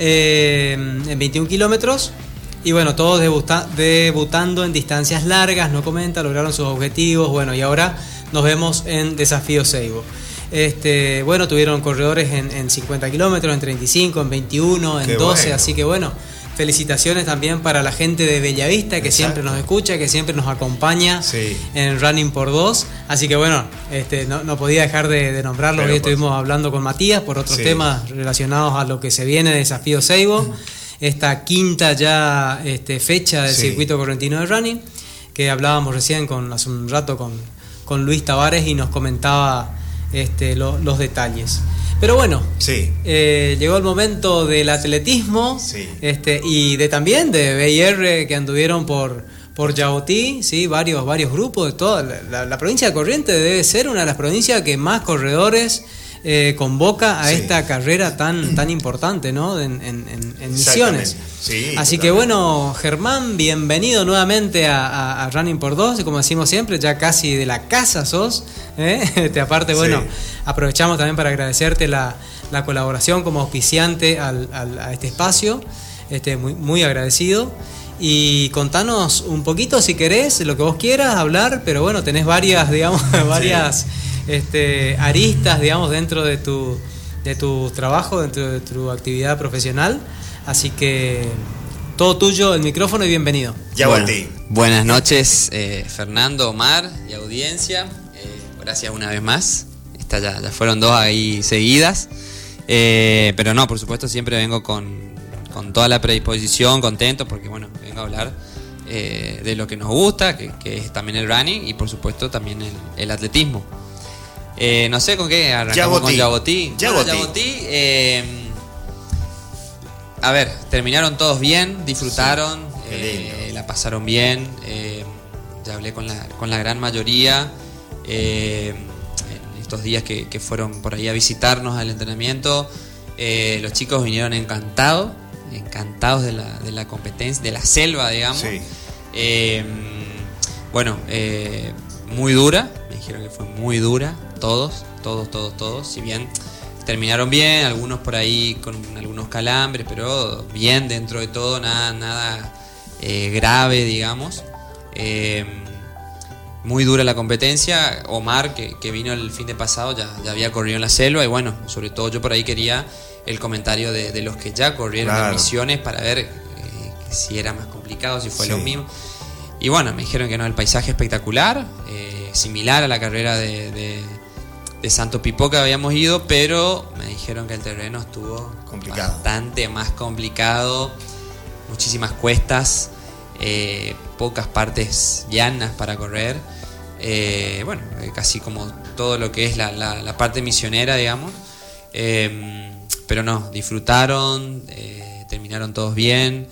en 21 kilómetros. Y bueno, todos debutando en distancias largas, no comenta, lograron sus objetivos. Bueno, y ahora nos vemos en Desafío Seibo. Este, bueno, tuvieron corredores en, 50 kilómetros, en 35, en 21, en 12, así que bueno, felicitaciones también para la gente de Bellavista que siempre nos escucha, que siempre nos acompaña en Running por Dos. Así que bueno, este, no, podía dejar de, nombrarlo. Hoy estuvimos hablando con Matías por otros temas relacionados a lo que se viene de Desafío Seibo [LAUGHS] esta quinta ya este, fecha del circuito correntino de running, que hablábamos recién con, hace un rato con, con Luis Tavares y nos comentaba este, los detalles. Pero bueno, sí. Eh, llegó el momento del atletismo este, y de también de BIR que anduvieron por, por ¿sí? varios, varios grupos de toda la, la, provincia de Corrientes debe ser una de las provincias que más corredores eh, convoca a esta carrera tan, tan importante ¿no? en, Misiones. Así que bueno, Germán, bienvenido nuevamente a, Running por Dos, como decimos siempre, ya casi de la casa sos. ¿eh? [LAUGHS] Este, aparte, bueno, aprovechamos también para agradecerte la, colaboración como auspiciante a este espacio, este, muy, muy agradecido. Y contanos un poquito, si querés, lo que vos quieras hablar, pero bueno, tenés varias, [LAUGHS] digamos, varias este, aristas, digamos, dentro de tu, de tu trabajo, dentro de tu actividad profesional. Así que todo tuyo, el micrófono y bienvenido. Ya bueno, Buenas noches, eh, Fernando, Omar y audiencia. Eh, gracias una vez más. Esta ya, ya fueron dos ahí seguidas. Eh, pero no, por supuesto, siempre vengo con, con, toda la predisposición, contento, porque bueno, vengo a hablar de lo que nos gusta, que, es también el running y por supuesto también el atletismo. Eh, no sé con qué arrancamos con Yabotí. Eh, a ver, terminaron todos bien, disfrutaron, eh, la pasaron bien. ya hablé con la, con la gran mayoría. en estos días que, fueron por ahí a visitarnos al entrenamiento, los chicos vinieron encantados, encantados de la, de la competencia, de la selva, digamos. bueno, muy dura, me dijeron que fue muy dura, todos, todos, todos, todos. Si bien terminaron bien, algunos por ahí con algunos calambres, pero bien dentro de todo, nada, nada eh, grave, digamos. Eh, muy dura la competencia. Omar, que, vino el fin de pasado, ya, ya, había corrido en la selva. Y bueno, sobre todo yo por ahí quería el comentario de, los que ya corrieron en misiones para ver eh, si era más complicado, si fue lo mismo. Y bueno, me dijeron que no, el paisaje espectacular, similar a la carrera de de Santo Pipó que habíamos ido, pero me dijeron que el terreno estuvo bastante más complicado, muchísimas cuestas, eh, pocas partes llanas para correr. Eh, bueno, eh, casi como todo lo que es la, parte misionera, digamos. Em, pero no, disfrutaron, terminaron todos bien.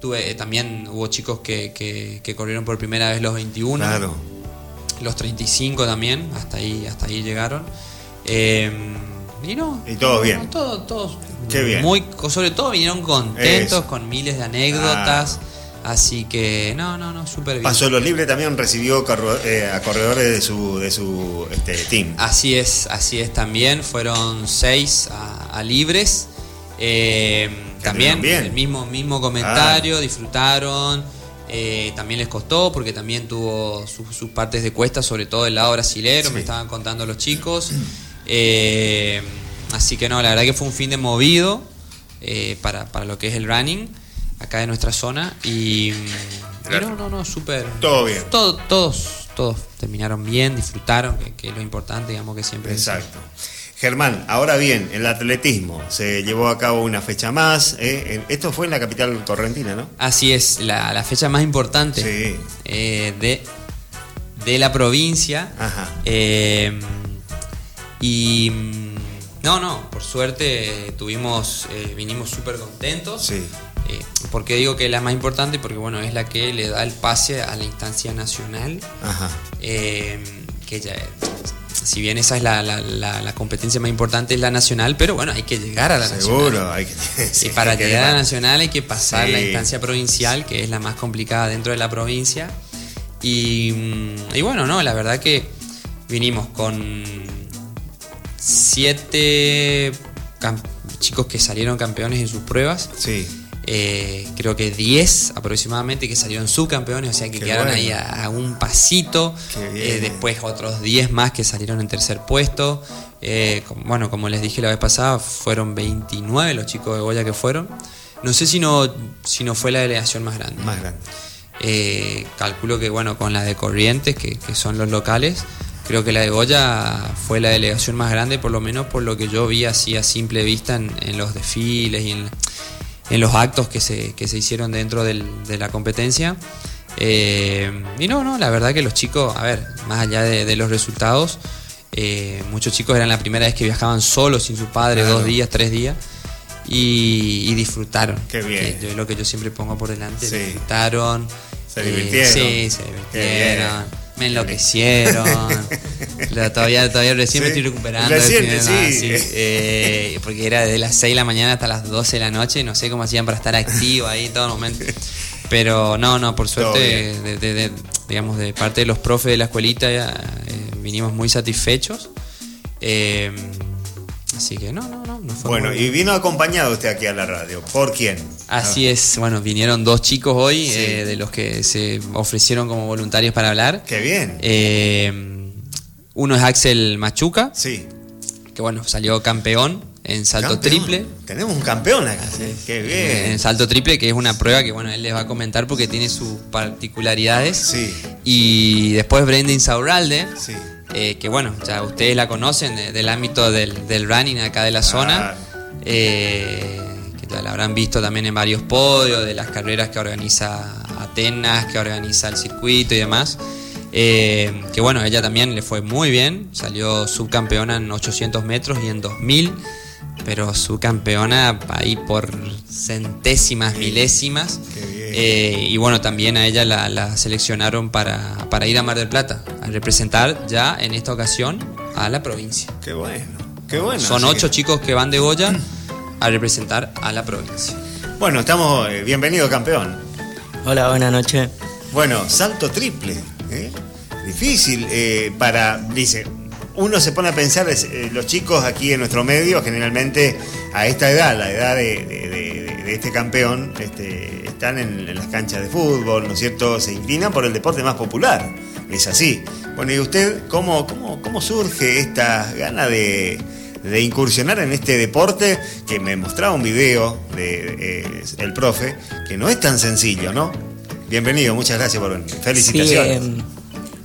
Tuve, también hubo chicos que, que, corrieron por primera vez los 21. Claro los 35 también, hasta ahí, hasta ahí llegaron. Eh, y no. Y todos bien. todos, todos. Qué bien. Muy, sobre todo vinieron contentos, con miles de anécdotas. Así que, no, no, no, súper bien. Pasó lo libre también recibió eh, a corredores de su, de su este, team. Así es, así es también. Fueron seis a, libres. Eh, también el mismo, mismo comentario, disfrutaron eh, también les costó porque también tuvo sus partes de cuesta, sobre todo el lado brasilero, me estaban contando los chicos. Eh, así que no, la verdad que fue un fin de movido eh, para, lo que es el running acá de nuestra zona. Y, no, no, no, súper. Todo bien. todos, todos terminaron bien, disfrutaron, que, es lo importante, digamos que siempre. Exacto. Germán, ahora bien, el atletismo, se llevó a cabo una fecha más. ¿eh? Esto fue en la capital correntina, ¿no? Así es, la, fecha más importante eh, de, de la provincia. Ajá. Eh, y no, no, por suerte tuvimos, vinimos súper contentos. Sí. ¿Por qué digo que es la más importante? Porque bueno, es la que le da el pase a la instancia nacional. Ajá. Que ya, si bien esa es la, la- la- la competencia más importante, es la nacional, pero bueno, hay que llegar a la nacional. Seguro, hay que. [LAUGHS] sí, [LAUGHS] y para hay que llegar a la nacional hay que pasar Sí. la instancia provincial, que es la más complicada dentro de la provincia. Y, mm, y bueno, no, la verdad que vinimos con siete chicos que salieron campeones en sus pruebas. Sí. Eh, creo que 10 aproximadamente que salieron subcampeones, o sea que Qué quedaron bueno. ahí a, a un pasito. Eh, después otros 10 más que salieron en tercer puesto. Eh, bueno, como les dije la vez pasada, fueron 29 los chicos de Goya que fueron. No sé si no, si no fue la delegación más grande. Más grande. Calculo que bueno, con la de Corrientes, que, que son los locales, creo que la de Goya fue la delegación más grande, por lo menos por lo que yo vi así a simple vista en, en los desfiles y en, en los actos que se, que se hicieron dentro del- de la competencia. Eh, y no, no, la verdad que los chicos, a ver, más allá de, de los resultados, eh, muchos chicos eran la primera vez que viajaban solos, sin su padre, Claro. dos días, tres días, y, y disfrutaron. Qué bien. Que es lo que yo siempre pongo por delante, Sí. disfrutaron. Se eh, divirtieron. sí, se divirtieron. Me enloquecieron. [LAUGHS] Todavía, todavía recién me estoy recuperando. Recién, del sí. final, eh, porque era desde las 6 de la mañana hasta las 12 de la noche. No sé cómo hacían para estar activo ahí todo el momento. Pero no, no, por suerte, de, de- de- digamos, de parte de los profes de la escuelita, eh, vinimos muy satisfechos. Eh, así que no, no, no. no fue Bueno, y vino acompañado usted aquí a la radio. ¿Por quién? Así es, bueno, vinieron dos chicos hoy Sí. eh, de los que se ofrecieron como voluntarios para hablar. Qué bien. Eh, uno es Axel Machuca, sí. que bueno, salió campeón en salto Campeón. triple. Tenemos un campeón acá. Qué Eh, bien. En salto triple, que es una prueba que bueno, él les va a comentar porque tiene sus particularidades. Sí. Y después Brenda Insaurralde, Sí. Eh, que bueno, ya ustedes la conocen de- del ámbito del, del running acá de la zona. eh, que ya la habrán visto también en varios podios, de las carreras que organiza Atenas, que organiza el circuito y demás. Eh, que bueno, ella también le fue muy bien, salió subcampeona en 800 metros y en 2000, pero subcampeona ahí por centésimas, milésimas. Eh, y bueno, también a ella la, la seleccionaron para, para ir a Mar del Plata, representar ya en esta ocasión a la provincia. Qué bueno. Qué bueno. Son ocho que- chicos que van de Goya a representar a la provincia. Bueno, estamos. eh, bienvenido, campeón. Hola, buenas noches. Bueno, salto triple. ¿eh? Difícil eh, para. Dice. Uno se pone a pensar, es, eh, los chicos aquí en nuestro medio, generalmente a esta edad, la edad de, de- de- de este campeón, este, están en, en las canchas de fútbol, ¿no es cierto? Se inclinan por el deporte más popular. Es así. Bueno, ¿y usted cómo, cómo, cómo surge esta gana de, de incursionar en este deporte? Que me mostraba un video de eh, el profe, que no es tan sencillo, ¿no? Bienvenido, muchas gracias por venir. Felicitaciones. Sí, em,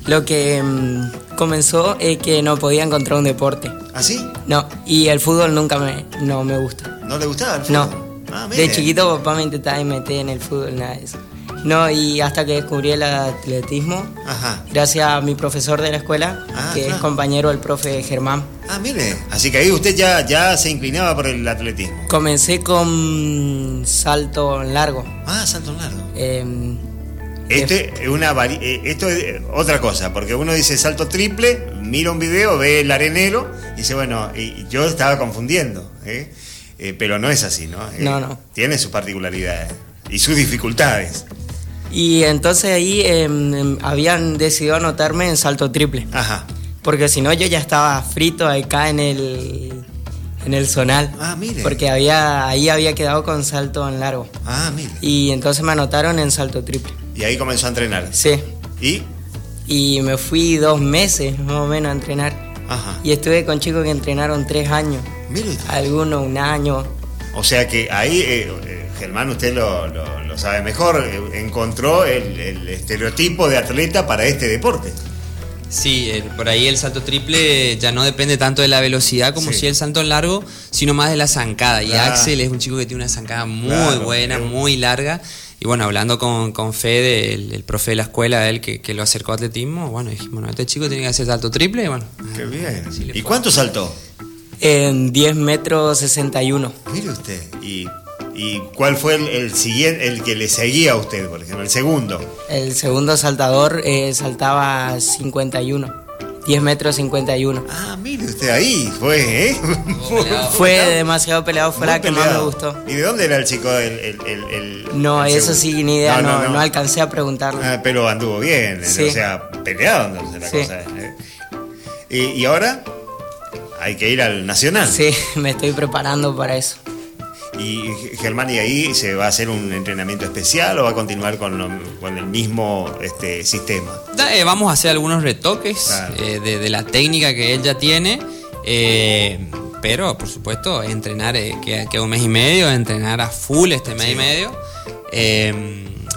lo que em, comenzó es que no podía encontrar un deporte. ¿Ah, sí? No, y el fútbol nunca me, no me gusta. ¿No le gustaba el fútbol? No. Ah, de chiquito papá me intentaba meter en el fútbol, nada de eso. No, y hasta que descubrí el atletismo, Ajá. gracias a mi profesor de la escuela, Ah, que es compañero del profe Germán. Ah, mire. Así que ahí usted ya, ya se inclinaba por el atletismo. Comencé con salto largo. Ah, salto largo. em, Este es una vari- eh, esto es eh, otra cosa, porque uno dice salto triple, mira un video, ve el arenero y dice, bueno, y yo estaba confundiendo, ¿eh? Eh, pero no es así, ¿no? Eh, No, no. Tiene sus particularidades y sus dificultades. Y entonces ahí em, habían decidido anotarme en salto triple. Ajá. Porque si no, yo ya estaba frito acá en el, en el zonal. Ah, mire. Porque había, ahí había quedado con salto en largo. Ah, mire. Y entonces me anotaron en salto triple. Y ahí comenzó a entrenar. Sí. Y, Y me fui dos meses más o menos a entrenar. ajá. Y estuve con chicos que entrenaron tres años. Mire. Algunos un año. O sea que ahí, eh, eh, Germán, usted lo, lo- lo sabe mejor, eh, encontró el, el estereotipo de atleta para este deporte. Sí, el- por ahí el salto triple ya no depende tanto de la velocidad como Sí. si el salto en largo, sino más de la zancada. Y Claro. Axel es un chico que tiene una zancada muy Claro, buena, un- muy larga. Y bueno, hablando con, con Fede, el, el profe de la escuela, él que, que lo acercó a atletismo, bueno, dijimos, bueno, este chico tiene que hacer salto triple, y bueno. Qué bien. Sí, le ¿Y cuánto saltó? En 10 metros 61. Mire usted. Y ¿Y cuál fue el, el siguiente, el que le seguía a usted, por ejemplo, el segundo? El segundo saltador eh, saltaba 51. 10 metros 51. Ah, mire usted ahí, fue, ¿eh? [LAUGHS] Fue demasiado peleado, fue Muy la que más me gustó. ¿Y de dónde era el chico? El, el- el- el- No, el eso segundo? sí, ni idea, no, no, alcancé a preguntarle. Ah, pero anduvo bien, ¿eh? Sí. o sea, peleado entonces la Sí. cosa. ¿eh? Y, y ahora hay que ir al Nacional. Sí, [LAUGHS] me estoy preparando para eso. Y Germán, ¿y ahí se va a hacer un entrenamiento especial o va a continuar con, lo- con el mismo este, sistema? Eh, vamos a hacer algunos retoques Claro. eh, de, de la técnica que él ya tiene. eh, pero, por supuesto, entrenar, que queda un mes y medio, entrenar a full este mes y medio.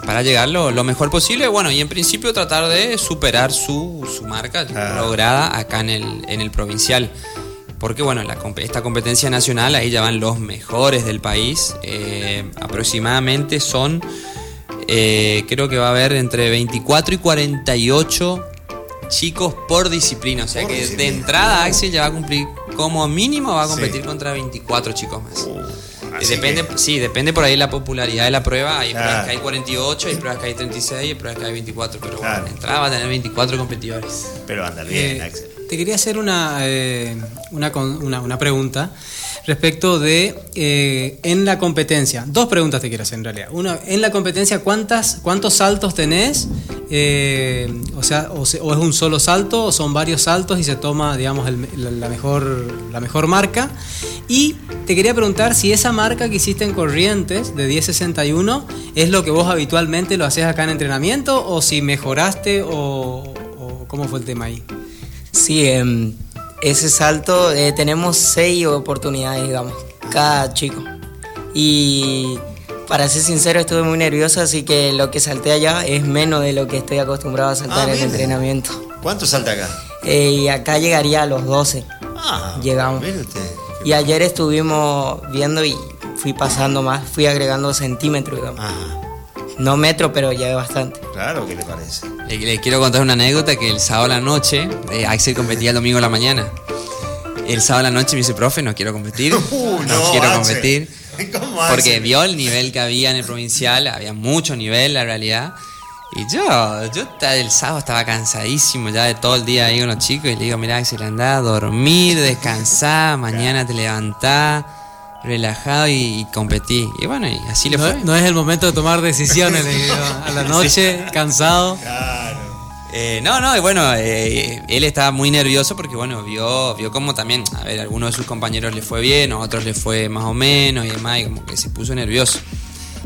para llegar lo, lo mejor posible. Bueno, y en principio tratar de superar su, su marca lograda acá en el, en el provincial. Porque bueno, la esta competencia nacional, ahí ya van los mejores del país. eh, aproximadamente son, eh, creo que va a haber entre 24 y 48 chicos por disciplina. O sea Por que disciplina. de entrada Axel ya va a cumplir, como mínimo va a competir Sí. contra 24 chicos más. Uh, Eh, así depende, que- sí, depende por ahí la popularidad de la prueba. Hay Claro. pruebas que hay 48, hay pruebas que hay 36, hay pruebas que hay 24. Pero bueno, Claro. de entrada va a tener 24 competidores. pero anda bien, Eh, Axel. Te quería hacer una, eh, una, una- pregunta respecto de eh, en la competencia. Dos preguntas te quiero hacer en realidad. Una, en la competencia, ¿cuántas, ¿cuántos saltos tenés? Eh, o sea, o, es un solo salto o son varios saltos y se toma, digamos, la, mejor, la mejor marca. Y te quería preguntar si esa marca que hiciste en Corrientes de 1061 es lo que vos habitualmente lo haces acá en entrenamiento o si mejoraste o cómo fue el tema ahí. Sí, em, ese salto eh, tenemos seis oportunidades, digamos, cada chico. Y para ser sincero, estuve muy nervioso, así que lo que salté allá es menos de lo que estoy acostumbrado a saltar Ah, en el entrenamiento. ¿Cuánto salta acá? Eh, y acá llegaría a los 12. Ah, Llegamos. Y ayer estuvimos viendo y fui pasando más, fui agregando centímetros, digamos. Ajá, No metros, pero ya bastante. claro, ¿qué le parece? Le, le quiero contar una anécdota que el sábado a la noche, eh, Axel competía el domingo a la mañana. El sábado a la noche me dice, profe, no quiero competir. [LAUGHS] Uh, no, quiero Axel. competir. [LAUGHS] ¿Cómo Porque Axel? vio el nivel que había en el provincial, había mucho nivel, la realidad. Y yo, yo el sábado estaba cansadísimo ya de todo el día ahí con los chicos y le digo, mira Axel, andá a dormir, descansá, [LAUGHS] mañana te levantás, relajado y, y competí. Y bueno, y así le No, fue. no es el momento de tomar decisiones, le digo, a la [LAUGHS] noche, cansado. Claro. Eh, no, no, y bueno, eh, él estaba muy nervioso porque, bueno, vio, vio como también, a ver, a algunos de sus compañeros le fue bien, a otros le fue más o menos y demás, y como que se puso nervioso.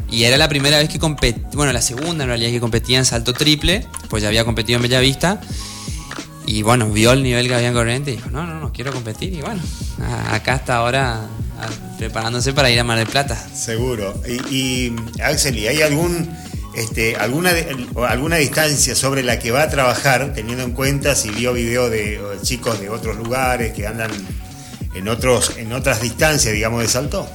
Y era la primera vez que competía, bueno, la segunda en realidad que competía en salto triple, pues ya había competido en Bellavista. Y bueno, vio el nivel que había en Corriente y dijo, no, no, no, quiero competir. Y bueno, acá está ahora preparándose para ir a Mar del Plata. Seguro. Y, y, Axel, ¿y hay algún, este, alguna, alguna distancia sobre la que va a trabajar, teniendo en cuenta si vio video de chicos de otros lugares que andan en, otros, en otras distancias, digamos, de salto?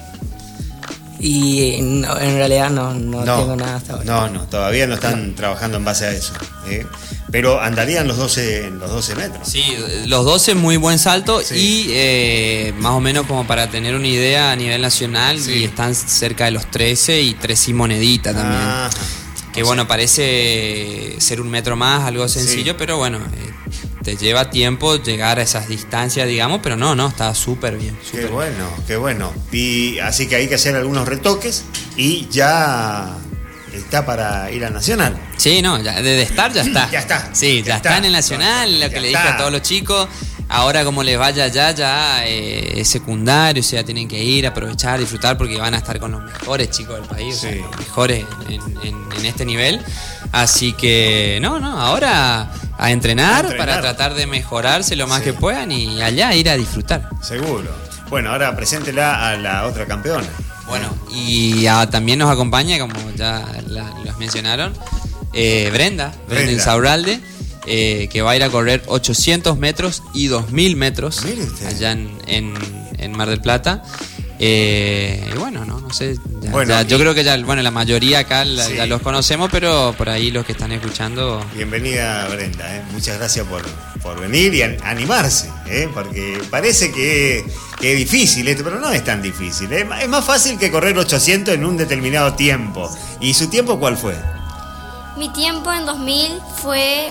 Y no, en realidad no, no, tengo nada hasta ahora. No, no, todavía no están trabajando en base a eso. ¿eh? Pero andarían los 12, en los 12 metros. Sí, los 12 muy buen salto Sí. y eh, más o menos como para tener una idea a nivel nacional Sí. y están cerca de los 13 y 3 y monedita también. Ajá. que bueno, parece ser un metro más, algo sencillo, Sí. pero bueno, eh, te lleva tiempo llegar a esas distancias, digamos, pero no, no, está súper bien. Qué bien. bueno, qué bueno. Y así que hay que hacer algunos retoques y ya está para ir al Nacional. Sí, no, ya, de estar ya está. [CLEARS THROAT] Ya está, Sí, ya ya, está. está en el Nacional, lo Ya que le dije está. a todos los chicos. Ahora como les vaya allá, ya eh, es secundario, o sea, tienen que ir, aprovechar, disfrutar, porque van a estar con los mejores chicos del país, o sea, los mejores en, en- en este nivel. Así que, no, no, ahora a entrenar, A entrenar. para tratar de mejorarse lo más Sí. que puedan y allá ir a disfrutar. Seguro. Bueno, ahora preséntela a la otra campeona. Bueno, y también nos acompaña, como ya la- los mencionaron, eh, Brenda, Brenda. Insaurralde, eh, que va a ir a correr 800 metros y 2000 metros allá en, en- en Mar del Plata. Eh, y bueno, no, no, sé. ya- Bueno, ya- yo creo que ya, bueno, la mayoría acá la- Sí. ya los conocemos, pero por ahí los que están escuchando. Bienvenida Brenda, ¿eh? muchas gracias por, por venir y an- animarse, ¿eh? porque parece que, que es difícil esto, pero no es tan difícil. ¿eh? Es más fácil que correr 800 en un determinado tiempo. ¿Y su tiempo cuál fue? Mi tiempo en 2000 fue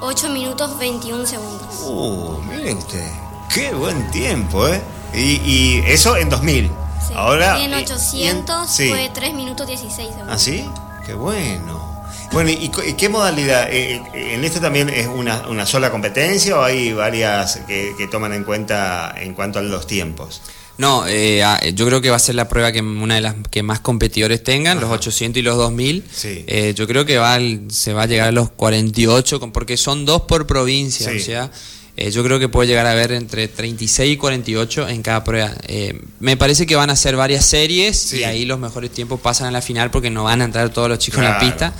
8 minutos 21 segundos. Uh, mire usted, qué buen tiempo, ¿eh? Y, y eso en 2000. Sí. Ahora. en y- y en- 800 sí. fue 3 minutos 16 segundos. ¿Ah, sí? Qué bueno. Bueno, ¿y, y qué modalidad? Eh, eh, ¿En esto también es una, una sola competencia o hay varias que, que toman en cuenta en cuanto a los tiempos? No, eh, ah, yo creo que va a ser la prueba que una de las que más competidores tengan, los Ajá. 800 y los 2000. Sí. Eh, yo creo que va al- se va a llegar a los 48, con- porque son dos por provincia. Sí. O sea, eh, yo creo que puede llegar a haber entre 36 y 48 en cada prueba. Eh, me parece que van a ser varias series Sí. y ahí los mejores tiempos pasan a la final porque no van a entrar todos los chicos en la pista.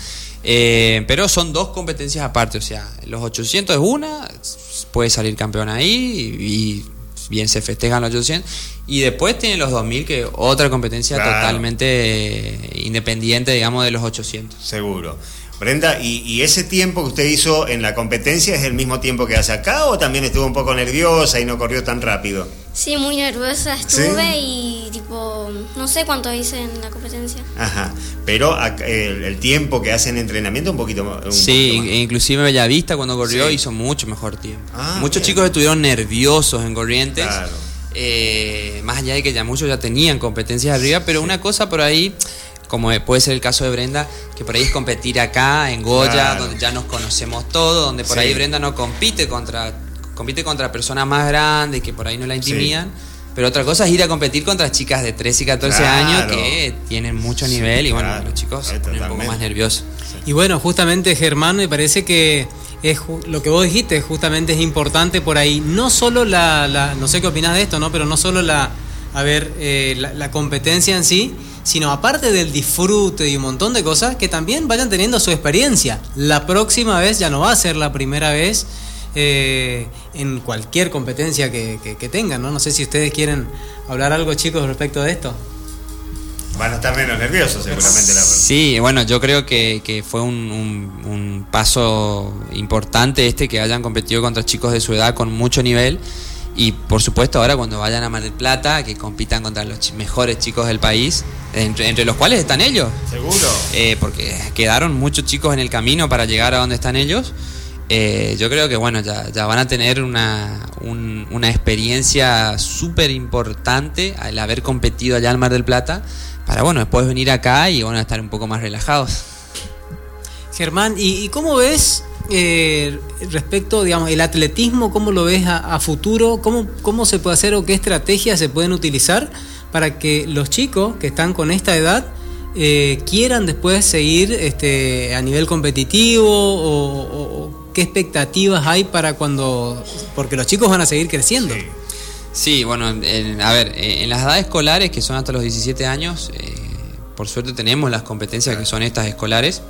Eh, pero son dos competencias aparte, o sea, los 800 es una, puede salir campeón ahí y, y bien se festejan los 800. Y después tiene los 2000, que otra competencia Claro. totalmente eh, independiente, digamos, de los 800. Seguro. Brenda, ¿y, y ese tiempo que usted hizo en la competencia es el mismo tiempo que hace acá o también estuvo un poco nerviosa y no corrió tan rápido? Sí, muy nerviosa estuve y tipo, no sé cuánto hice en la competencia. Ajá. Pero el, el tiempo que hace en entrenamiento un poquito más. un Sí, poquito más. in- inclusive Bellavista cuando corrió Sí. hizo mucho mejor tiempo. Ah, Muchos bien. chicos estuvieron nerviosos en Corrientes. Claro. eh, más allá de que ya muchos ya tenían competencias arriba, pero una cosa por ahí, como puede ser el caso de Brenda, que por ahí es competir acá en Goya, Claro. donde ya nos conocemos todos, donde por Sí. ahí Brenda no compite contra compite contra personas más grandes que por ahí no la intimidan. Pero otra cosa es ir a competir contra chicas de 13 y 14 Claro. años que tienen mucho Sí, nivel y bueno, claro. los chicos se ponen un poco más nerviosos. Y bueno, justamente Germán, me parece que es lo que vos dijiste, justamente es importante por ahí, no solo la, la- no sé qué opinás de esto, ¿no? Pero no solo la, a ver, eh, la, la competencia en sí, sino aparte del disfrute y un montón de cosas, que también vayan teniendo su experiencia. La próxima vez ya no va a ser la primera vez eh, en cualquier competencia que, que- que tengan, ¿no? No sé si ustedes quieren hablar algo, chicos, respecto de esto. Van a estar menos nerviosos seguramente la Sí, bueno, yo creo que, que fue un, un- un paso importante este que hayan competido contra chicos de su edad con mucho nivel. Y por supuesto ahora cuando vayan a Mar del Plata, que compitan contra los mejores chicos del país, entre, entre los cuales están ellos. Seguro. Eh, porque quedaron muchos chicos en el camino para llegar a donde están ellos. Eh, yo creo que bueno, ya, ya van a tener una, un- una experiencia súper importante al haber competido allá en Mar del Plata, para bueno, después venir acá y bueno, estar un poco más relajados. Germán, ¿y, y cómo ves eh, respecto, digamos, el atletismo, cómo lo ves a, a futuro? ¿Cómo, ¿Cómo se puede hacer o qué estrategias se pueden utilizar para que los chicos que están con esta edad eh, quieran después seguir este, a nivel competitivo o, o- o qué expectativas hay para cuando... Porque los chicos van a seguir creciendo. Sí. Sí, bueno, en- a ver, eh, en las edades escolares, que son hasta los 17 años, eh, por suerte tenemos las competencias que son estas escolares.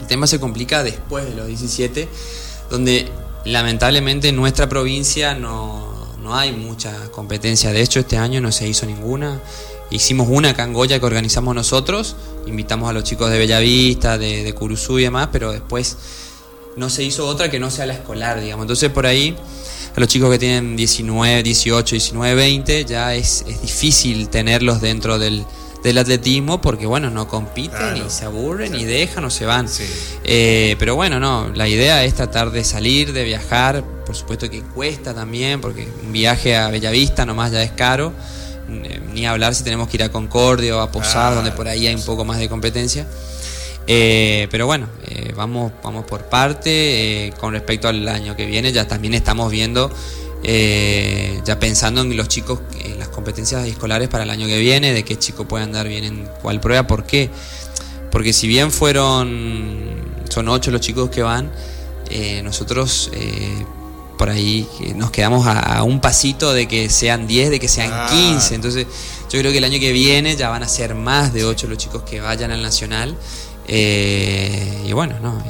El tema se complica después de los 17, donde lamentablemente en nuestra provincia no, no hay mucha competencia. De hecho, este año no se hizo ninguna. Hicimos una acá en Goya que organizamos nosotros, invitamos a los chicos de Bellavista, de, de Curuzú y demás, pero después no se hizo otra que no sea la escolar, digamos. Entonces por ahí, a los chicos que tienen 19, 18, 19, 20, ya es, es difícil tenerlos dentro del, del atletismo porque, bueno, no compiten Claro. y se aburren y dejan o se van. Sí. Eh, pero bueno, no, la idea es tratar de salir, de viajar, por supuesto que cuesta también, porque un viaje a Bellavista nomás ya es caro, Eh, ni hablar si tenemos que ir a Concordia o a Posadas, Claro. donde por ahí hay un poco más de competencia. Eh, pero bueno, eh, vamos, vamos por parte. eh, con respecto al año que viene, ya también estamos viendo, eh, ya pensando en los chicos, en las competencias escolares para el año que viene, de qué chico puede andar bien en cuál prueba, ¿por qué? Porque si bien fueron, son ocho los chicos que van, eh, nosotros eh, por ahí eh, nos quedamos a, a un pasito de que sean 10, de que sean Ah. 15. Entonces, yo creo que el año que viene ya van a ser más de 8 los chicos que vayan al Nacional. Eh, y bueno, no,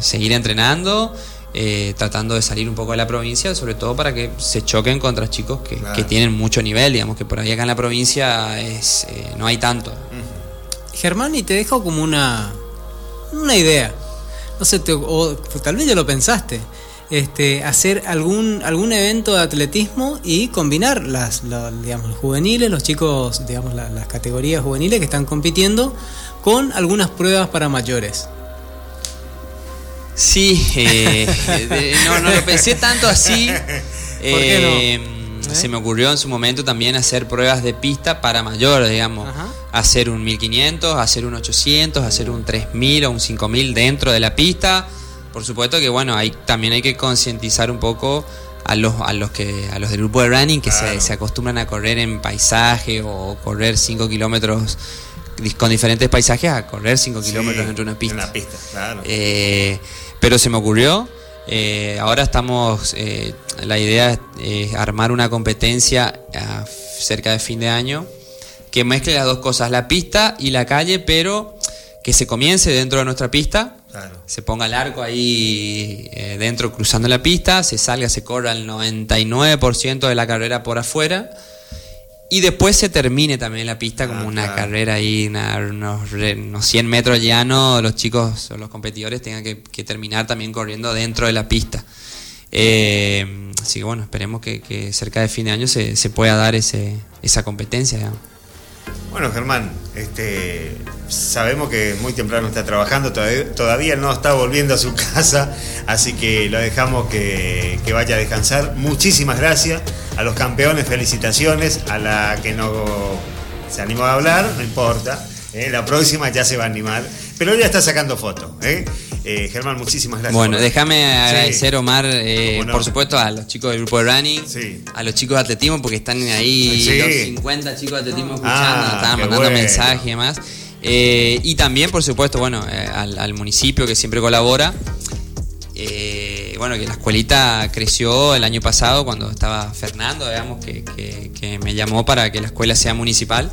seguir entrenando eh, tratando de salir un poco de la provincia, sobre todo para que se choquen contra chicos que, Claro. que tienen mucho nivel, digamos que por ahí acá en la provincia es, eh, no hay tanto. Germán, y te dejo como una, una idea. No sé, te- o tal vez ya lo pensaste. Este, hacer algún, algún evento de atletismo y combinar las, la- digamos, los juveniles, los chicos, digamos, la- las categorías juveniles que están compitiendo con algunas pruebas para mayores. Sí, eh, no, no lo pensé tanto así. [LAUGHS] ¿Por qué no? Eh, ¿Eh? Se me ocurrió en su momento también hacer pruebas de pista para mayores, digamos. Ajá. Hacer un 1500, hacer un 800, hacer un 3000 o un 5000 dentro de la pista. Por supuesto que bueno, ahí también hay que concientizar un poco a los, a los que a los del grupo de running que Claro. se, se acostumbran a correr en paisaje o correr 5 kilómetros con diferentes paisajes a correr 5 kilómetros dentro de una pista. En una pista, claro. Eh, pero se me ocurrió. eh, ahora estamos. eh, la idea es armar una competencia a cerca de fin de año que mezcle las dos cosas, la pista y la calle, pero que se comience dentro de nuestra pista. Claro. Se ponga el arco ahí eh, dentro cruzando la pista, se salga, se corra el 99% de la carrera por afuera y después se termine también la pista como Ah, una claro. carrera ahí, una- unos, unos 100 metros llanos, los chicos o los competidores tengan que, que terminar también corriendo dentro de la pista. Eh, así que bueno, esperemos que, que cerca de fin de año se, se pueda dar ese, esa competencia. digamos. Bueno, Germán, este, sabemos que muy temprano está trabajando, todavía, no está volviendo a su [LAUGHS] casa, así que lo dejamos que, que vaya a descansar. Muchísimas gracias a los campeones, felicitaciones, a la que no se animó a hablar, no importa, ¿eh? la próxima ya se va a animar, pero ya está sacando fotos. ¿eh? Eh, Germán, muchísimas gracias. Bueno, déjame agradecer, Sí. Omar, eh, no. por supuesto, a los chicos del grupo de running, Sí. a los chicos de atletismo, porque están ahí Sí. los 50 chicos de atletismo escuchando, Ah, estaban qué mandando bueno. mensajes y demás. Eh, y también, por supuesto, bueno, eh, al, al municipio que siempre colabora. Bueno, que la escuelita creció el año pasado cuando estaba Fernando, digamos, que, que- que me llamó para que la escuela sea municipal.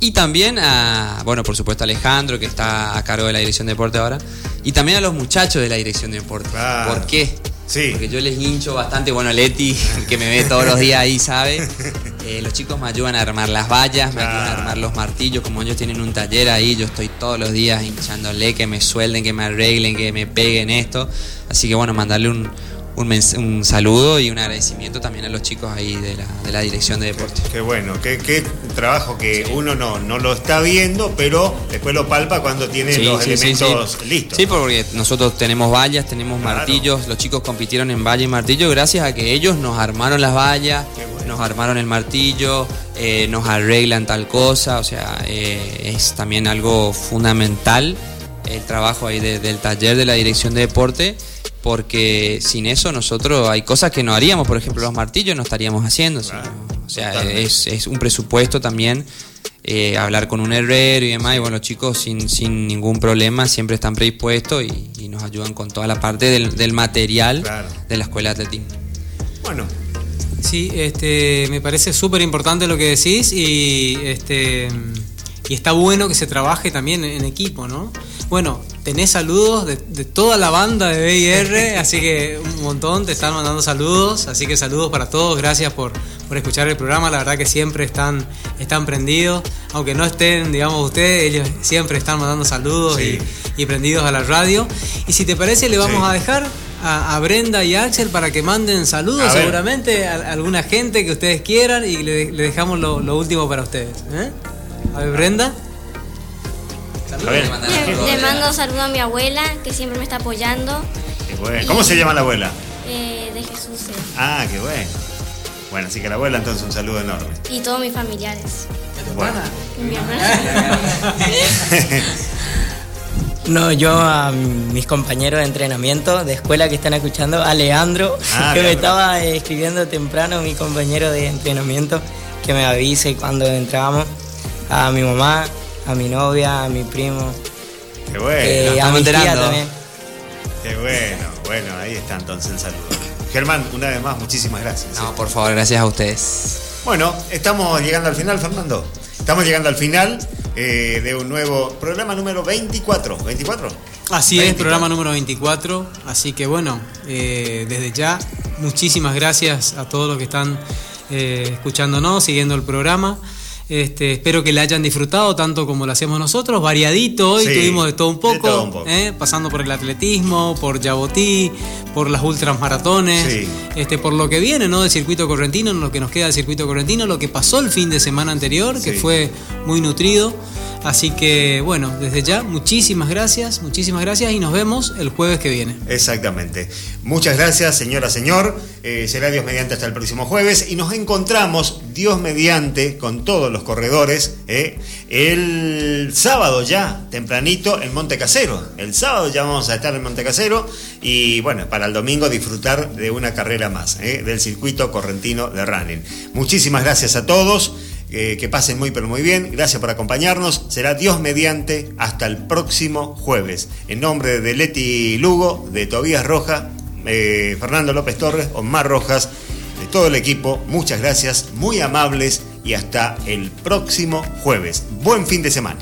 Y también a, bueno, por supuesto a Alejandro, que está a cargo de la dirección de deporte ahora. Y también a los muchachos de la dirección de deporte. Claro. ¿Por qué? Sí. Porque yo les hincho bastante. Bueno, Leti, el que me ve todos los días ahí, sabe. [LAUGHS] Eh, los chicos me ayudan a armar las vallas, me ayudan a armar los martillos. Como ellos tienen un taller ahí, yo estoy todos los días hinchándole que me suelden, que me arreglen, que me peguen esto. Así que bueno, mandarle un, un, mens- un saludo y un agradecimiento también a los chicos ahí de la, de la dirección de deporte. Qué bueno, qué, qué trabajo que uno no, no lo está viendo, pero después lo palpa cuando tiene Sí, los sí, elementos listos. Sí, porque nosotros tenemos vallas, tenemos Claro. martillos, los chicos compitieron en valla y martillo gracias a que ellos nos armaron las vallas, bueno. nos armaron el martillo, eh, nos arreglan tal cosa, o sea, eh, es también algo fundamental el trabajo ahí de- del taller de la dirección de deporte. Porque sin eso nosotros hay cosas que no haríamos, por ejemplo los martillos no estaríamos haciendo. sino- o sea, es, es un presupuesto también eh, hablar con un herrero y demás. Y bueno, los chicos sin, sin ningún problema siempre están predispuestos y, y nos ayudan con toda la parte del, del material Claro. de la escuela de atletismo. Bueno, Sí, este, me parece súper importante lo que decís y, este, y está bueno que se trabaje también en equipo, ¿no? Bueno, tenés saludos de, de toda la banda de BIR, [LAUGHS] así que un montón te están mandando saludos, así que saludos para todos, gracias por, por escuchar el programa, la verdad que siempre están, están prendidos, aunque no estén, digamos, ustedes, ellos siempre están mandando saludos Sí. y, y prendidos a la radio. Y si te parece, le vamos Sí. a dejar a, a Brenda y a Axel para que manden saludos A seguramente a, a alguna gente que ustedes quieran y le, le dejamos lo, lo último para ustedes. ¿eh? A ver, Brenda. Le, le mando saludo a mi abuela, que siempre me está apoyando, qué bueno. ¿cómo se llama la abuela? eh, de Jesús. eh, Ah, qué bueno. Bueno, así que la abuela entonces un saludo enorme. y todos mis familiares. Bueno, mi hermana. [LAUGHS] No, yo a mis compañeros de entrenamiento de escuela que están escuchando, a Leandro, Ah, [LAUGHS] que me estaba eh, escribiendo temprano, mi compañero de entrenamiento, que me avise cuando entramos, a mi mamá, a mi novia, a mi primo, qué bueno. eh, a estamos mi tía también. Qué bueno. Bueno, ahí está entonces el saludo. Germán, una vez más, muchísimas gracias. No, por favor, gracias a ustedes. Bueno, estamos llegando al final, Fernando. Estamos llegando al final. eh, de un nuevo programa número 24. ¿24? Así es, programa número 24. Así que bueno, eh, desde ya, muchísimas gracias a todos los que están eh, escuchándonos, siguiendo el programa. Este, espero que le hayan disfrutado tanto como lo hacemos nosotros, variadito. Hoy Sí, tuvimos de todo un de poco, todo un poco. ¿eh? pasando por el atletismo, por Yabotí, por las ultramaratones, Sí. este, por lo que viene ¿no? del circuito correntino, lo que nos queda del circuito correntino, lo que pasó el fin de semana anterior, que fue muy nutrido. Así que bueno, desde ya, muchísimas gracias, muchísimas gracias y nos vemos el jueves que viene. Exactamente. Muchas gracias, señora, señor. Eh, será Dios mediante hasta el próximo jueves y nos encontramos, Dios mediante, con todos los corredores, eh, el sábado ya, tempranito, en Monte Casero. El sábado ya vamos a estar en Monte Casero y bueno, para el domingo disfrutar de una carrera más, eh, del circuito correntino de running. Muchísimas gracias a todos. Eh, que pasen muy pero muy bien. Gracias por acompañarnos. Será Dios mediante hasta el próximo jueves. En nombre de Leti Lugo, de Tobías Roja, eh, Fernando López Torres, Omar Rojas, de todo el equipo, muchas gracias, muy amables y hasta el próximo jueves. Buen fin de semana.